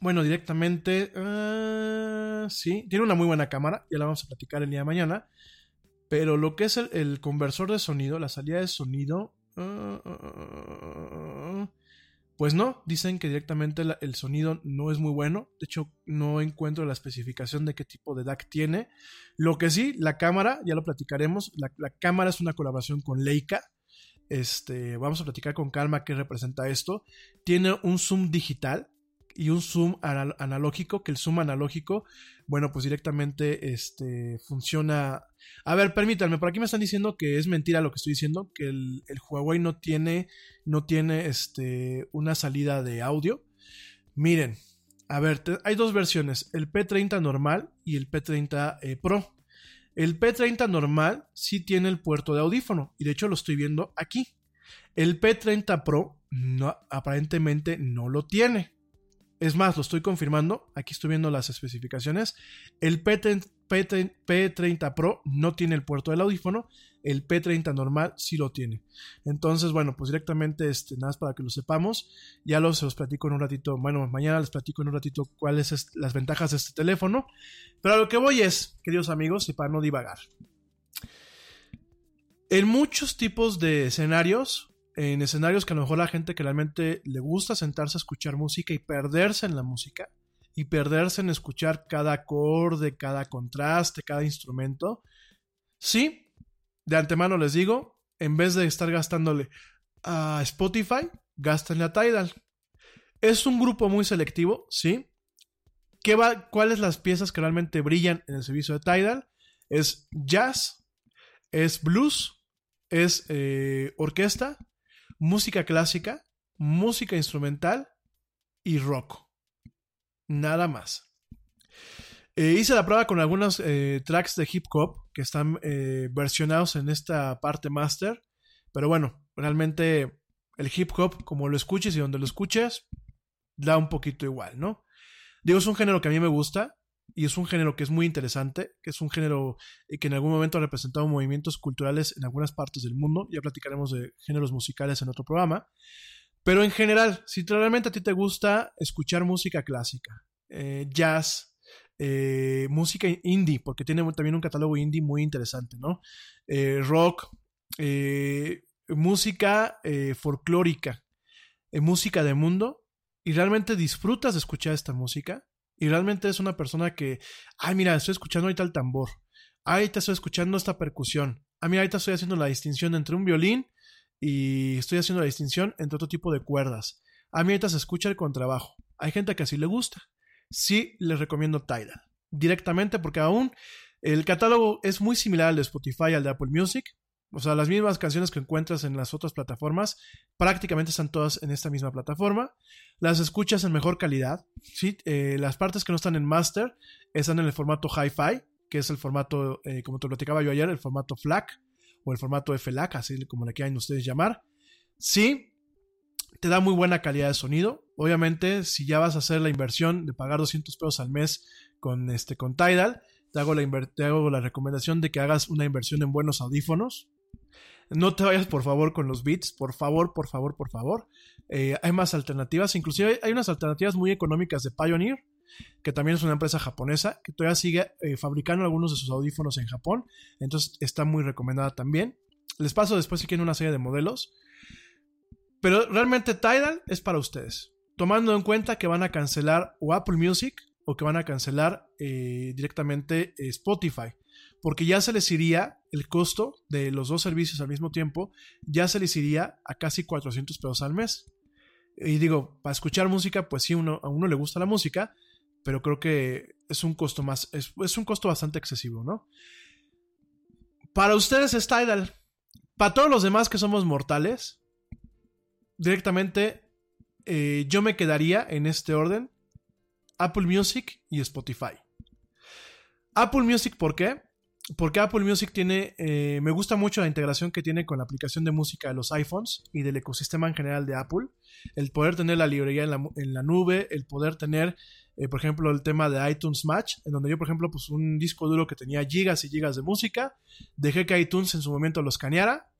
bueno, directamente, ah, sí, tiene una muy buena cámara, ya la vamos a platicar el día de mañana, pero lo que es el, conversor de sonido, la salida de sonido, ah, pues no, dicen que directamente el sonido no es muy bueno. De hecho, no encuentro la especificación de qué tipo de DAC tiene. Lo que sí, la cámara, ya lo platicaremos. La, la cámara es una colaboración con Leica. Este, vamos a platicar con calma qué representa esto. Tiene un zoom digital y un zoom anal- analógico, que el zoom analógico, bueno, pues directamente este, funciona. A ver, permítanme, por aquí me están diciendo que es mentira lo que estoy diciendo, que el, Huawei no tiene, no tiene este, una salida de audio. Miren, a ver, hay dos versiones, el P30 normal y el P30 eh, Pro. El P30 normal sí tiene el puerto de audífono, y de hecho lo estoy viendo aquí. El P30 Pro aparentemente no lo tiene. Es más, lo estoy confirmando. Aquí estoy viendo las especificaciones. El P30, P30 P30 Pro no tiene el puerto del audífono. El P30 normal sí lo tiene. Entonces, bueno, pues directamente, este, nada más para que lo sepamos. Ya los, se los platico en un ratito. Bueno, mañana les platico en un ratito cuáles son las ventajas de este teléfono. Pero a lo que voy es, queridos amigos, y para no divagar. En muchos tipos de escenarios, en escenarios que a lo mejor la gente que realmente le gusta sentarse a escuchar música y perderse en la música, y perderse en escuchar cada acorde, cada contraste, cada instrumento, sí, de antemano les digo, en vez de estar gastándole a Spotify, gástenle a Tidal. Es un grupo muy selectivo, sí. ¿Qué va, ¿Cuáles las piezas que realmente brillan en el servicio de Tidal? Es jazz, es blues, es eh, orquesta, música clásica, música instrumental y rock. Nada más. Eh, hice la prueba con algunos eh, tracks de hip hop que están eh, versionados en esta parte master. Pero bueno, realmente el hip hop, como lo escuches y donde lo escuches, da un poquito igual, ¿no? Digo, es un género que a mí me gusta y es un género que es muy interesante, que es un género eh, que en algún momento ha representado movimientos culturales en algunas partes del mundo. Ya platicaremos de géneros musicales en otro programa. Pero en general, si realmente a ti te gusta escuchar música clásica, eh, jazz, eh, música indie, porque tiene también un catálogo indie muy interesante, ¿no? Rock, música folclórica, música de mundo, y realmente disfrutas de escuchar esta música, y realmente es una persona que, ay, mira, estoy escuchando ahorita el tambor, ahorita estoy escuchando esta percusión, ah, mira, ahorita estoy haciendo la distinción entre un violín y estoy haciendo la distinción entre otro tipo de cuerdas. A mí ahorita se escucha el contrabajo. Hay gente que así le gusta. Sí, les recomiendo Tidal. Directamente porque aún el catálogo es muy similar al de Spotify, al de Apple Music. O sea, las mismas canciones que encuentras en las otras plataformas prácticamente están todas en esta misma plataforma. Las escuchas en mejor calidad. ¿sí? Eh, las partes que no están en master están en el formato hi-fi, que es el formato, eh, como te platicaba yo ayer, el formato FLAC o el formato FLAC, así como le quieran ustedes llamar. Sí, te da muy buena calidad de sonido. Obviamente, si ya vas a hacer la inversión de pagar 200 pesos al mes con, este, con Tidal, te hago, la te hago la recomendación de que hagas una inversión en buenos audífonos. No te vayas por favor con los Beats, por favor, por favor, por favor. Eh, hay más alternativas, inclusive hay, unas alternativas muy económicas de Pioneer, que también es una empresa japonesa, que todavía sigue eh, fabricando algunos de sus audífonos en Japón, entonces está muy recomendada también. Les paso después si quieren una serie de modelos. Pero realmente Tidal es para ustedes. Tomando en cuenta que van a cancelar o Apple Music o que van a cancelar eh, directamente Spotify. Porque ya se les iría el costo de los dos servicios al mismo tiempo, ya se les iría a casi 400 pesos al mes. Y digo, para escuchar música, pues sí, uno, a uno le gusta la música, pero creo que es un costo más, es, un costo bastante excesivo, ¿no? Para ustedes es. Para todos los demás que somos mortales, directamente eh, yo me quedaría en este orden. Apple Music y Spotify. Apple Music, ¿por qué? Porque Apple Music tiene, eh, me gusta mucho la integración que tiene con la aplicación de música de los iPhones y del ecosistema en general de Apple. El poder tener la librería en la, nube, el poder tener, eh, por ejemplo, el tema de iTunes Match, en donde yo, por ejemplo, pues un disco duro que tenía gigas y gigas de música, dejé que iTunes en su momento lo escaneara,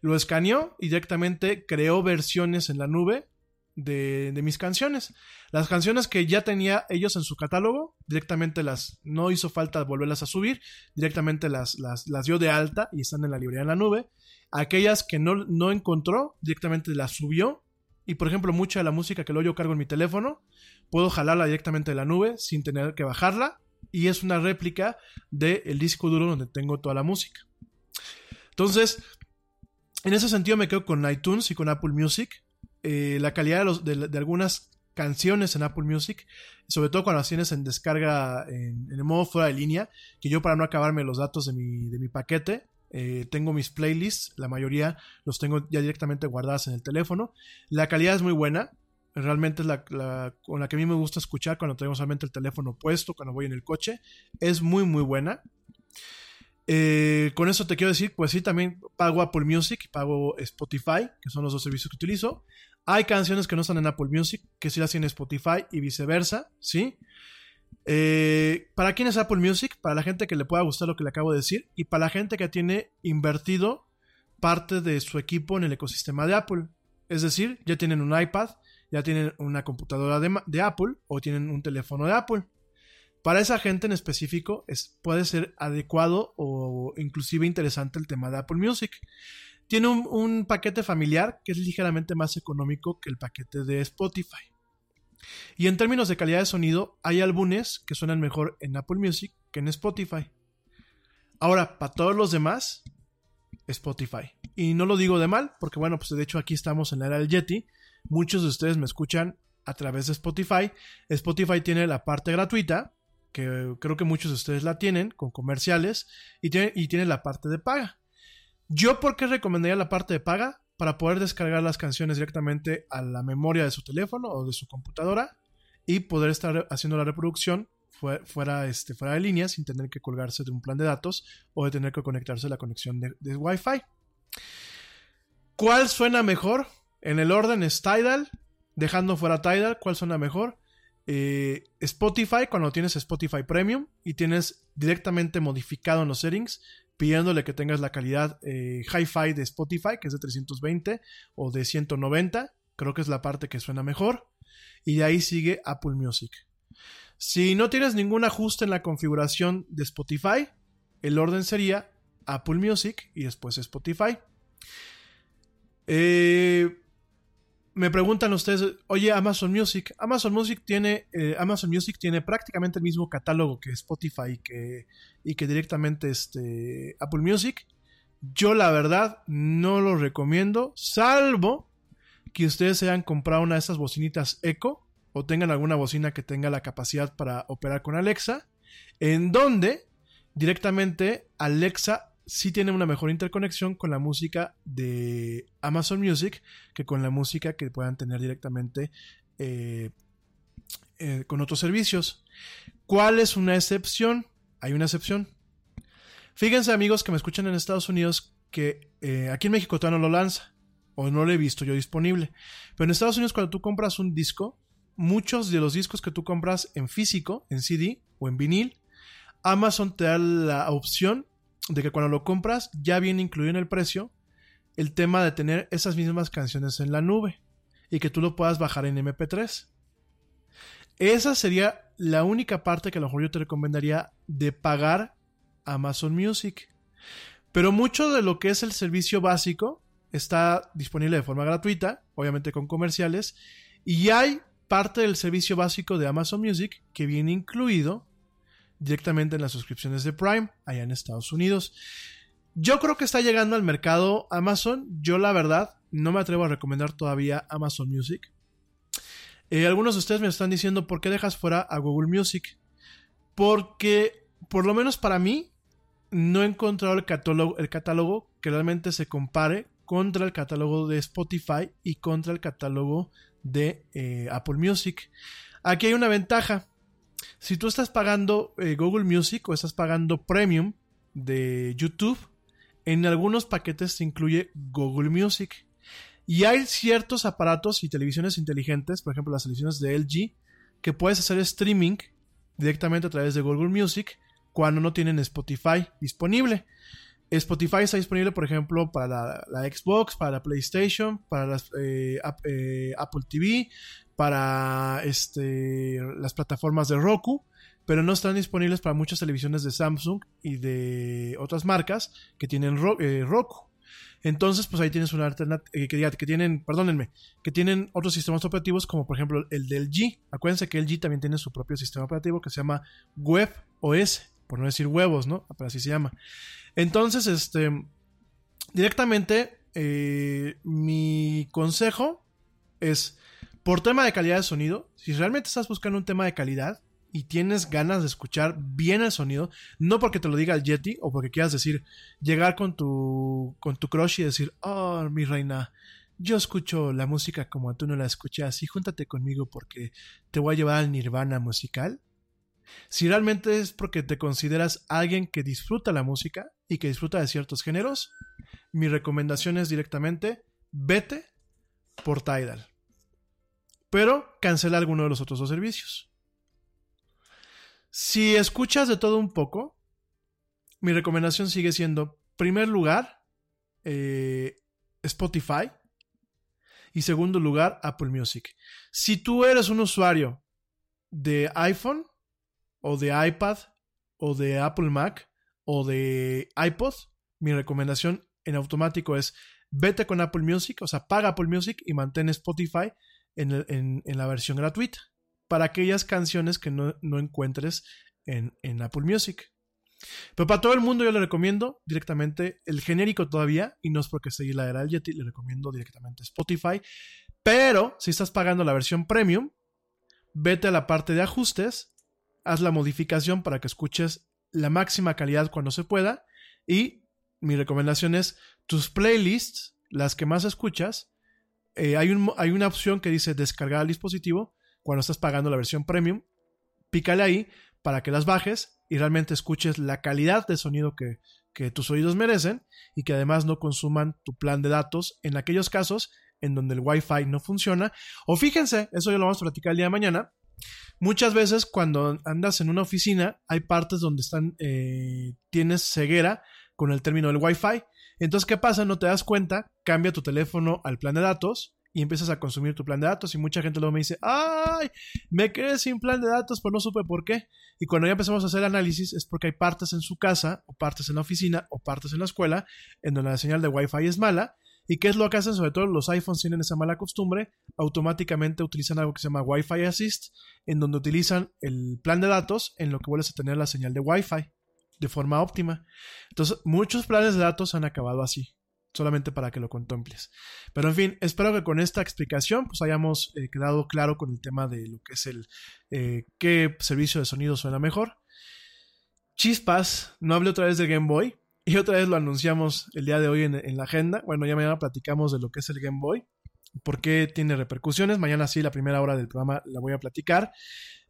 lo escaneó y directamente creó versiones en la nube de, de, mis canciones. Las canciones que ya tenía ellos en su catálogo, directamente las, no hizo falta volverlas a subir, directamente las, las, las dio de alta y están en la librería en la nube. Aquellas que no, no encontró, directamente las subió. Y por ejemplo, mucha de la música que luego yo cargo en mi teléfono, puedo jalarla directamente de la nube sin tener que bajarla. Y es una réplica del disco duro donde tengo toda la música. Entonces, en ese sentido me quedo con iTunes y con Apple Music eh, la calidad de, algunas canciones en Apple Music, sobre todo cuando las tienes en descarga en, en, el modo fuera de línea, que yo para no acabarme los datos de mi, de mi paquete, eh, tengo mis playlists, la mayoría los tengo ya directamente guardadas en el teléfono. La calidad es muy buena, realmente es la, la, con la que a mí me gusta escuchar cuando tengo solamente el teléfono puesto, cuando voy en el coche, es muy muy buena. Eh, con eso te quiero decir, pues sí, también pago Apple Music, pago Spotify, que son los dos servicios que utilizo. Hay canciones que no están en Apple Music, que sí las tiene Spotify y viceversa, ¿sí? Eh, ¿Para quién es Apple Music? Para la gente que le pueda gustar lo que le acabo de decir y para la gente que tiene invertido parte de su equipo en el ecosistema de Apple. Es decir, ya tienen un iPad, ya tienen una computadora de, de Apple o tienen un teléfono de Apple. Para esa gente en específico es, puede ser adecuado o inclusive interesante el tema de Apple Music. Tiene un, paquete familiar que es ligeramente más económico que el paquete de Spotify. Y en términos de calidad de sonido, hay álbumes que suenan mejor en Apple Music que en Spotify. Ahora, para todos los demás, Spotify. Y no lo digo de mal, porque bueno, pues de hecho aquí estamos en la era del Yeti. Muchos de ustedes me escuchan a través de Spotify. Spotify tiene la parte gratuita, que creo que muchos de ustedes la tienen, con comerciales, y tiene, y tiene la parte de paga. Yo, ¿por qué recomendaría la parte de paga? Para poder descargar las canciones directamente a la memoria de su teléfono o de su computadora y poder estar haciendo la reproducción fuera, este, fuera de línea sin tener que colgarse de un plan de datos o de tener que conectarse a la conexión de, de Wi-Fi. ¿Cuál suena mejor? En el orden es Tidal, dejando fuera Tidal, ¿cuál suena mejor? Eh, Spotify, cuando tienes Spotify Premium y tienes directamente modificado en los settings, pidiéndole que tengas la calidad eh, hi-fi de Spotify, que es de 320 o de 190, creo que es la parte que suena mejor. Y de ahí sigue Apple Music. Si no tienes ningún ajuste en la configuración de Spotify, el orden sería Apple Music y después Spotify. Eh, me preguntan ustedes, oye, Amazon Music. Amazon Music tiene, eh, Amazon Music tiene prácticamente el mismo catálogo que Spotify y que, y que directamente este, Apple Music. Yo la verdad no lo recomiendo, salvo que ustedes hayan comprado una de estas bocinitas Echo o tengan alguna bocina que tenga la capacidad para operar con Alexa, en donde directamente Alexa sí tiene una mejor interconexión con la música de Amazon Music que con la música que puedan tener directamente eh, eh, con otros servicios. ¿Cuál es una excepción? Hay una excepción. Fíjense amigos que me escuchan en Estados Unidos que eh, aquí en México todavía no lo lanza o no lo he visto yo disponible. Pero en Estados Unidos cuando tú compras un disco, muchos de los discos que tú compras en físico, en CD o en vinil, Amazon te da la opción de que cuando lo compras ya viene incluido en el precio el tema de tener esas mismas canciones en la nube y que tú lo puedas bajar en MP3. Esa sería la única parte que a lo mejor yo te recomendaría de pagar Amazon Music. Pero mucho de lo que es el servicio básico está disponible de forma gratuita, obviamente con comerciales, y hay parte del servicio básico de Amazon Music que viene incluido directamente en las suscripciones de Prime allá en Estados Unidos. Yo creo que está llegando al mercado Amazon. Yo la verdad no me atrevo a recomendar todavía Amazon Music. Eh, algunos de ustedes me están diciendo por qué dejas fuera a Google Music. Porque, por lo menos para mí, no he encontrado el catálogo, el catálogo que realmente se compare contra el catálogo de Spotify y contra el catálogo de eh, Apple Music. Aquí hay una ventaja. Si tú estás pagando eh, Google Music o estás pagando Premium de YouTube, en algunos paquetes se incluye Google Music. Y hay ciertos aparatos y televisiones inteligentes, por ejemplo las televisiones de LG, que puedes hacer streaming directamente a través de Google Music cuando no tienen Spotify disponible. Spotify está disponible, por ejemplo, para la, Xbox, para la PlayStation, para las, eh, eh, Apple TV, para este, las plataformas de Roku, pero no están disponibles para muchas televisiones de Samsung y de otras marcas que tienen eh, Roku. Entonces, pues ahí tienes una alternativa, que, tienen, perdónenme, que tienen otros sistemas operativos como por ejemplo el del G. Acuérdense que el G también tiene su propio sistema operativo que se llama Web OS por no decir huevos, ¿no? Pero así se llama. Entonces, este, directamente, eh, mi consejo es, por tema de calidad de sonido, si realmente estás buscando un tema de calidad y tienes ganas de escuchar bien el sonido, no porque te lo diga el Yeti o porque quieras decir, llegar con tu, con tu crush y decir, oh, mi reina, yo escucho la música como tú no la escuchas y júntate conmigo porque te voy a llevar al nirvana musical. Si realmente es porque te consideras alguien que disfruta la música y que disfruta de ciertos géneros, mi recomendación es directamente vete por Tidal. Pero cancela alguno de los otros dos servicios. Si escuchas de todo un poco, mi recomendación sigue siendo, primer lugar, eh, Spotify. Y segundo lugar, Apple Music. Si tú eres un usuario de iPhone, o de iPad o de Apple Mac o de iPod, mi recomendación en automático es vete con Apple Music, o sea, paga Apple Music y mantén Spotify en, la versión gratuita para aquellas canciones que no, encuentres en, Apple Music. Pero para todo el mundo yo le recomiendo directamente el genérico todavía, y no es porque seguir la era del Yeti, le recomiendo directamente Spotify. Pero si estás pagando la versión premium, vete a la parte de ajustes haz la modificación para que escuches la máxima calidad cuando se pueda. Y mi recomendación es tus playlists, las que más escuchas. Eh, hay, un, hay una opción que dice descargar al dispositivo cuando estás pagando la versión premium. Pícale ahí para que las bajes y realmente escuches la calidad de sonido que, que tus oídos merecen y que además no consuman tu plan de datos en aquellos casos en donde el Wi-Fi no funciona. O fíjense, eso ya lo vamos a platicar el día de mañana, Muchas veces cuando andas en una oficina hay partes donde están, eh, tienes ceguera con el término del Wi-Fi. Entonces, ¿qué pasa? No te das cuenta, cambia tu teléfono al plan de datos y empiezas a consumir tu plan de datos y mucha gente luego me dice, ay, me quedé sin plan de datos, pero no supe por qué. Y cuando ya empezamos a hacer análisis es porque hay partes en su casa, o partes en la oficina, o partes en la escuela, en donde la señal de Wi-Fi es mala ¿Y qué es lo que hacen? Sobre todo los iPhones tienen esa mala costumbre, automáticamente utilizan algo que se llama Wi-Fi Assist, en donde utilizan el plan de datos en lo que vuelves a tener la señal de Wi-Fi de forma óptima. Entonces, muchos planes de datos han acabado así, solamente para que lo contemples. Pero en fin, espero que con esta explicación pues hayamos eh, quedado claro con el tema de lo que es el eh, qué servicio de sonido suena mejor. Chispas, no hablé otra vez de Game Boy, y otra vez lo anunciamos el día de hoy en, la agenda. Bueno, ya mañana platicamos de lo que es el Game Boy, por qué tiene repercusiones. Mañana sí, la primera hora del programa la voy a platicar.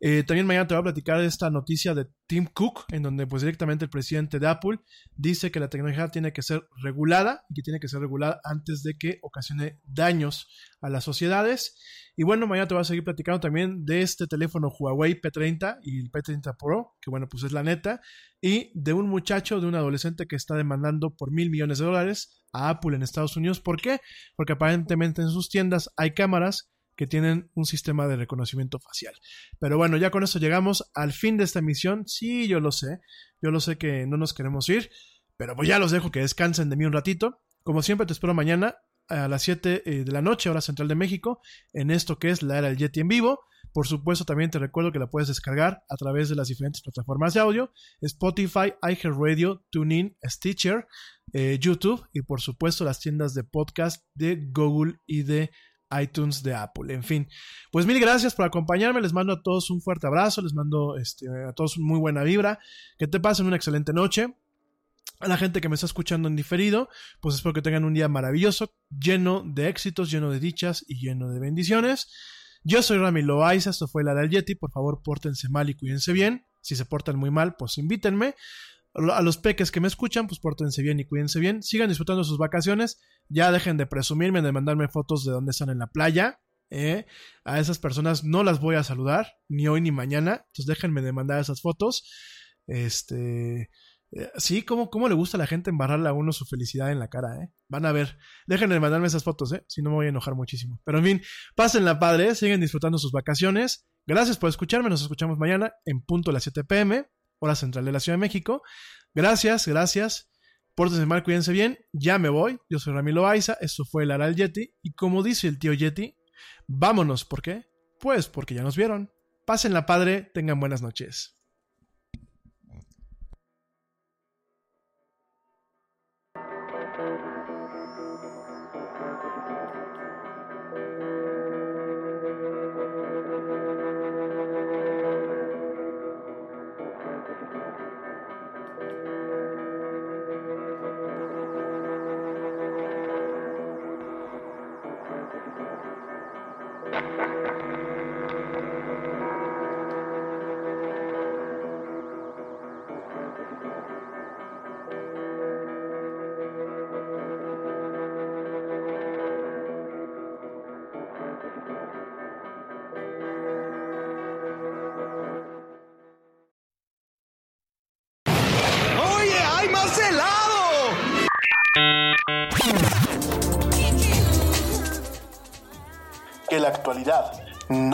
Eh, también mañana te voy a platicar esta noticia de Tim Cook, en donde pues directamente el presidente de Apple dice que la tecnología tiene que ser regulada y que tiene que ser regulada antes de que ocasione daños a las sociedades. Y bueno, mañana te voy a seguir platicando también de este teléfono Huawei P30 y el P30 Pro, que bueno, pues es la neta, y de un muchacho, de un adolescente que está demandando por mil millones de dólares a Apple en Estados Unidos. ¿Por qué? Porque aparentemente en sus tiendas hay cámaras que tienen un sistema de reconocimiento facial. Pero bueno, ya con eso llegamos al fin de esta emisión. Sí, yo lo sé, yo lo sé que no nos queremos ir. Pero pues ya los dejo que descansen de mí un ratito. Como siempre, te espero mañana a las 7 eh, de la noche, hora central de México, en esto que es la era del Yeti en vivo. Por supuesto, también te recuerdo que la puedes descargar a través de las diferentes plataformas de audio: Spotify, iHeartRadio, TuneIn, Stitcher, eh, YouTube y, por supuesto, las tiendas de podcast de Google y de iTunes de Apple. En fin, pues mil gracias por acompañarme. Les mando a todos un fuerte abrazo. Les mando este, a todos muy buena vibra. Que te pasen una excelente noche. A la gente que me está escuchando en diferido, pues espero que tengan un día maravilloso, lleno de éxitos, lleno de dichas y lleno de bendiciones. Yo soy Rami Loaiza, esto fue la del Yeti. Por favor, pórtense mal y cuídense bien. Si se portan muy mal, pues invítenme. A los peques que me escuchan, pues pórtense bien y cuídense bien. Sigan disfrutando sus vacaciones. Ya dejen de presumirme, de mandarme fotos de dónde están en la playa. ¿eh? A esas personas no las voy a saludar, ni hoy ni mañana. Entonces déjenme de mandar esas fotos. Este. eh, Sí, ¿cómo, cómo le gusta a la gente embarrarle a uno su felicidad en la cara, ¿eh? Van a ver. Déjenme de mandarme esas fotos, ¿eh? Si no me voy a enojar muchísimo. Pero en fin, pásenla padre, sigan disfrutando sus vacaciones. Gracias por escucharme, nos escuchamos mañana en punto a las 7 pm, hora central de la Ciudad de México. Gracias, gracias. Pórtense mal, cuídense bien. Ya me voy. Yo soy Ramiro Aiza. Esto fue el Aral Yeti. Y como dice el tío Yeti, vámonos. ¿Por qué? Pues porque ya nos vieron. Pásenla padre, tengan buenas noches.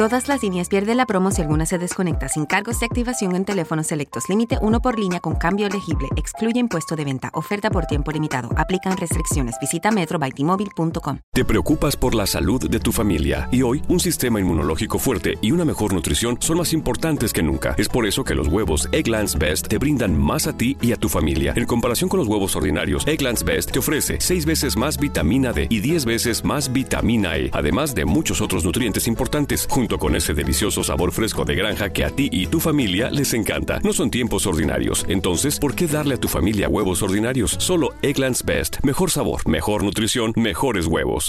Todas las líneas pierden la promo si alguna se desconecta sin cargos de activación en teléfonos selectos. Límite uno por línea con cambio elegible. Excluye impuesto de venta. Oferta por tiempo limitado. Aplican restricciones. Visita metrobytimóvil.com. Te preocupas por la salud de tu familia y hoy un sistema inmunológico fuerte y una mejor nutrición son más importantes que nunca. Es por eso que los huevos Egglands Best te brindan más a ti y a tu familia. En comparación con los huevos ordinarios, Egglands Best te ofrece 6 veces más vitamina D y 10 veces más vitamina E, además de muchos otros nutrientes importantes, con ese delicioso sabor fresco de granja que a ti y tu familia les encanta. No son tiempos ordinarios, entonces, ¿por qué darle a tu familia huevos ordinarios? Solo Egglands Best. Mejor sabor, mejor nutrición, mejores huevos.